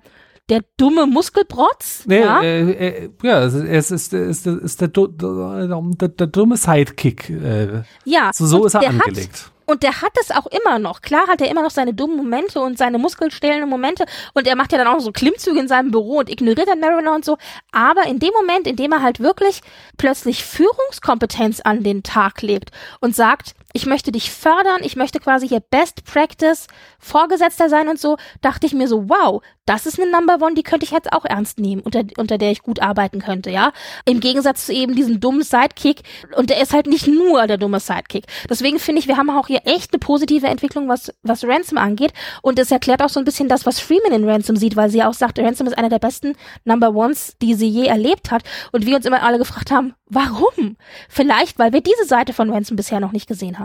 der dumme Muskelprotz. Nee, ja, äh, äh, ja es ist, ist, ist, ist der, der, der, dumme Sidekick. Äh, ja so, so ist er angelegt. Hat, und der hat es auch immer noch. Klar hat er immer noch seine dummen Momente und seine muskelstählenden Momente. Und er macht ja dann auch so Klimmzüge in seinem Büro und ignoriert dann Mariner und so. Aber in dem Moment, in dem er halt wirklich plötzlich Führungskompetenz an den Tag legt und sagt, ich möchte dich fördern, ich möchte quasi hier Best Practice Vorgesetzter sein und so, dachte ich mir so, wow, das ist eine Number One, die könnte ich jetzt auch ernst nehmen, unter, unter der ich gut arbeiten könnte, ja. Im Gegensatz zu eben diesem dummen Sidekick und der ist halt nicht nur der dumme Sidekick. Deswegen finde ich, wir haben auch hier echt eine positive Entwicklung, was, was Ransom angeht und es erklärt auch so ein bisschen das, was Freeman in Ransom sieht, weil sie auch sagt, Ransom ist einer der besten Number Ones, die sie je erlebt hat und wir uns immer alle gefragt haben, warum? Vielleicht, weil wir diese Seite von Ransom bisher noch nicht gesehen haben,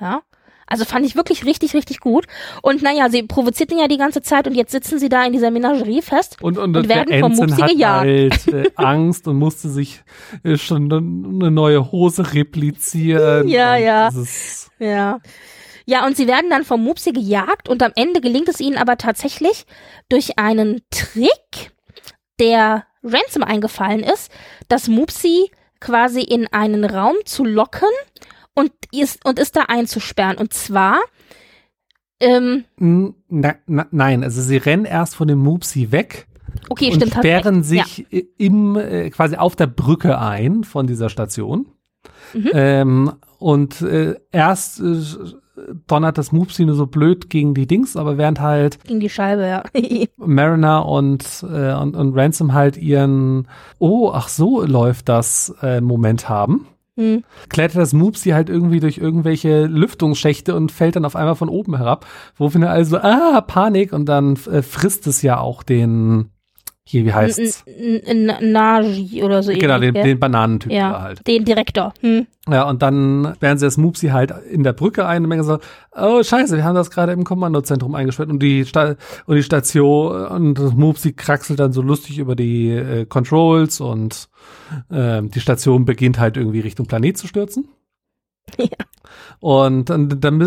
ja. Also fand ich wirklich richtig, richtig gut. Und naja, sie provozierten ja die ganze Zeit und jetzt sitzen sie da in dieser Menagerie fest und, und, und werden vom Mupsi gejagt. Halt, äh, Angst und musste sich äh, schon eine neue Hose replizieren. ja, ja. Ja. Ja, und sie werden dann vom Mupsi gejagt und am Ende gelingt es ihnen aber tatsächlich durch einen Trick, der Ransom eingefallen ist, das Mupsi quasi in einen Raum zu locken und ist, und ist da einzusperren. Und zwar ähm, na, na, nein, also sie rennen erst von dem Mupsi weg. Okay, und stimmt. sperren sich ja. im, äh, quasi auf der Brücke ein von dieser Station. Mhm. Ähm, und äh, erst äh, donnert das Mupsi nur so blöd gegen die Dings, aber während halt gegen die Scheibe, ja. Mariner und, äh, und, und Ransom halt ihren Oh, ach so läuft das äh, Moment haben. Hm. Klettert das Mupsi halt irgendwie durch irgendwelche Lüftungsschächte und fällt dann auf einmal von oben herab. Wofür er also, ah, Panik und dann äh, frisst es ja auch den, hier, wie heißt's? Naji oder so. Genau, den, den Bananentyp ja, halt. Den Direktor. Hm. Ja, und dann werden sie das Mupsi halt in der Brücke ein und merken so, oh scheiße, wir haben das gerade im Kommandozentrum eingesperrt und die, Sta und die Station und das Mupsi kraxelt dann so lustig über die äh, Controls und äh, die Station beginnt halt irgendwie Richtung Planet zu stürzen. Ja. Und dann, dann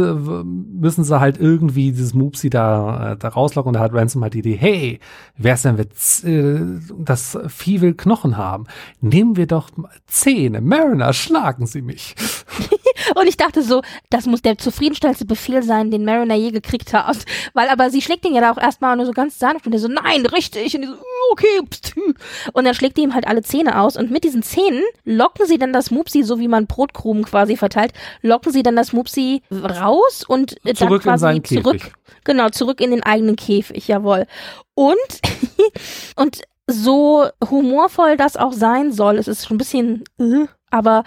müssen sie halt irgendwie dieses Mupsi da, äh, da rauslocken und da hat Ransom halt die Idee, hey, wär's denn, wenn äh, das Vieh will Knochen haben? Nehmen wir doch Zähne. Mariner, schlagen Sie mich. und ich dachte so, das muss der zufriedenstellendste Befehl sein, den Mariner je gekriegt hat. Weil aber sie schlägt ihn ja da auch erstmal nur so ganz sanft und der so, nein, richtig. Und die so, okay. Und dann schlägt die ihm halt alle Zähne aus und mit diesen Zähnen locken sie dann das Mupsi, so wie man Brotkrumen quasi verteilt, locken sie dann das Mupsi raus und zurück dann quasi zurück. Käfig. Genau, zurück in den eigenen Käfig, jawohl. Und, und so humorvoll das auch sein soll, es ist schon ein bisschen, äh, aber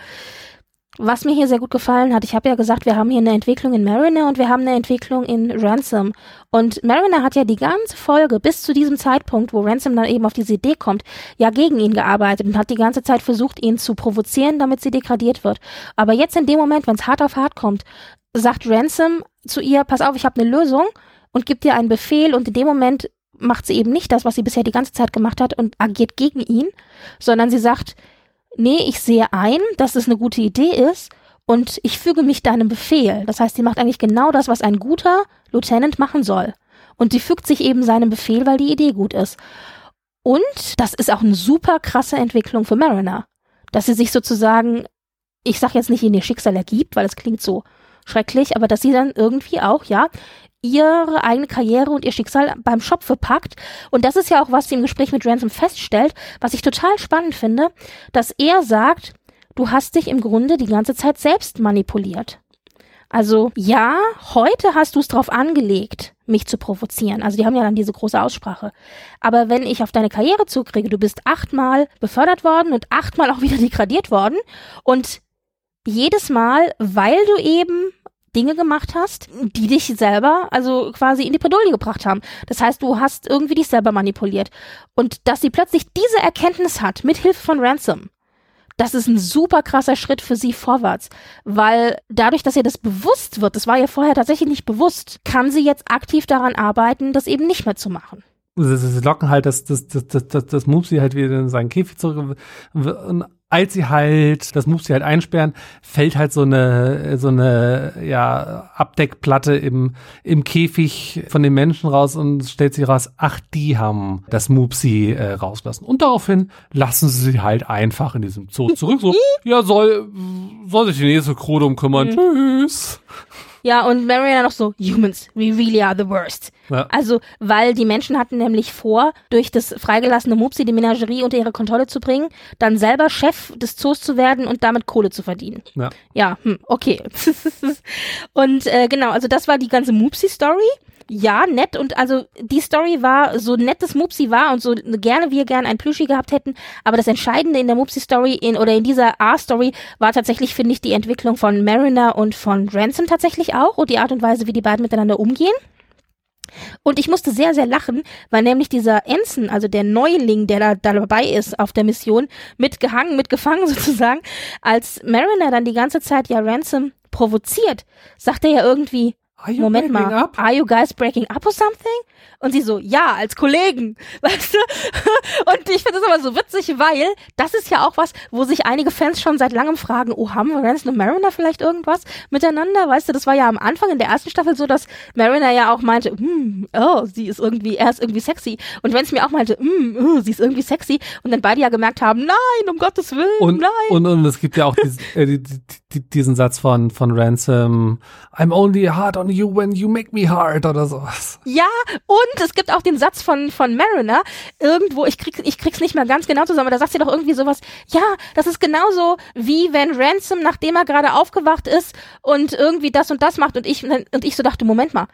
was mir hier sehr gut gefallen hat, ich habe ja gesagt, wir haben hier eine Entwicklung in Mariner und wir haben eine Entwicklung in Ransom. Und Mariner hat ja die ganze Folge bis zu diesem Zeitpunkt, wo Ransom dann eben auf diese Idee kommt, ja gegen ihn gearbeitet und hat die ganze Zeit versucht, ihn zu provozieren, damit sie degradiert wird. Aber jetzt in dem Moment, wenn es hart auf hart kommt, sagt Ransom zu ihr, pass auf, ich habe eine Lösung und gibt ihr einen Befehl und in dem Moment macht sie eben nicht das, was sie bisher die ganze Zeit gemacht hat und agiert gegen ihn, sondern sie sagt, nee, ich sehe ein, dass es eine gute Idee ist und ich füge mich deinem Befehl. Das heißt, sie macht eigentlich genau das, was ein guter Lieutenant machen soll. Und sie fügt sich eben seinem Befehl, weil die Idee gut ist. Und das ist auch eine super krasse Entwicklung für Mariner. Dass sie sich sozusagen, ich sag jetzt nicht in ihr Schicksal ergibt, weil es klingt so schrecklich, aber dass sie dann irgendwie auch, ja, ihre eigene Karriere und ihr Schicksal beim Schopfe packt. Und das ist ja auch, was sie im Gespräch mit Ransom feststellt, was ich total spannend finde, dass er sagt, du hast dich im Grunde die ganze Zeit selbst manipuliert. Also ja, heute hast du es drauf angelegt, mich zu provozieren. Also die haben ja dann diese große Aussprache. Aber wenn ich auf deine Karriere zukriege, du bist achtmal befördert worden und achtmal auch wieder degradiert worden und jedes Mal, weil du eben Dinge gemacht hast, die dich selber, also quasi in die Bredouille gebracht haben. Das heißt, du hast irgendwie dich selber manipuliert. Und dass sie plötzlich diese Erkenntnis hat, mit Hilfe von Ransom, das ist ein super krasser Schritt für sie vorwärts, weil dadurch, dass ihr das bewusst wird, das war ihr vorher tatsächlich nicht bewusst, kann sie jetzt aktiv daran arbeiten, das eben nicht mehr zu machen. Sie locken halt das, das, das, das, das, das Mupsi halt wieder in seinen Käfig zurück. Und als sie halt das Mupsi halt einsperren, fällt halt so eine so eine ja Abdeckplatte im im Käfig von den Menschen raus und stellt sich raus, ach die haben das Mupsi äh, rauslassen und daraufhin lassen sie sie halt einfach in diesem Zoo zurück. So ja soll soll sich die nächste Crew drum kümmern. Mhm. Tschüss. Ja, und Mariana noch so, humans, we really are the worst. Ja. Also, weil die Menschen hatten nämlich vor, durch das freigelassene Mupsi die Menagerie unter ihre Kontrolle zu bringen, dann selber Chef des Zoos zu werden und damit Kohle zu verdienen. Ja. Ja, hm, okay. und äh, genau, also das war die ganze Mupsi-Story. Ja, nett und also die Story war, so nett das Mupsi war und so gerne wir gern ein Plüschi gehabt hätten, aber das Entscheidende in der Mupsi-Story in, oder in dieser A-Story war tatsächlich, finde ich, die Entwicklung von Mariner und von Ransom tatsächlich auch und die Art und Weise, wie die beiden miteinander umgehen. Und ich musste sehr, sehr lachen, weil nämlich dieser Ensign, also der Neuling, der da, da dabei ist auf der Mission, mitgehangen, mitgefangen sozusagen, als Mariner dann die ganze Zeit ja Ransom provoziert, sagt er ja irgendwie, Moment mal, up? are you guys breaking up or something? Und sie so, ja, als Kollegen, weißt du? Und ich finde das aber so witzig, weil das ist ja auch was, wo sich einige Fans schon seit langem fragen, oh, haben Ransom und Mariner vielleicht irgendwas miteinander? Weißt du, das war ja am Anfang in der ersten Staffel so, dass Mariner ja auch meinte, hm, oh, sie ist irgendwie, er ist irgendwie sexy. Und wenn es mir auch meinte, hm, oh, sie ist irgendwie sexy. Und dann beide ja gemerkt haben, nein, um Gottes Willen, Und, nein. und, und es gibt ja auch diesen, äh, die, die, die, diesen Satz von, von Ransom, I'm only hard on you when you make me hard oder sowas. Ja, und es gibt auch den Satz von, von Mariner, irgendwo, ich, krieg, ich krieg's nicht mehr ganz genau zusammen, aber da sagt sie doch irgendwie sowas, ja, das ist genauso wie wenn Ransom, nachdem er gerade aufgewacht ist und irgendwie das und das macht und ich, und ich so dachte, Moment mal,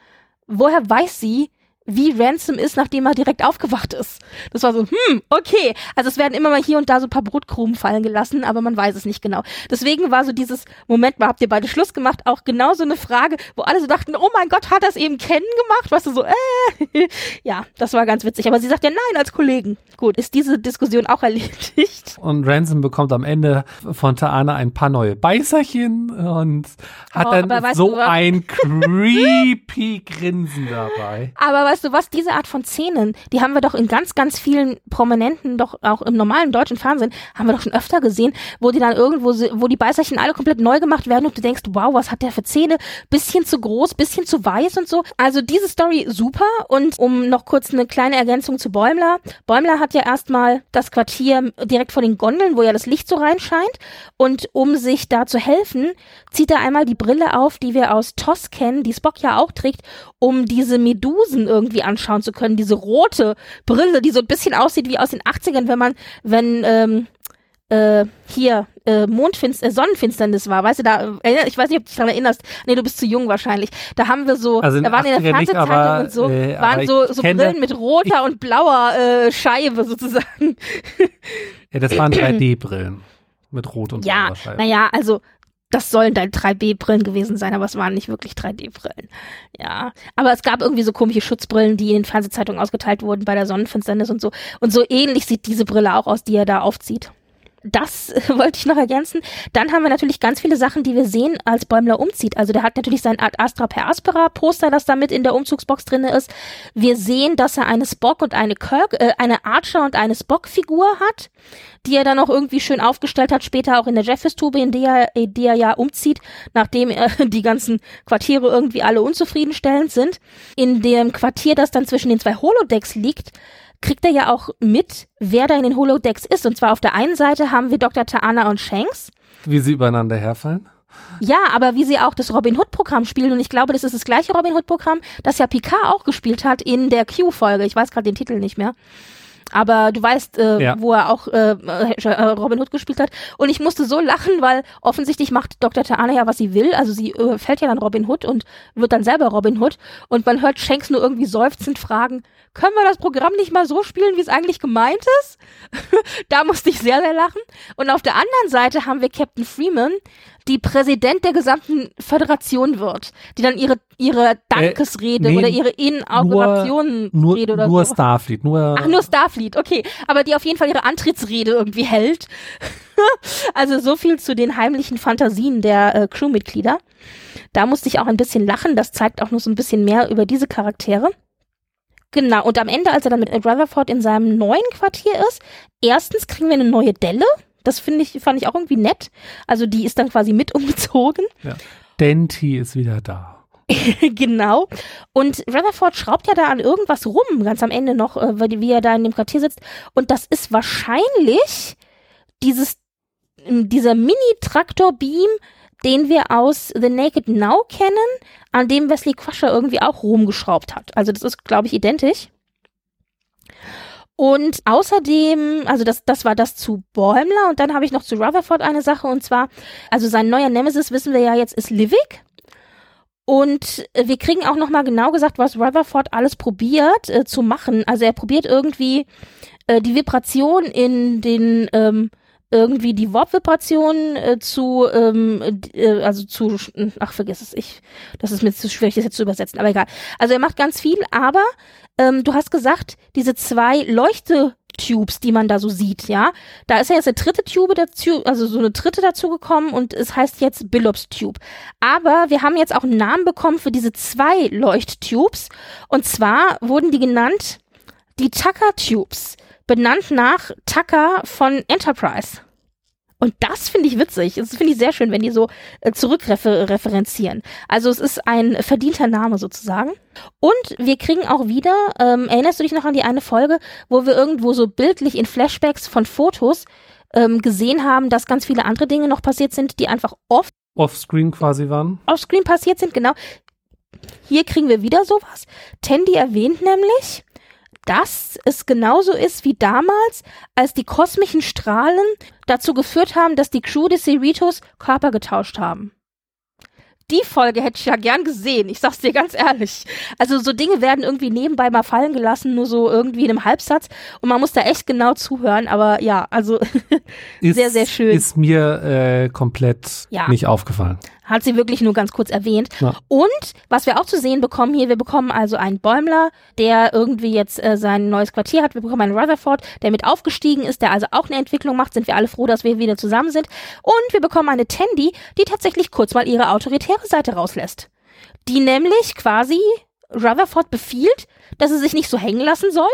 woher weiß sie, wie Ransom ist, nachdem er direkt aufgewacht ist. Das war so, hm, okay. Also es werden immer mal hier und da so ein paar Brotkrumen fallen gelassen, aber man weiß es nicht genau. Deswegen war so dieses, Moment mal, habt ihr beide Schluss gemacht, auch genau so eine Frage, wo alle so dachten, oh mein Gott, hat er es eben kennen gemacht? Weißt du, so, äh. Ja, das war ganz witzig. Aber sie sagt ja nein als Kollegen. Gut, ist diese Diskussion auch erledigt. Und Ransom bekommt am Ende von Taana ein paar neue Beißerchen und hat Oh, dann so was? ein creepy Grinsen dabei. Aber weißt du was, diese Art von Szenen, die haben wir doch in ganz, ganz vielen Prominenten, doch auch im normalen deutschen Fernsehen, haben wir doch schon öfter gesehen, wo die dann irgendwo, wo die Beißerchen alle komplett neu gemacht werden und du denkst, wow, was hat der für Zähne? Bisschen zu groß, bisschen zu weiß und so. Also diese Story super und um noch kurz eine kleine Ergänzung zu Bäumler. Bäumler hat ja erstmal das Quartier direkt vor den Gondeln, wo ja das Licht so reinscheint und um sich da zu helfen, zieht er einmal die Brille auf, die wir aus TOS kennen, die Spock ja auch trägt, um diese Medusen irgendwie anschauen zu können. Diese rote Brille, die so ein bisschen aussieht wie aus den 80ern, wenn man, wenn, ähm, äh, hier, äh, Mondfinst äh, Sonnenfinsternis war, weißt du, da, äh, ich weiß nicht, ob du dich daran erinnerst, nee, du bist zu jung wahrscheinlich, da haben wir so, Also da waren in der 80er nicht, Fernsehzeitung aber, und so, äh, waren so, so kenne- Brillen mit roter und blauer äh, Scheibe sozusagen. Ja, das waren 3D-Brillen mit Rot und Ja, blauer Scheibe. naja, also das sollen dann 3D-Brillen gewesen sein, aber es waren nicht wirklich 3D-Brillen. Ja, aber es gab irgendwie so komische Schutzbrillen, die in den Fernsehzeitungen ausgeteilt wurden bei der Sonnenfinsternis und so. Und so ähnlich sieht diese Brille auch aus, die er da aufzieht. Das äh, wollte ich noch ergänzen. Dann haben wir natürlich ganz viele Sachen, die wir sehen, als Bäumler umzieht. Also der hat natürlich sein Ad Astra per Aspera Poster, das da mit in der Umzugsbox drinne ist. Wir sehen, dass er eine Spock und eine Kirk, äh, eine Archer und eine Spock Figur hat, die er dann auch irgendwie schön aufgestellt hat, später auch in der Jeffers-Tube, in der, in der er ja umzieht, nachdem er die ganzen Quartiere irgendwie alle unzufriedenstellend sind. In dem Quartier, das dann zwischen den zwei Holodecks liegt, kriegt er ja auch mit, wer da in den Holodecks ist. Und zwar auf der einen Seite haben wir Dr. Taana und Shanks. Wie sie übereinander herfallen. Ja, aber wie sie auch das Robin Hood Programm spielen und ich glaube, das ist das gleiche Robin Hood Programm, das ja Picard auch gespielt hat in der Q-Folge. Ich weiß gerade den Titel nicht mehr. Aber du weißt, äh, Ja. wo er auch äh, äh, Robin Hood gespielt hat. Und ich musste so lachen, weil offensichtlich macht Dr. Taana ja, was sie will. Also sie äh, fällt ja dann Robin Hood und wird dann selber Robin Hood. Und man hört Shanks nur irgendwie seufzend fragen, können wir das Programm nicht mal so spielen, wie es eigentlich gemeint ist? da musste ich sehr, sehr lachen. Und auf der anderen Seite haben wir Captain Freeman, die Präsident der gesamten Föderation wird, die dann ihre, ihre Dankesrede nee, oder ihre Inaugurationenrede Nur, oder nur so. Starfleet, nur, Ach, nur Starfleet, okay. Aber die auf jeden Fall ihre Antrittsrede irgendwie hält. also so viel zu den heimlichen Fantasien der äh, Crewmitglieder. Da musste ich auch ein bisschen lachen. Das zeigt auch noch so ein bisschen mehr über diese Charaktere. Genau, und am Ende, als er dann mit Rutherford in seinem neuen Quartier ist, erstens kriegen wir eine neue Delle. Das finde ich, fand ich auch irgendwie nett. Also die ist dann quasi mit umgezogen. Ja. Denti ist wieder da. genau. Und Rutherford schraubt ja da an irgendwas rum, ganz am Ende noch, äh, wie er da in dem Quartier sitzt. Und das ist wahrscheinlich dieses, dieser Mini-Traktor-Beam, den wir aus The Naked Now kennen, an dem Wesley Crusher irgendwie auch rumgeschraubt hat. Also das ist, glaube ich, identisch. Und außerdem, also das, das war das zu Bäumler und dann habe ich noch zu Rutherford eine Sache und zwar, also sein neuer Nemesis, wissen wir ja jetzt, ist Livik. Und wir kriegen auch nochmal genau gesagt, was Rutherford alles probiert äh, zu machen. Also er probiert irgendwie äh, die Vibration in den ähm, irgendwie die Warp-Vibration äh, zu, ähm, äh, also zu, ach vergiss es, ich, das ist mir zu schwierig, das jetzt zu übersetzen, aber egal. Also er macht ganz viel, aber ähm, du hast gesagt, diese zwei Leuchtetubes, die man da so sieht, ja, da ist ja jetzt eine dritte Tube dazu, also so eine dritte dazu gekommen und es heißt jetzt Billups Tube. Aber wir haben jetzt auch einen Namen bekommen für diese zwei Leuchttubes und zwar wurden die genannt die Tucker Tubes benannt nach Tucker von Enterprise. Und das finde ich witzig. Das finde ich sehr schön, wenn die so äh, zurückreferenzieren. Also es ist ein verdienter Name sozusagen. Und wir kriegen auch wieder, ähm, erinnerst du dich noch an die eine Folge, wo wir irgendwo so bildlich in Flashbacks von Fotos ähm, gesehen haben, dass ganz viele andere Dinge noch passiert sind, die einfach oft Offscreen quasi waren. Offscreen passiert sind, genau. Hier kriegen wir wieder sowas. Tandy erwähnt nämlich, dass es genauso ist wie damals, als die kosmischen Strahlen dazu geführt haben, dass die Crew des Cerritos Körper getauscht haben die Folge hätte ich ja gern gesehen. Ich sag's dir ganz ehrlich. Also so Dinge werden irgendwie nebenbei mal fallen gelassen, nur so irgendwie in einem Halbsatz. Und man muss da echt genau zuhören. Aber ja, also ist, sehr, sehr schön. Ist mir äh, komplett ja. nicht aufgefallen. Hat sie wirklich nur ganz kurz erwähnt. Ja. Und was wir auch zu sehen bekommen hier, wir bekommen also einen Bäumler, der irgendwie jetzt äh, sein neues Quartier hat. Wir bekommen einen Rutherford, der mit aufgestiegen ist, der also auch eine Entwicklung macht. Sind wir alle froh, dass wir wieder zusammen sind. Und wir bekommen eine Tandy, die tatsächlich kurz mal ihre autoritäre Seite rauslässt. Die nämlich quasi Rutherford befiehlt, dass er sich nicht so hängen lassen soll,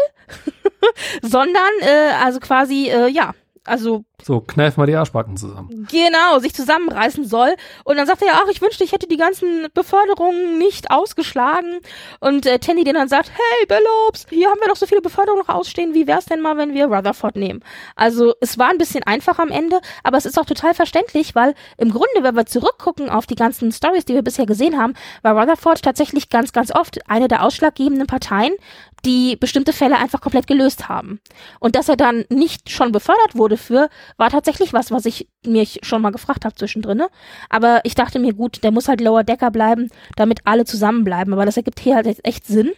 sondern äh, also quasi, äh, ja, also so, kneif mal die Arschbacken zusammen. Genau, sich zusammenreißen soll. Und dann sagt er ja, ach, ich wünschte, ich hätte die ganzen Beförderungen nicht ausgeschlagen. Und äh, Tandy den dann sagt, hey, Bellops, hier haben wir doch so viele Beförderungen noch ausstehen. Wie wär's denn mal, wenn wir Rutherford nehmen? Also, es war ein bisschen einfach am Ende, aber es ist auch total verständlich, weil im Grunde, wenn wir zurückgucken auf die ganzen Stories, die wir bisher gesehen haben, war Rutherford tatsächlich ganz, ganz oft eine der ausschlaggebenden Parteien, die bestimmte Fälle einfach komplett gelöst haben. Und dass er dann nicht schon befördert wurde für, war tatsächlich was, was ich mich schon mal gefragt habe zwischendrin. Ne? Aber ich dachte mir, gut, der muss halt Lower Decker bleiben, damit alle zusammenbleiben. Aber das ergibt hier halt echt Sinn.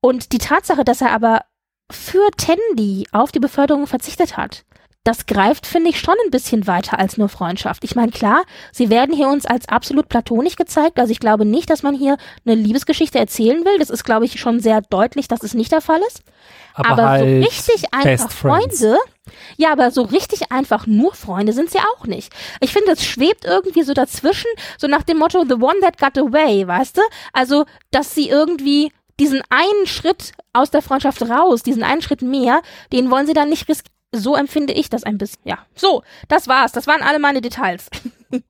Und die Tatsache, dass er aber für Tandy auf die Beförderung verzichtet hat, das greift, finde ich, schon ein bisschen weiter als nur Freundschaft. Ich meine, klar, sie werden hier uns als absolut platonisch gezeigt. Also ich glaube nicht, dass man hier eine Liebesgeschichte erzählen will. Das ist, glaube ich, schon sehr deutlich, dass es nicht der Fall ist. Aber, aber halt so richtig einfach Freunde, ja, aber so richtig einfach nur Freunde sind sie auch nicht. Ich finde, es schwebt irgendwie so dazwischen, so nach dem Motto, the one that got away, weißt du? Also, dass sie irgendwie diesen einen Schritt aus der Freundschaft raus, diesen einen Schritt mehr, den wollen sie dann nicht riskieren so empfinde ich das ein bisschen. Ja, so, das war's. Das waren alle meine Details.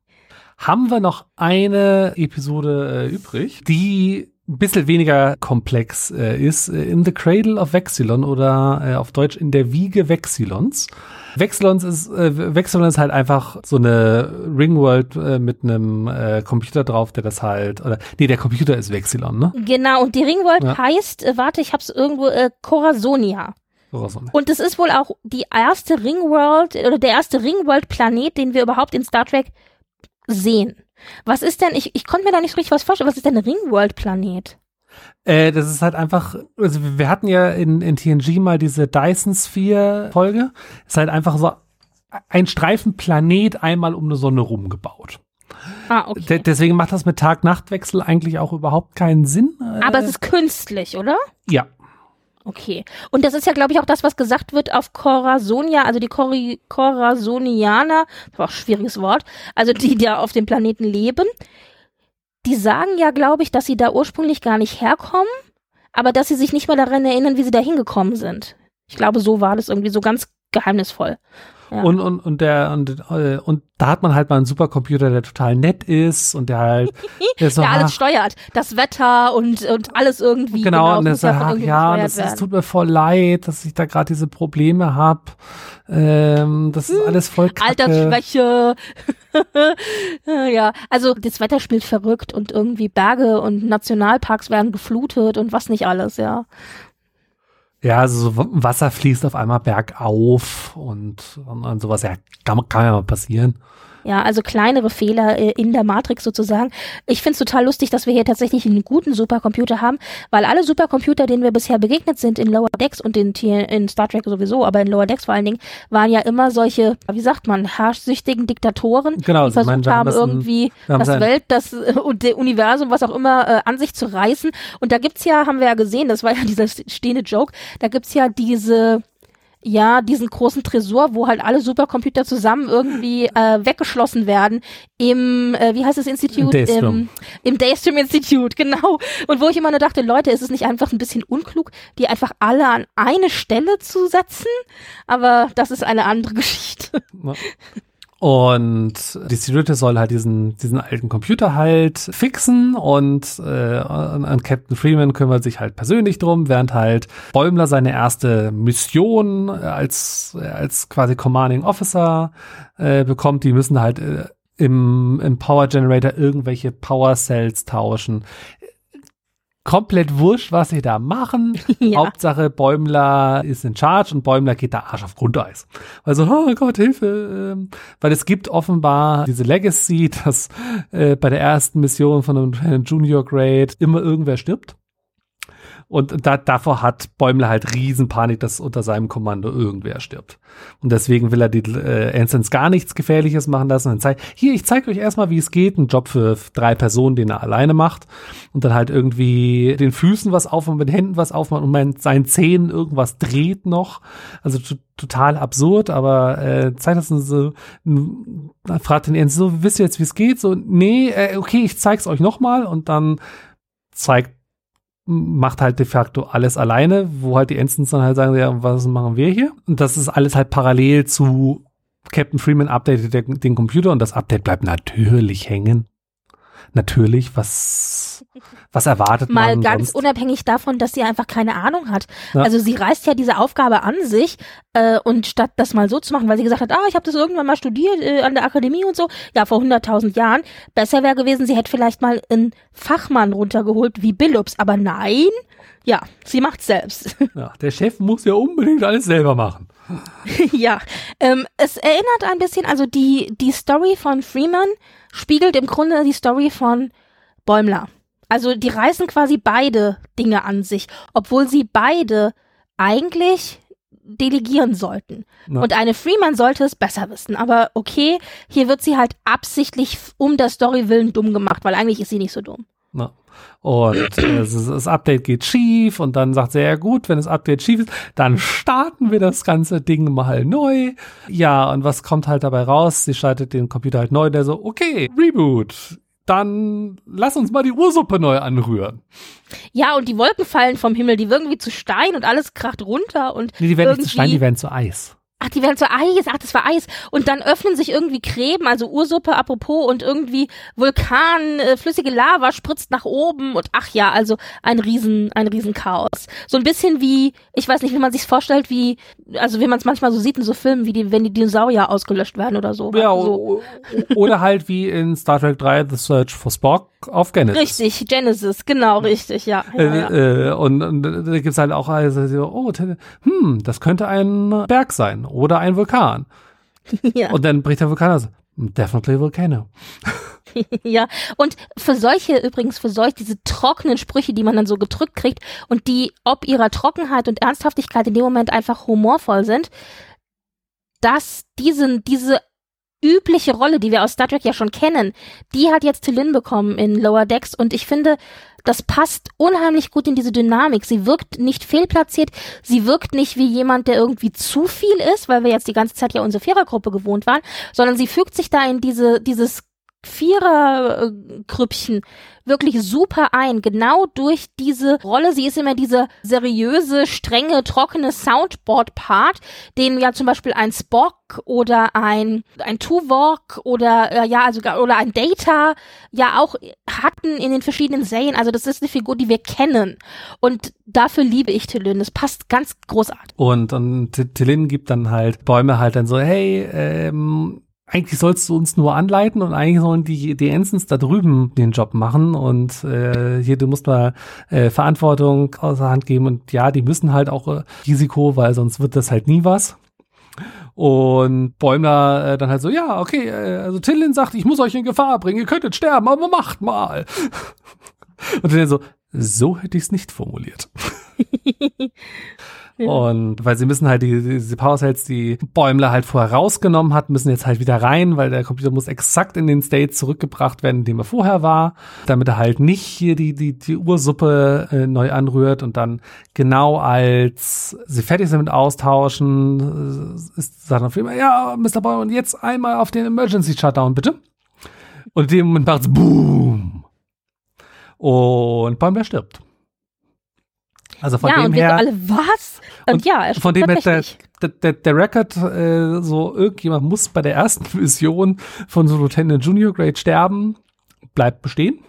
Haben wir noch eine Episode äh, übrig, die ein bisschen weniger komplex äh, ist. Äh, in the Cradle of Vexilon oder äh, auf Deutsch in der Wiege Vexilons. Vexilons ist, äh, Vexilon ist halt einfach so eine Ringworld äh, mit einem äh, Computer drauf, der das halt, oder, nee, der Computer ist Vexilon, ne? Genau, und die Ringworld ja. heißt, äh, warte, ich hab's irgendwo, äh, Und es ist wohl auch die erste Ringworld oder der erste Ringworld-Planet, den wir überhaupt in Star Trek sehen. Was ist denn, ich, ich konnte mir da nicht richtig was vorstellen, was ist denn ein Ringworld-Planet? Äh, das ist halt einfach, also wir hatten ja in, in TNG mal diese Dyson Sphere Folge. Ist halt einfach so ein Streifenplanet einmal um eine Sonne rumgebaut. Ah, okay. deswegen macht das mit Tag-Nacht-Wechsel eigentlich auch überhaupt keinen Sinn. Aber es ist künstlich, oder? Ja. Okay. Und das ist ja, glaube ich, auch das, was gesagt wird auf Corasonia, also die Cor Corasonianer, das war auch ein schwieriges Wort, also die, die ja auf dem Planeten leben. Die sagen ja, glaube ich, dass sie da ursprünglich gar nicht herkommen, aber dass sie sich nicht mehr daran erinnern, wie sie da hingekommen sind. Ich glaube, so war das irgendwie so ganz geheimnisvoll. Ja. Und, und, und der, und, äh, und da hat man halt mal einen Supercomputer, der total nett ist und der halt, der, so, der alles steuert. Das Wetter und, und alles irgendwie. Genau, genau und der sagt, ach, ja, das, das, tut mir voll leid, dass ich da gerade diese Probleme hab. Ähm, das ist hm, alles voll kacke. Altersschwäche. ja, also das Wetter spielt verrückt und irgendwie Berge und Nationalparks werden geflutet und was nicht alles, ja. Ja, also so Wasser fließt auf einmal bergauf und, und, und sowas. Ja, kann, kann ja mal passieren. Ja, also kleinere Fehler äh, in der Matrix sozusagen. Ich find's total lustig, dass wir hier tatsächlich einen guten Supercomputer haben, weil alle Supercomputer, denen wir bisher begegnet sind in Lower Decks und in, in Star Trek sowieso, aber in Lower Decks vor allen Dingen, waren ja immer solche, wie sagt man, herrschsüchtigen Diktatoren, genau, die versucht haben, irgendwie das Welt, das äh, Universum, was auch immer, äh, an sich zu reißen. Und da gibt's ja, haben wir ja gesehen, das war ja dieser stehende Joke, da gibt's ja diese ja, diesen großen Tresor, wo halt alle Supercomputer zusammen irgendwie äh, weggeschlossen werden im, äh, wie heißt das Institut? Daystrom. Im, Im Daystrom Institute, genau. Und wo ich immer nur dachte, Leute, ist es nicht einfach ein bisschen unklug, die einfach alle an eine Stelle zu setzen? Aber das ist eine andere Geschichte. Ja. Und die Security soll halt diesen, diesen alten Computer halt fixen und äh, an Captain Freeman kümmert sich halt persönlich drum, während halt Bäumler seine erste Mission als, als quasi Commanding Officer äh, bekommt. Die müssen halt äh, im, im Power Generator irgendwelche Power Cells tauschen komplett wurscht, was sie da machen. Ja. Hauptsache Bäumler ist in Charge und Bäumler geht da Arsch auf Grundeis. Also, oh Gott, Hilfe. Ähm, weil es gibt offenbar diese Legacy, dass äh, bei der ersten Mission von einem Junior Grade immer irgendwer stirbt. Und da, davor hat Bäumler halt Riesenpanik, dass unter seinem Kommando irgendwer stirbt. Und deswegen will er die äh, Ensigns gar nichts Gefährliches machen lassen. Und zeigt, hier, ich zeige euch erstmal, wie es geht. Ein Job für drei Personen, den er alleine macht. Und dann halt irgendwie den Füßen was aufmacht, mit den Händen was aufmacht und mit seinen Zähnen irgendwas dreht noch. Also total absurd, aber äh, zeigt das so, fragt den Ensign so, wisst ihr jetzt, wie es geht? So, nee, äh, okay, ich zeig's euch nochmal. Und dann zeigt macht halt de facto alles alleine, wo halt die Ensigns dann halt sagen, ja, was machen wir hier? Und das ist alles halt parallel zu Captain Freeman updatet den Computer und das Update bleibt natürlich hängen natürlich, was, was erwartet Mal man. Mal ganz sonst? unabhängig davon, dass sie einfach keine Ahnung hat. Ja. Also sie reißt ja diese Aufgabe an sich äh, und statt das mal so zu machen, weil sie gesagt hat, ah, ich habe das irgendwann mal studiert äh, an der Akademie und so, ja, vor 100.000 Jahren, besser wäre gewesen, sie hätte vielleicht mal einen Fachmann runtergeholt wie Billups, aber nein, ja, sie macht selbst. Ja, der Chef muss ja unbedingt alles selber machen. ja, ähm, es erinnert ein bisschen, also die, die Story von Freeman spiegelt im Grunde die Story von Bäumler. Also die reißen quasi beide Dinge an sich, obwohl sie beide eigentlich delegieren sollten. Ja. Und eine Freeman sollte es besser wissen. Aber okay, hier wird sie halt absichtlich um der Story willen dumm gemacht, weil eigentlich ist sie nicht so dumm. Ja. Und äh, das Update geht schief und dann sagt sie, ja gut, wenn das Update schief ist, dann starten wir das ganze Ding mal neu. Ja, und was kommt halt dabei raus? Sie schaltet den Computer halt neu, der so, okay, Reboot. Dann lass uns mal die Ursuppe neu anrühren. Ja, und die Wolken fallen vom Himmel, die werden irgendwie zu Stein und alles kracht runter und. Nee, die werden nicht zu Stein, die werden zu Eis ach, die werden zu Eis, ach, das war Eis. Und dann öffnen sich irgendwie Gräben, also Ursuppe apropos und irgendwie Vulkan, äh, flüssige Lava spritzt nach oben und ach ja, also ein riesen, ein riesen Chaos. So ein bisschen wie, ich weiß nicht, wie man sich vorstellt, wie, also wie man es manchmal so sieht in so Filmen, wie die, wenn die Dinosaurier ausgelöscht werden oder so. Ja, so. oder halt wie in Star Trek 3 The Search for Spock auf Genesis. Richtig, Genesis, genau, richtig, ja. ja, äh, ja. Äh, und, und da gibt's halt auch, also, oh, hm, das könnte ein Berg sein oder ein Vulkan. Ja. Und dann bricht der Vulkan aus. Definitely Volcano. ja, und für solche, übrigens, für solche, diese trockenen Sprüche, die man dann so gedrückt kriegt und die ob ihrer Trockenheit und Ernsthaftigkeit in dem Moment einfach humorvoll sind, dass diesen, diese übliche Rolle, die wir aus Star Trek ja schon kennen, die hat jetzt Tillin bekommen in Lower Decks und ich finde, das passt unheimlich gut in diese Dynamik. Sie wirkt nicht fehlplatziert, sie wirkt nicht wie jemand, der irgendwie zu viel ist, weil wir jetzt die ganze Zeit ja unsere Vierergruppe gewohnt waren, sondern sie fügt sich da in diese, dieses Viererkrüppchen wirklich super ein, genau durch diese Rolle. Sie ist immer diese seriöse, strenge, trockene Soundboard-Part, den ja zum Beispiel ein Spock oder ein, ein Tuvok oder, äh, ja, also, oder ein Data ja auch hatten in den verschiedenen Serien. Also das ist eine Figur, die wir kennen. Und dafür liebe ich Tillin. Das passt ganz großartig. Und, und Tillin gibt dann halt Bäume halt dann so, hey, ähm, eigentlich sollst du uns nur anleiten und eigentlich sollen die, die Ensigns da drüben den Job machen und äh, hier, du musst mal äh, Verantwortung außer Hand geben und ja, die müssen halt auch äh, Risiko, weil sonst wird das halt nie was. Und Bäumler äh, dann halt so, ja, okay, äh, also Tillin sagt, ich muss euch in Gefahr bringen, ihr könntet sterben, aber macht mal. Und dann so, so hätte ich es nicht formuliert. Und weil sie müssen halt die, diese Power-Cells, die Bäumler halt vorher rausgenommen hat, müssen jetzt halt wieder rein, weil der Computer muss exakt in den State zurückgebracht werden, in dem er vorher war, damit er halt nicht hier die, die, die Ursuppe äh, neu anrührt und dann genau als sie fertig sind mit Austauschen, äh, ist, sagt auf immer, ja, Mr. Bäumler, und jetzt einmal auf den Emergency Shutdown, bitte. Und in dem Moment macht's Boom. Und Bäumler stirbt. Also von ja, dem und wir her. alle, was? Und, Und ja, von dem her, der, der, der, der Record, äh, so irgendjemand muss bei der ersten Mission von so Lieutenant Junior Grade sterben, bleibt bestehen.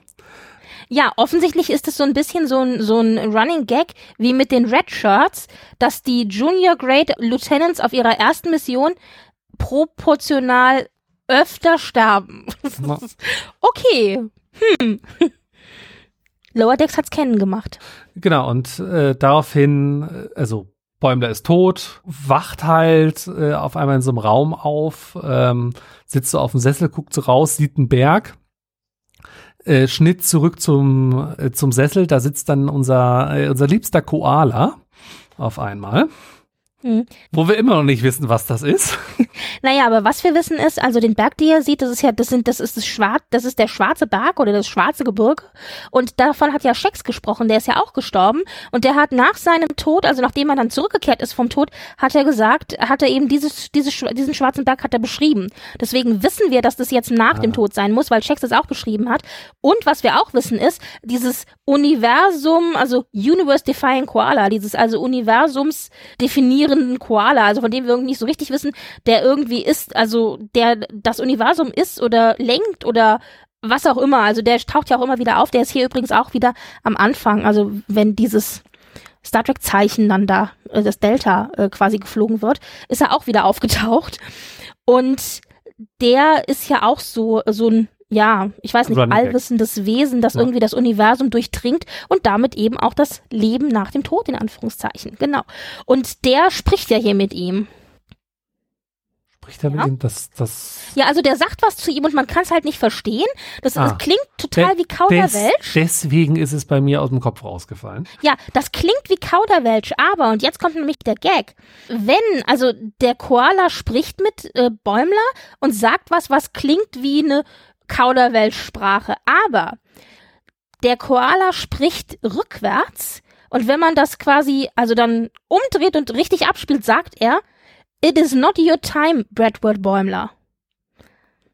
Ja, offensichtlich ist es so ein bisschen so ein, so ein Running Gag wie mit den Red Shirts, dass die Junior Grade Lieutenants auf ihrer ersten Mission proportional öfter sterben. Okay. Hm. Lower Decks hat's kennen gemacht. Genau, und äh, daraufhin, äh, also Bäumler ist tot, wacht halt äh, auf einmal in so einem Raum auf, ähm, sitzt so auf dem Sessel, guckt so raus, sieht einen Berg. Äh, Schnitt zurück zum, äh, zum Sessel, da sitzt dann unser, äh, unser liebster Koala auf einmal. Hm. Wo wir immer noch nicht wissen, was das ist. Naja, aber was wir wissen ist, also den Berg, den ihr seht, das ist ja, das sind, das ist das Schwarz, das ist der schwarze Berg oder das schwarze Gebirge. Und davon hat ja Schex gesprochen, der ist ja auch gestorben. Und der hat nach seinem Tod, also nachdem er dann zurückgekehrt ist vom Tod, hat er gesagt, hat er eben dieses, dieses, diesen schwarzen Berg hat er beschrieben. Deswegen wissen wir, dass das jetzt nach dem Tod sein muss, weil Schex das auch beschrieben hat. Und was wir auch wissen ist, dieses Universum, also Universe Defying Koala, dieses also Universums definierenden Koala, also von dem wir irgendwie nicht so richtig wissen, der irgendwie ist, also der das Universum ist oder lenkt oder was auch immer. Also der taucht ja auch immer wieder auf. Der ist hier übrigens auch wieder am Anfang. Also wenn dieses Star Trek Zeichen dann da, äh, das Delta äh, quasi geflogen wird, ist er auch wieder aufgetaucht. Und der ist ja auch so, so ein, ja, ich weiß nicht, Running Gag. allwissendes Wesen, das Ja. irgendwie das Universum durchdringt und damit eben auch das Leben nach dem Tod, in Anführungszeichen. Genau. Und der spricht ja hier mit ihm. Spricht er mit Ja. ihm? Das, das, Ja, also der sagt was zu ihm und man kann es halt nicht verstehen. Das, Ah. das klingt total wie des, Kauderwelsch. deswegen ist es bei mir aus dem Kopf rausgefallen. Ja, das klingt wie Kauderwelsch, aber, und jetzt kommt nämlich der Gag, wenn, also der Koala spricht mit äh, Bäumler und sagt was, was klingt wie eine Kauderwelsch-Sprache, aber der Koala spricht rückwärts und wenn man das quasi, also dann umdreht und richtig abspielt, sagt er, It is not your time, Bradward Bäumler.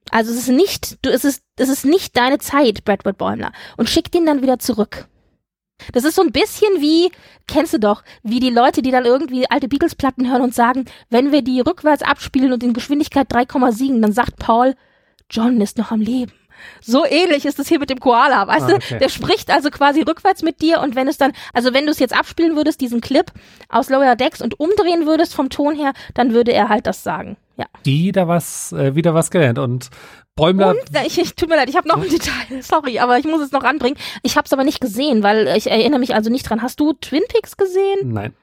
Also es ist nicht, du, es ist, es ist nicht deine Zeit, Bradward Bäumler. Und schickt ihn dann wieder zurück. Das ist so ein bisschen wie, kennst du doch, wie die Leute, die dann irgendwie alte Beatles-Platten hören und sagen, wenn wir die rückwärts abspielen und in Geschwindigkeit 3,7, dann sagt Paul, John ist noch am Leben. So ähnlich ist es hier mit dem Koala, weißt Ah, du? okay. Der spricht also quasi rückwärts mit dir und wenn es dann, also wenn du es jetzt abspielen würdest, diesen Clip aus Lower Decks und umdrehen würdest vom Ton her, dann würde er halt das sagen. Ja. Wieder was, äh, wieder was gelernt. Und Bäumler, Und, ich, ich, tut mir leid, ich habe noch ein Detail, sorry, aber ich muss es noch anbringen. Ich habe es aber nicht gesehen, weil ich erinnere mich also nicht dran. Hast du Twin Peaks gesehen? nein.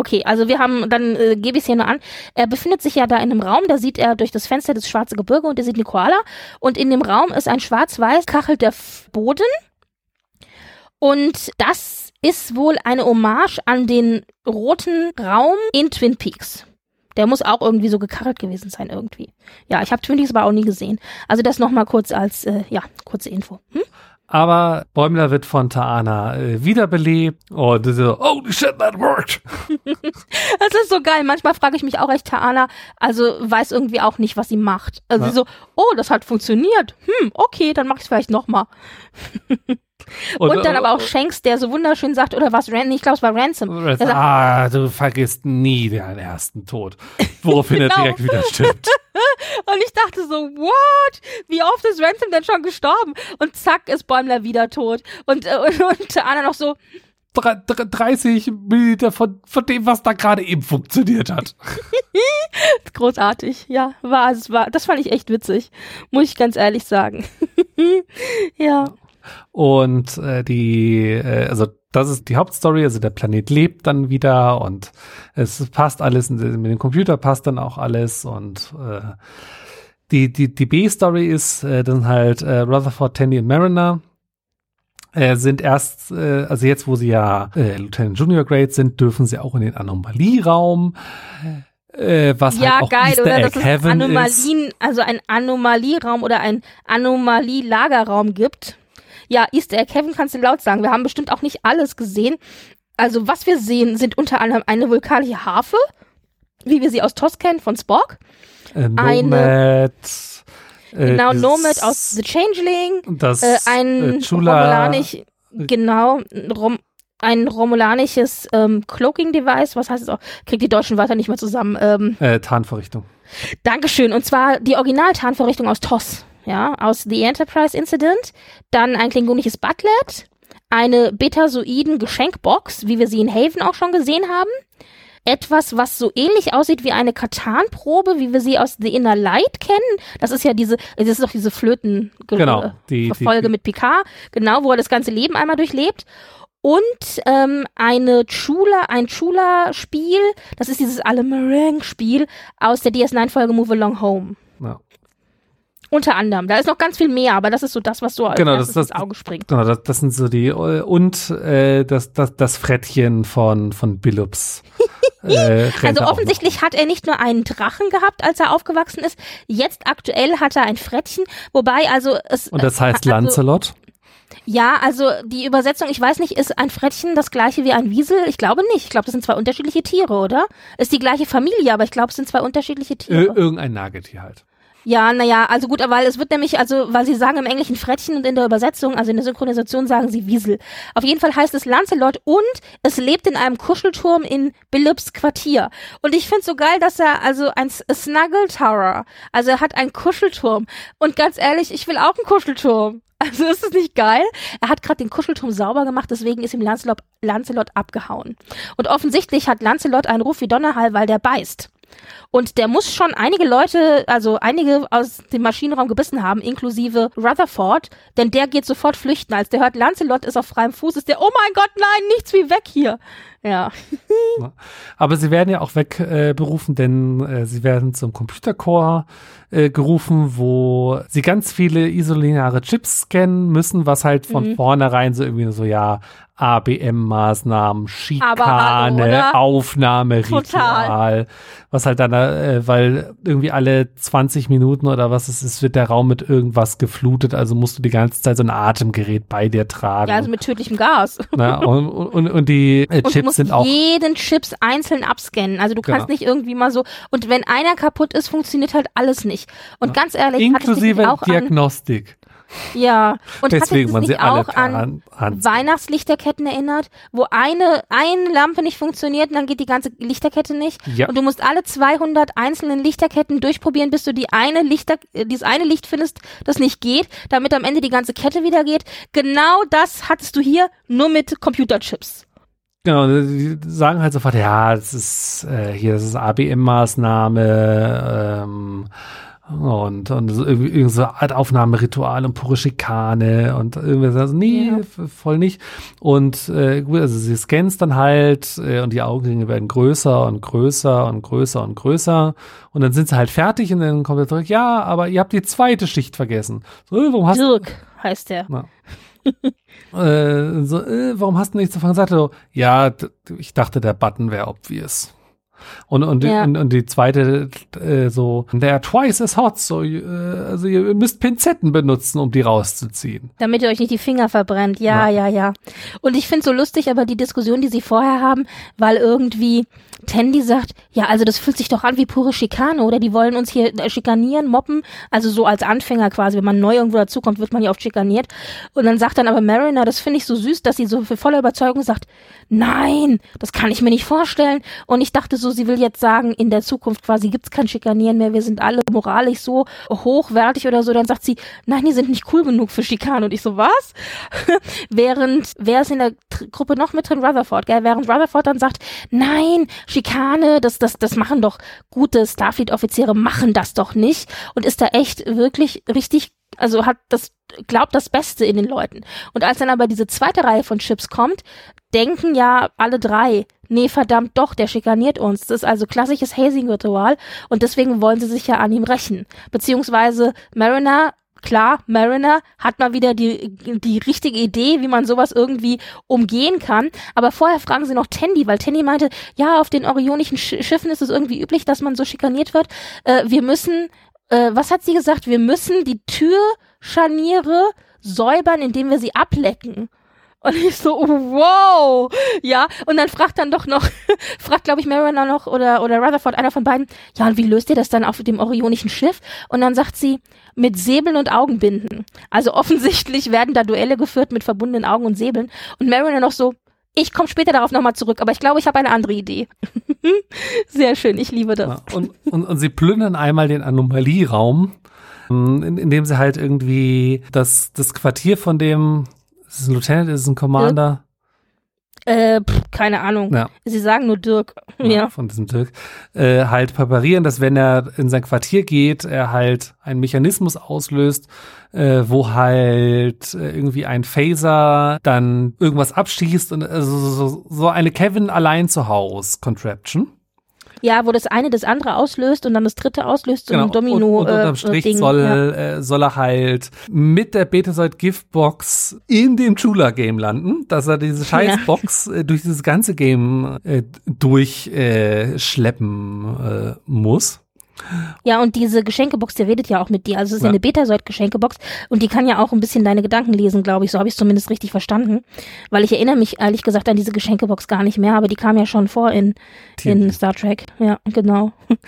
Okay, also wir haben, dann äh, gebe ich es hier nur an. Er befindet sich ja da in einem Raum, da sieht er durch das Fenster das schwarze Gebirge und er sieht eine Koala. Und in dem Raum ist ein schwarz-weiß kachelter Boden. Und das ist wohl eine Hommage an den roten Raum in Twin Peaks. Der muss auch irgendwie so gekachelt gewesen sein irgendwie. Ja, ich habe Twin Peaks aber auch nie gesehen. Also das nochmal kurz als, äh, ja, kurze Info. Hm? Aber Bäumler wird von Taana äh, wiederbelebt und so, holy shit, that worked. das ist so geil. Manchmal frage ich mich auch echt, Taana, also weiß irgendwie auch nicht, was sie macht. Also ja. so, oh, das hat funktioniert. Hm, okay, dann mach ich es vielleicht nochmal. Und, und, dann aber auch Shanks, der so wunderschön sagt, oder was, Ransom, ich glaube, es war Ransom. Ransom sagt, ah, du vergisst nie den ersten Tod. Woraufhin genau. er direkt wieder stirbt. und ich dachte so, what? Wie oft ist Ransom denn schon gestorben? Und zack, ist Bäumler wieder tot. Und, äh, und, und Anna noch so, 30 Milliliter von, von dem, was da gerade eben funktioniert hat. Großartig, ja, war es, war, das fand ich echt witzig, muss ich ganz ehrlich sagen. ja. Und äh, die, äh, also das ist die Hauptstory, also der Planet lebt dann wieder und es passt alles, mit dem Computer passt dann auch alles und äh, die, die, die B-Story ist äh, dann halt äh, Rutherford, Tandy und Mariner äh, sind erst, äh, also jetzt, wo sie ja äh, Lieutenant Junior Grade sind, dürfen sie auch in den Anomalieraum. Äh, was ja, halt auch geil, Easter oder? Egg es Anomalien, ist. also ein Anomalieraum oder ein Anomalielagerraum gibt. Ja, Easter Egg Heaven kannst du laut sagen. Wir haben bestimmt auch nicht alles gesehen. Also was wir sehen, sind unter anderem eine vulkanische Harfe, wie wir sie aus TOS kennen von Spock. Äh, Nomad, eine äh, genau Nomad aus The Changeling. Das äh, ein äh, Romulanisch, genau Rom, ein romulanisches ähm, Cloaking Device. Was heißt es auch? Kriegt die deutschen Wörter nicht mehr zusammen. Ähm, äh, Tarnvorrichtung. Dankeschön. Und zwar die Original-Tarnvorrichtung aus TOS ja, aus The Enterprise Incident, dann ein klingonisches Butlet, eine Betasoiden Geschenkbox, wie wir sie in Haven auch schon gesehen haben, etwas, was so ähnlich aussieht wie eine Katan-Probe, wie wir sie aus The Inner Light kennen. Das ist ja diese, das ist doch diese Flöten genau, die, Folge die, mit Picard, genau, wo er das ganze Leben einmal durchlebt. Und ähm, eine Chula, ein Chula-Spiel, das ist dieses Alamarang-Spiel aus der DS9-Folge Move Along Home. Ja. Unter anderem. Da ist noch ganz viel mehr, aber das ist so das, was so genau, das, das, ins Auge springt. Genau, das, das sind so die und äh, das, das, das Frettchen von, von Billups. äh, also offensichtlich hat er nicht nur einen Drachen gehabt, als er aufgewachsen ist. Jetzt aktuell hat er ein Frettchen, wobei also es. Und das heißt also, Lancelot? Ja, also die Übersetzung, ich weiß nicht, ist ein Frettchen das gleiche wie ein Wiesel? Ich glaube nicht. Ich glaube, das sind zwei unterschiedliche Tiere, oder? Ist die gleiche Familie, aber ich glaube, es sind zwei unterschiedliche Tiere. Ir irgendein Nagetier halt. Ja, naja, also gut, weil es wird nämlich, also, weil sie sagen im Englischen Frettchen und in der Übersetzung, also in der Synchronisation sagen sie Wiesel. Auf jeden Fall heißt es Lancelot und es lebt in einem Kuschelturm in Billups Quartier. Und ich find's so geil, dass er, also ein Snuggle Tower, also er hat einen Kuschelturm. Und ganz ehrlich, ich will auch einen Kuschelturm. Also ist es nicht geil? Er hat gerade den Kuschelturm sauber gemacht, deswegen ist ihm Lancelot, Lancelot abgehauen. Und offensichtlich hat Lancelot einen Ruf wie Donnerhall, weil der beißt. Und der muss schon einige Leute, also einige aus dem Maschinenraum gebissen haben, inklusive Rutherford, denn der geht sofort flüchten. Als der hört, Lancelot ist auf freiem Fuß, ist der, oh mein Gott, nein, nichts wie weg hier. Ja. Aber sie werden ja auch wegberufen, äh, denn äh, sie werden zum Computercore äh, gerufen, wo sie ganz viele isolineare Chips scannen müssen, was halt von mhm. vornherein so irgendwie so, ja, ABM-Maßnahmen, Schikane, Aufnahmeritual, was halt dann, äh, weil irgendwie alle 20 Minuten oder was es ist, wird der Raum mit irgendwas geflutet, also musst du die ganze Zeit so ein Atemgerät bei dir tragen. Ja, also mit tödlichem Gas. Na, und, und, und die äh, Chips und sind auch. jeden Chips einzeln abscannen, also du kannst genau. nicht irgendwie mal so, und wenn einer kaputt ist, funktioniert halt alles nicht. Und ja. ganz ehrlich, inklusive auch Diagnostik. Ja, und Deswegen hat es sich auch an, an Weihnachtslichterketten erinnert, wo eine, eine Lampe nicht funktioniert und dann geht die ganze Lichterkette nicht. Ja. Und du musst alle 200 einzelnen Lichterketten durchprobieren, bis du die eine Lichter, dieses eine Licht findest, das nicht geht, damit am Ende die ganze Kette wieder geht. Genau das hattest du hier, nur mit Computerchips. Genau, die sagen halt sofort, ja, das ist äh, hier, das ist ABM-Maßnahme, ähm, und, und so irgendwie so Altaufnahmeritual und pure Schikane und irgendwie so, also, nee, ja. voll nicht. Und äh, gut, also sie scannst dann halt äh, und die Augenringe werden größer und größer und größer und größer und dann sind sie halt fertig und dann kommt er zurück, ja, aber ihr habt die zweite Schicht vergessen. So, warum hast Dirk heißt der. äh, so, äh, warum hast du nichts davon gesagt? So, ja, ich dachte, der Button wäre obvious. Und, und, Ja. und, und die zweite äh, so, they're twice as hot, so, äh, also ihr müsst Pinzetten benutzen, um die rauszuziehen. Damit ihr euch nicht die Finger verbrennt. Ja, ja, ja. Und ich finde so lustig, aber die Diskussion, die sie vorher haben, weil irgendwie Tandy sagt, ja, also das fühlt sich doch an wie pure Schikane, oder? Die wollen uns hier äh, schikanieren, mobben. Also so als Anfänger quasi, wenn man neu irgendwo dazukommt, wird man ja oft schikaniert. Und dann sagt dann aber Mariner, das finde ich so süß, dass sie so für voller Überzeugung sagt, nein, das kann ich mir nicht vorstellen. Und ich dachte so, sie will jetzt sagen, in der Zukunft quasi gibt's kein Schikanieren mehr, wir sind alle moralisch so hochwertig oder so. Dann sagt sie, nein, die sind nicht cool genug für Schikane. Und ich so, was? Während, wer ist in der Gruppe noch mit drin? Rutherford, gell? Während Rutherford dann sagt, nein, Schikane, das, das, das machen doch gute Starfleet-Offiziere, machen das doch nicht. Und ist da echt wirklich richtig, also hat das, glaubt das Beste in den Leuten. Und als dann aber diese zweite Reihe von Chips kommt, denken ja alle drei, nee, verdammt doch, der schikaniert uns. Das ist also klassisches Hazing-Ritual und deswegen wollen sie sich ja an ihm rächen. Beziehungsweise Mariner Klar, Mariner hat mal wieder die, die richtige Idee, wie man sowas irgendwie umgehen kann. Aber vorher fragen sie noch Tandy, weil Tandy meinte, ja, auf den orionischen Sch Schiffen ist es irgendwie üblich, dass man so schikaniert wird. Äh, wir müssen, äh, was hat sie gesagt? Wir müssen die Türscharniere säubern, indem wir sie ablecken. Und ich so, wow, ja. Und dann fragt dann doch noch, fragt glaube ich Mariner noch oder, oder Rutherford, einer von beiden, ja, und wie löst ihr das dann auf dem orionischen Schiff? Und dann sagt sie, mit Säbeln und Augenbinden. Also offensichtlich werden da Duelle geführt mit verbundenen Augen und Säbeln. Und Mariner noch so, ich komme später darauf nochmal zurück, aber ich glaube, ich habe eine andere Idee. Sehr schön, ich liebe das. Ja, und, und, und sie plündern einmal den Anomalieraum, ähm, in, indem sie halt irgendwie das, das Quartier von dem, ist es ein Lieutenant, ist es ein Commander? Äh, pff, keine Ahnung. Ja. Sie sagen nur Dirk. Ja, Ja. von diesem Dirk, äh, halt präparieren, dass wenn er in sein Quartier geht, er halt einen Mechanismus auslöst, äh, wo halt äh, irgendwie ein Phaser dann irgendwas abschießt und also so, so eine Kevin allein zu Haus Contraption. Ja, wo das eine das andere auslöst und dann das dritte auslöst, so ein Domino. Genau. und, und unterm äh, Strich Ding. soll, ja. äh, soll er halt mit der Betazoid Giftbox in dem Chula Game landen, dass er diese Scheißbox äh, durch dieses ganze Game äh, durchschleppen äh, schleppen, äh, muss. Ja, und diese Geschenkebox, die redet ja auch mit dir. Also es ist ja, eine Betazoid-Geschenkebox und die kann ja auch ein bisschen deine Gedanken lesen, glaube ich. So habe ich es zumindest richtig verstanden. Weil ich erinnere mich ehrlich gesagt an diese Geschenkebox gar nicht mehr, aber die kam ja schon vor in, in Star Trek. Ja, genau.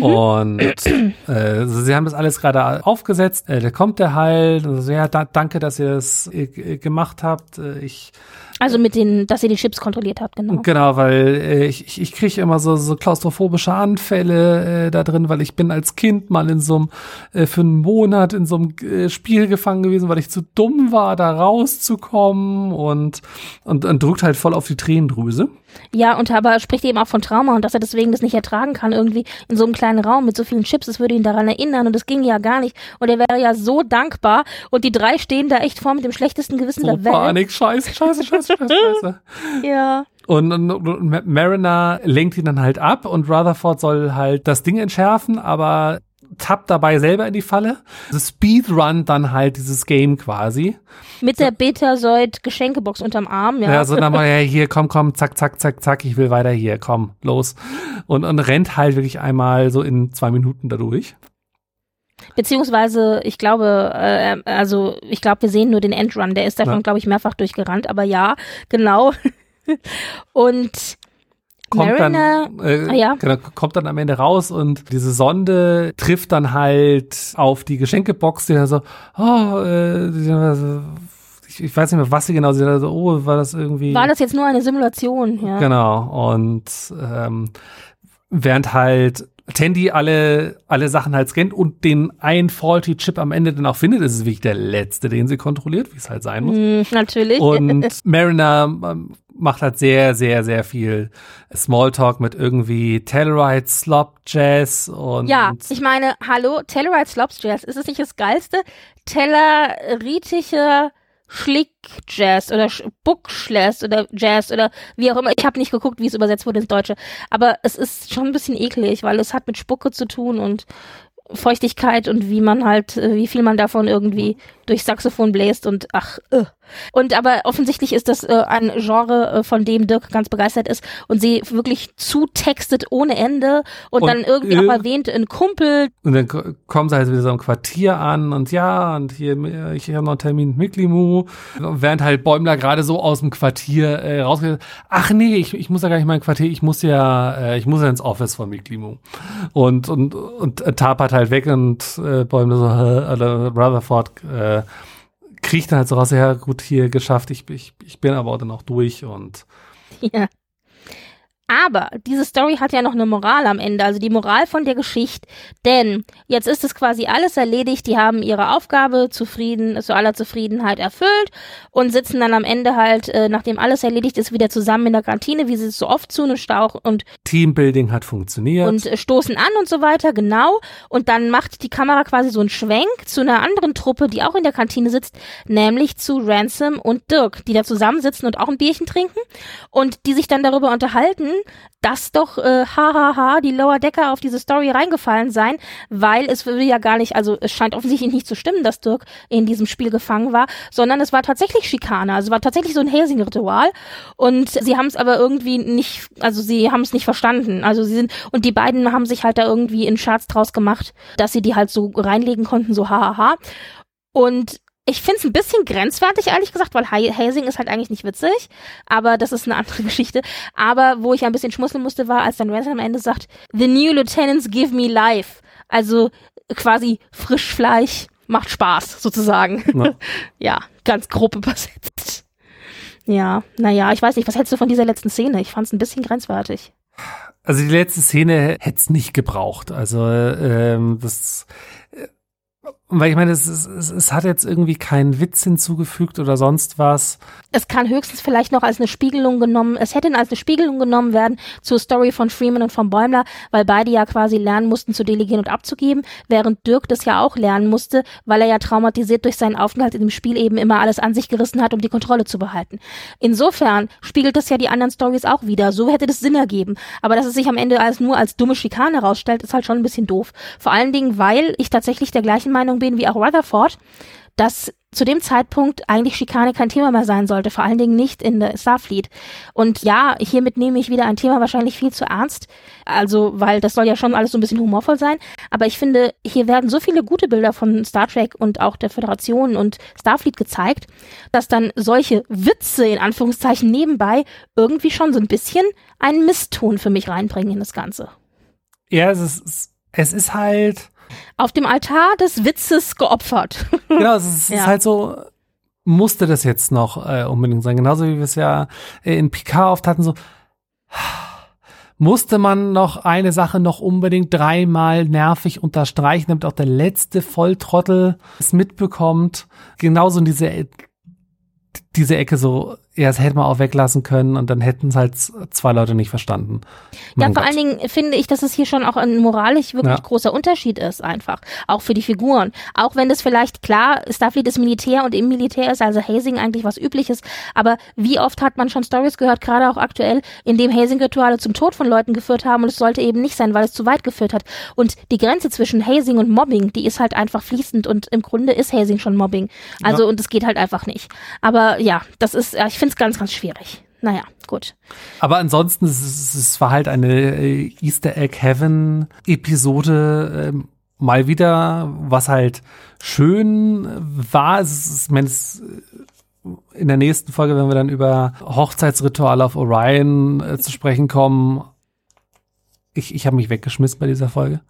Und äh, sie haben das alles gerade aufgesetzt. Äh, da kommt der halt. Also, ja, da, danke, dass ihr es äh, gemacht habt. Äh, ich Also mit den, dass ihr die Chips kontrolliert habt, genau. Genau, weil äh, ich, ich- kriege immer so, so klaustrophobische Anfälle äh, da drin, weil ich bin als Kind mal in so einem, äh, für einen Monat in so einem äh, Spiel gefangen gewesen, weil ich zu dumm war, da rauszukommen und, und, und drückt halt voll auf die Tränendrüse. Ja, und aber spricht eben auch von Trauma und dass er deswegen das nicht ertragen kann, irgendwie in so einem kleinen Raum mit so vielen Chips, das würde ihn daran erinnern und das ging ja gar nicht. Und er wäre ja so dankbar und die drei stehen da echt vor mit dem schlechtesten Gewissen So der Welt. Panik, scheiße, scheiße, scheiße, scheiße, scheiße. Ja. Und, und, und Ma- Mariner lenkt ihn dann halt ab und Rutherford soll halt das Ding entschärfen, aber tappt dabei selber in die Falle. Also Speedrun dann halt dieses Game quasi. Mit der Betazoid-Geschenkebox unterm Arm, ja. Ja, so dann mal, ja, hier, komm, komm, zack, zack, zack, zack, ich will weiter hier, komm, los. Und, und rennt halt wirklich einmal so in zwei Minuten dadurch. Beziehungsweise, ich glaube, äh, also ich glaube, wir sehen nur den Endrun. Der ist davon, Ja. glaube ich, mehrfach durchgerannt, aber ja, genau. und Kommt Mariner, dann, äh, ah, ja. genau, kommt dann am Ende raus und diese Sonde trifft dann halt auf die Geschenkebox, die dann so, oh, äh, ich, ich weiß nicht mehr, was sie genau, sie dann so, oh, war das irgendwie. war das jetzt nur eine Simulation, ja. Genau. Und ähm, während halt Tandy alle, alle Sachen halt scannt und den einen faulty Chip am Ende dann auch findet, ist es wirklich der letzte, den sie kontrolliert, wie es halt sein muss. Hm, natürlich. Und Mariner ähm, macht halt sehr, sehr, sehr viel Smalltalk mit irgendwie Telluride, Slop, Jazz und Ja, ich meine, hallo, Telluride Slops Jazz, ist es nicht das geilste? Telleritische Schlick Jazz oder Buckschless oder Jazz oder wie auch immer. Ich habe nicht geguckt, wie es übersetzt wurde ins Deutsche, aber es ist schon ein bisschen eklig, weil es hat mit Spucke zu tun und Feuchtigkeit und wie man halt, äh, wie viel man davon irgendwie durch Saxophon bläst und ach, äh. Und aber offensichtlich ist das äh, ein Genre, äh, von dem Dirk ganz begeistert ist und sie wirklich zutextet ohne Ende und, und dann irgendwie auch erwähnt ein Kumpel. Und dann kommen sie halt wieder so im Quartier an und ja, und hier, ich habe noch einen Termin mit Miklimu, während halt Bäumler gerade so aus dem Quartier äh, rausgeht. Ach nee, ich, ich muss ja gar nicht mal im Quartier, ich muss ja, äh, ich muss ja ins Office von Miklimu. Und, und, und äh, tapert halt weg und äh, Bäumler so, äh, Rutherford, äh, kriegt dann halt so raus, ja gut, hier geschafft, ich, ich, ich bin aber dann auch durch und ja. Aber diese Story hat ja noch eine Moral am Ende, also die Moral von der Geschichte. Denn jetzt ist es quasi alles erledigt, die haben ihre Aufgabe zufrieden, zu aller Zufriedenheit erfüllt und sitzen dann am Ende halt, äh, nachdem alles erledigt ist, wieder zusammen in der Kantine, wie sie es so oft tun und stauch und Teambuilding hat funktioniert. Und äh, stoßen an und so weiter, genau. Und dann macht die Kamera quasi so einen Schwenk zu einer anderen Truppe, die auch in der Kantine sitzt, nämlich zu Ransom und Dirk, die da zusammensitzen und auch ein Bierchen trinken und die sich dann darüber unterhalten, dass doch äh, hahaha die Lower Decker auf diese Story reingefallen seien, weil es will ja gar nicht, also es scheint offensichtlich nicht zu stimmen, dass Dirk in diesem Spiel gefangen war, sondern es war tatsächlich Schikane, also war tatsächlich so ein Helsing-Ritual. Und sie haben es aber irgendwie nicht, also sie haben es nicht verstanden, also sie sind und die beiden haben sich halt da irgendwie in Scherz draus gemacht, dass sie die halt so reinlegen konnten, so hahaha und ich finde es ein bisschen grenzwertig, ehrlich gesagt, weil Hazing ist halt eigentlich nicht witzig, aber das ist eine andere Geschichte. Aber wo ich ein bisschen schmusseln musste, war, als dann Ransom am Ende sagt, The new lieutenants give me life. Also quasi Frischfleisch macht Spaß, sozusagen. Ja, ja ganz grob übersetzt. Ja, naja, ich weiß nicht, was hältst du von dieser letzten Szene? Ich fand es ein bisschen grenzwertig. Also die letzte Szene hätte es nicht gebraucht. Also ähm, das weil ich meine, es, es, es hat jetzt irgendwie keinen Witz hinzugefügt oder sonst was. Es kann höchstens vielleicht noch als eine Spiegelung genommen, es hätte als eine Spiegelung genommen werden zur Story von Freeman und von Bäumler, weil beide ja quasi lernen mussten zu delegieren und abzugeben, während Dirk das ja auch lernen musste, weil er ja traumatisiert durch seinen Aufenthalt in dem Spiel eben immer alles an sich gerissen hat, um die Kontrolle zu behalten. Insofern spiegelt das ja die anderen Stories auch wieder. So hätte das Sinn ergeben. Aber dass es sich am Ende als nur als dumme Schikane herausstellt, ist halt schon ein bisschen doof. Vor allen Dingen, weil ich tatsächlich der gleichen Meinung bin wie auch Rutherford, dass zu dem Zeitpunkt eigentlich Schikane kein Thema mehr sein sollte, vor allen Dingen nicht in der Starfleet. Und ja, hiermit nehme ich wieder ein Thema wahrscheinlich viel zu ernst, also weil das soll ja schon alles so ein bisschen humorvoll sein, aber ich finde, hier werden so viele gute Bilder von Star Trek und auch der Föderation und Starfleet gezeigt, dass dann solche Witze in Anführungszeichen nebenbei irgendwie schon so ein bisschen einen Misston für mich reinbringen in das Ganze. Ja, es ist, es ist halt auf dem Altar des Witzes geopfert. Genau, es ist, ja. halt so, musste das jetzt noch äh, unbedingt sein. Genauso wie wir es ja äh, in Picard oft hatten, so musste man noch eine Sache noch unbedingt dreimal nervig unterstreichen, damit auch der letzte Volltrottel es mitbekommt. Genauso in diese diese Ecke so, ja, das hätte man auch weglassen können und dann hätten es halt zwei Leute nicht verstanden. Mein ja, vor Gott. allen Dingen finde ich, dass es hier schon auch ein moralisch wirklich ja. großer Unterschied ist, einfach. Auch für die Figuren. Auch wenn das vielleicht klar, Starfleet ist Militär und im Militär ist also Hazing eigentlich was Übliches. Aber wie oft hat man schon Stories gehört, gerade auch aktuell, in dem Hazing-Rituale zum Tod von Leuten geführt haben und es sollte eben nicht sein, weil es zu weit geführt hat. Und die Grenze zwischen Hazing und Mobbing, die ist halt einfach fließend und im Grunde ist Hazing schon Mobbing. Also, ja. und es geht halt einfach nicht. Aber ja, das ist, ich finde es ganz, ganz schwierig. Naja, gut. Aber ansonsten, es, es war halt eine äh, Easter Egg Heaven Episode, äh, mal wieder, was halt schön war. Es ist, es, äh, in der nächsten Folge, wenn wir dann über Hochzeitsrituale auf Orion äh, zu sprechen kommen, ich, ich habe mich weggeschmissen bei dieser Folge.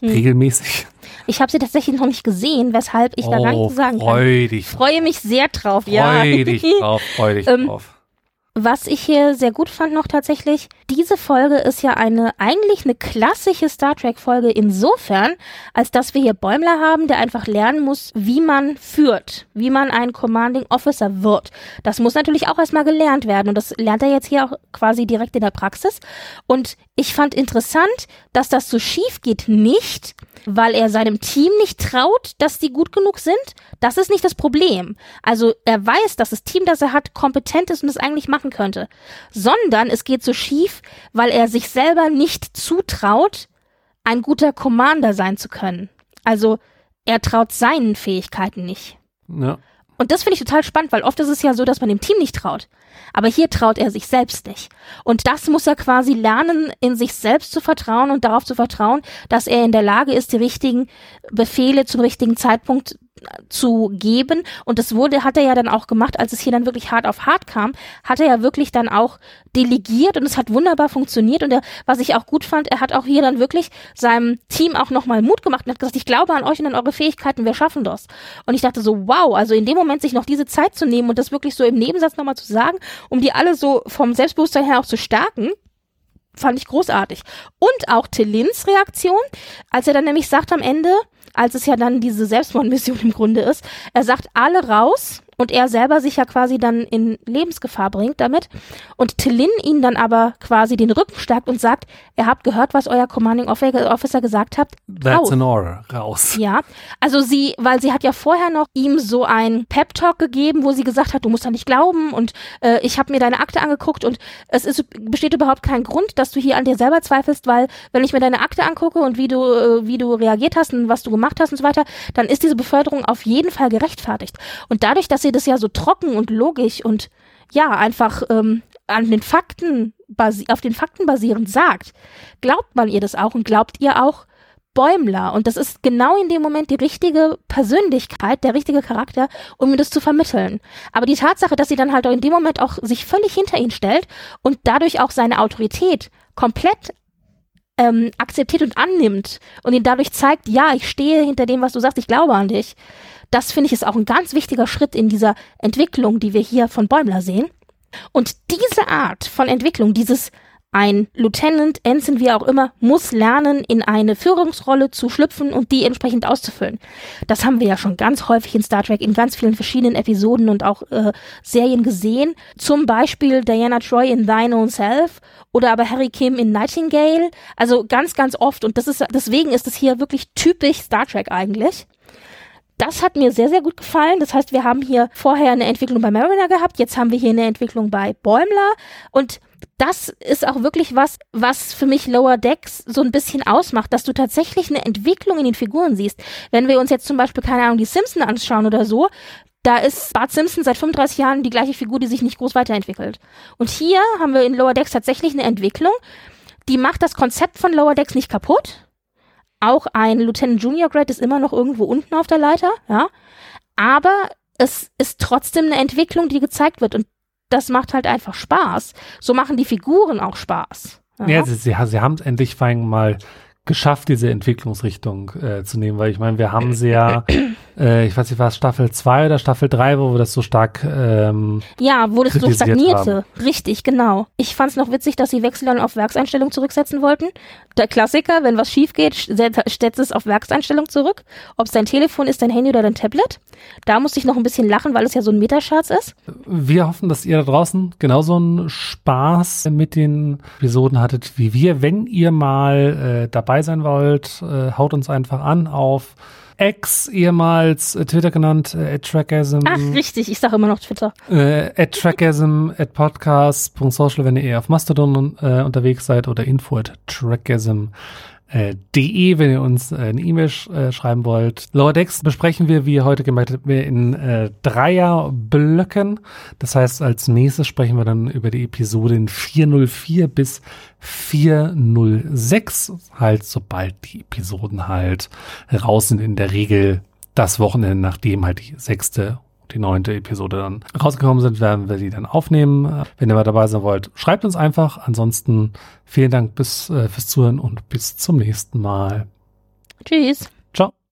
Hm. Regelmäßig. Ich habe sie tatsächlich noch nicht gesehen, weshalb ich oh, da gar nichts sagen kann. Freu dich. Freue mich sehr drauf, freu ja. Dich drauf, freu dich ähm, drauf. Was ich hier sehr gut fand noch tatsächlich, diese Folge ist ja eine, eigentlich eine klassische Star Trek Folge insofern, als dass wir hier Bäumler haben, der einfach lernen muss, wie man führt, wie man ein Commanding Officer wird. Das muss natürlich auch erstmal gelernt werden und das lernt er jetzt hier auch quasi direkt in der Praxis. Und ich fand interessant, dass das so schief geht, nicht, weil er seinem Team nicht traut, dass die gut genug sind. Das ist nicht das Problem. Also er weiß, dass das Team, das er hat, kompetent ist und es eigentlich machen könnte. Sondern es geht so schief, weil er sich selber nicht zutraut, ein guter Commander sein zu können. Also er traut seinen Fähigkeiten nicht. Ja. Und das finde ich total spannend, weil oft ist es ja so, dass man dem Team nicht traut. Aber hier traut er sich selbst nicht. Und das muss er quasi lernen, in sich selbst zu vertrauen und darauf zu vertrauen, dass er in der Lage ist, die richtigen Befehle zum richtigen Zeitpunkt zu geben. Und das wurde, hat er ja dann auch gemacht, als es hier dann wirklich hart auf hart kam, hat er ja wirklich dann auch delegiert und es hat wunderbar funktioniert. Und er, was ich auch gut fand, er hat auch hier dann wirklich seinem Team auch nochmal Mut gemacht und hat gesagt, ich glaube an euch und an eure Fähigkeiten, wir schaffen das. Und ich dachte so, wow, also in dem Moment sich noch diese Zeit zu nehmen und das wirklich so im Nebensatz nochmal zu sagen, um die alle so vom Selbstbewusstsein her auch zu stärken, fand ich großartig. Und auch Tillins Reaktion, als er dann nämlich sagt am Ende, als es ja dann diese Selbstmordmission im Grunde ist. Er sagt alle raus und er selber sich ja quasi dann in Lebensgefahr bringt damit und Tillin ihn dann aber quasi den Rücken stärkt und sagt, ihr habt gehört, was euer Commanding Officer gesagt hat. That's an order. Raus. Ja, also sie, weil sie hat ja vorher noch ihm so ein Pep Talk gegeben, wo sie gesagt hat, du musst da nicht glauben und äh, ich habe mir deine Akte angeguckt und es ist, besteht überhaupt kein Grund, dass du hier an dir selber zweifelst, weil wenn ich mir deine Akte angucke und wie du äh, wie du reagiert hast und was du gemacht hast und so weiter, dann ist diese Beförderung auf jeden Fall gerechtfertigt. Und dadurch, dass sie das ja so trocken und logisch und ja, einfach ähm, an den Fakten auf den Fakten basierend sagt, glaubt man ihr das auch und glaubt ihr auch Bäumler. Und das ist genau in dem Moment die richtige Persönlichkeit, der richtige Charakter, um mir das zu vermitteln. Aber die Tatsache, dass sie dann halt auch in dem Moment auch sich völlig hinter ihn stellt und dadurch auch seine Autorität komplett ähm, akzeptiert und annimmt und ihn dadurch zeigt, ja, ich stehe hinter dem, was du sagst, ich glaube an dich. Das finde ich ist auch ein ganz wichtiger Schritt in dieser Entwicklung, die wir hier von Bäumler sehen. Und diese Art von Entwicklung, dieses ein Lieutenant, Ensign, wie auch immer, muss lernen, in eine Führungsrolle zu schlüpfen und die entsprechend auszufüllen. Das haben wir ja schon ganz häufig in Star Trek in ganz vielen verschiedenen Episoden und auch äh, Serien gesehen. Zum Beispiel Diana Troy in Thine Own Self oder aber Harry Kim in Nightingale. Also ganz, ganz oft. Und das ist, deswegen ist es hier wirklich typisch Star Trek eigentlich. Das hat mir sehr, sehr gut gefallen. Das heißt, wir haben hier vorher eine Entwicklung bei Mariner gehabt, jetzt haben wir hier eine Entwicklung bei Bäumler und das ist auch wirklich was, was für mich Lower Decks so ein bisschen ausmacht, dass du tatsächlich eine Entwicklung in den Figuren siehst. Wenn wir uns jetzt zum Beispiel, keine Ahnung, die Simpson anschauen oder so, da ist Bart Simpson seit 35 Jahren die gleiche Figur, die sich nicht groß weiterentwickelt. Und hier haben wir in Lower Decks tatsächlich eine Entwicklung, die macht das Konzept von Lower Decks nicht kaputt, auch ein Lieutenant Junior Grade ist immer noch irgendwo unten auf der Leiter, ja. Aber es ist trotzdem eine Entwicklung, die gezeigt wird und das macht halt einfach Spaß. So machen die Figuren auch Spaß. Ja, ja sie, sie, sie haben es endlich mal geschafft, diese Entwicklungsrichtung äh, zu nehmen, weil ich meine, wir haben sie ja äh, ich weiß nicht, war es Staffel 2 oder Staffel 3, wo wir das so stark ähm, Ja, wo das so stagnierte. Haben. Richtig, genau. Ich fand es noch witzig, dass sie Wechsel dann auf Werkseinstellung zurücksetzen wollten. Der Klassiker, wenn was schief geht, setzt es auf Werkseinstellung zurück. Ob es dein Telefon ist, dein Handy oder dein Tablet. Da musste ich noch ein bisschen lachen, weil es ja so ein Metaschatz ist. Wir hoffen, dass ihr da draußen genauso einen Spaß mit den Episoden hattet wie wir. Wenn ihr mal äh, dabei sein wollt, äh, haut uns einfach an auf X, ehemals äh, Twitter genannt, äh, at Trackasm. Ach, richtig, ich sage immer noch Twitter. Äh, at Trackasm, at podcast.social, wenn ihr eher auf Mastodon äh, unterwegs seid oder info at Trackasm äh, de, wenn ihr uns äh, eine E-Mail sch äh, schreiben wollt. Lower Decks besprechen wir, wie ihr heute gemerkt habt, in äh, Dreierblöcken. Das heißt, als nächstes sprechen wir dann über die Episoden 404 bis 406, halt sobald die Episoden halt raus sind, in der Regel das Wochenende, nachdem halt die sechste die neunte Episode dann rausgekommen sind, werden wir die dann aufnehmen. Wenn ihr mal dabei sein wollt, schreibt uns einfach. Ansonsten vielen Dank bis, äh, fürs Zuhören und bis zum nächsten Mal. Tschüss.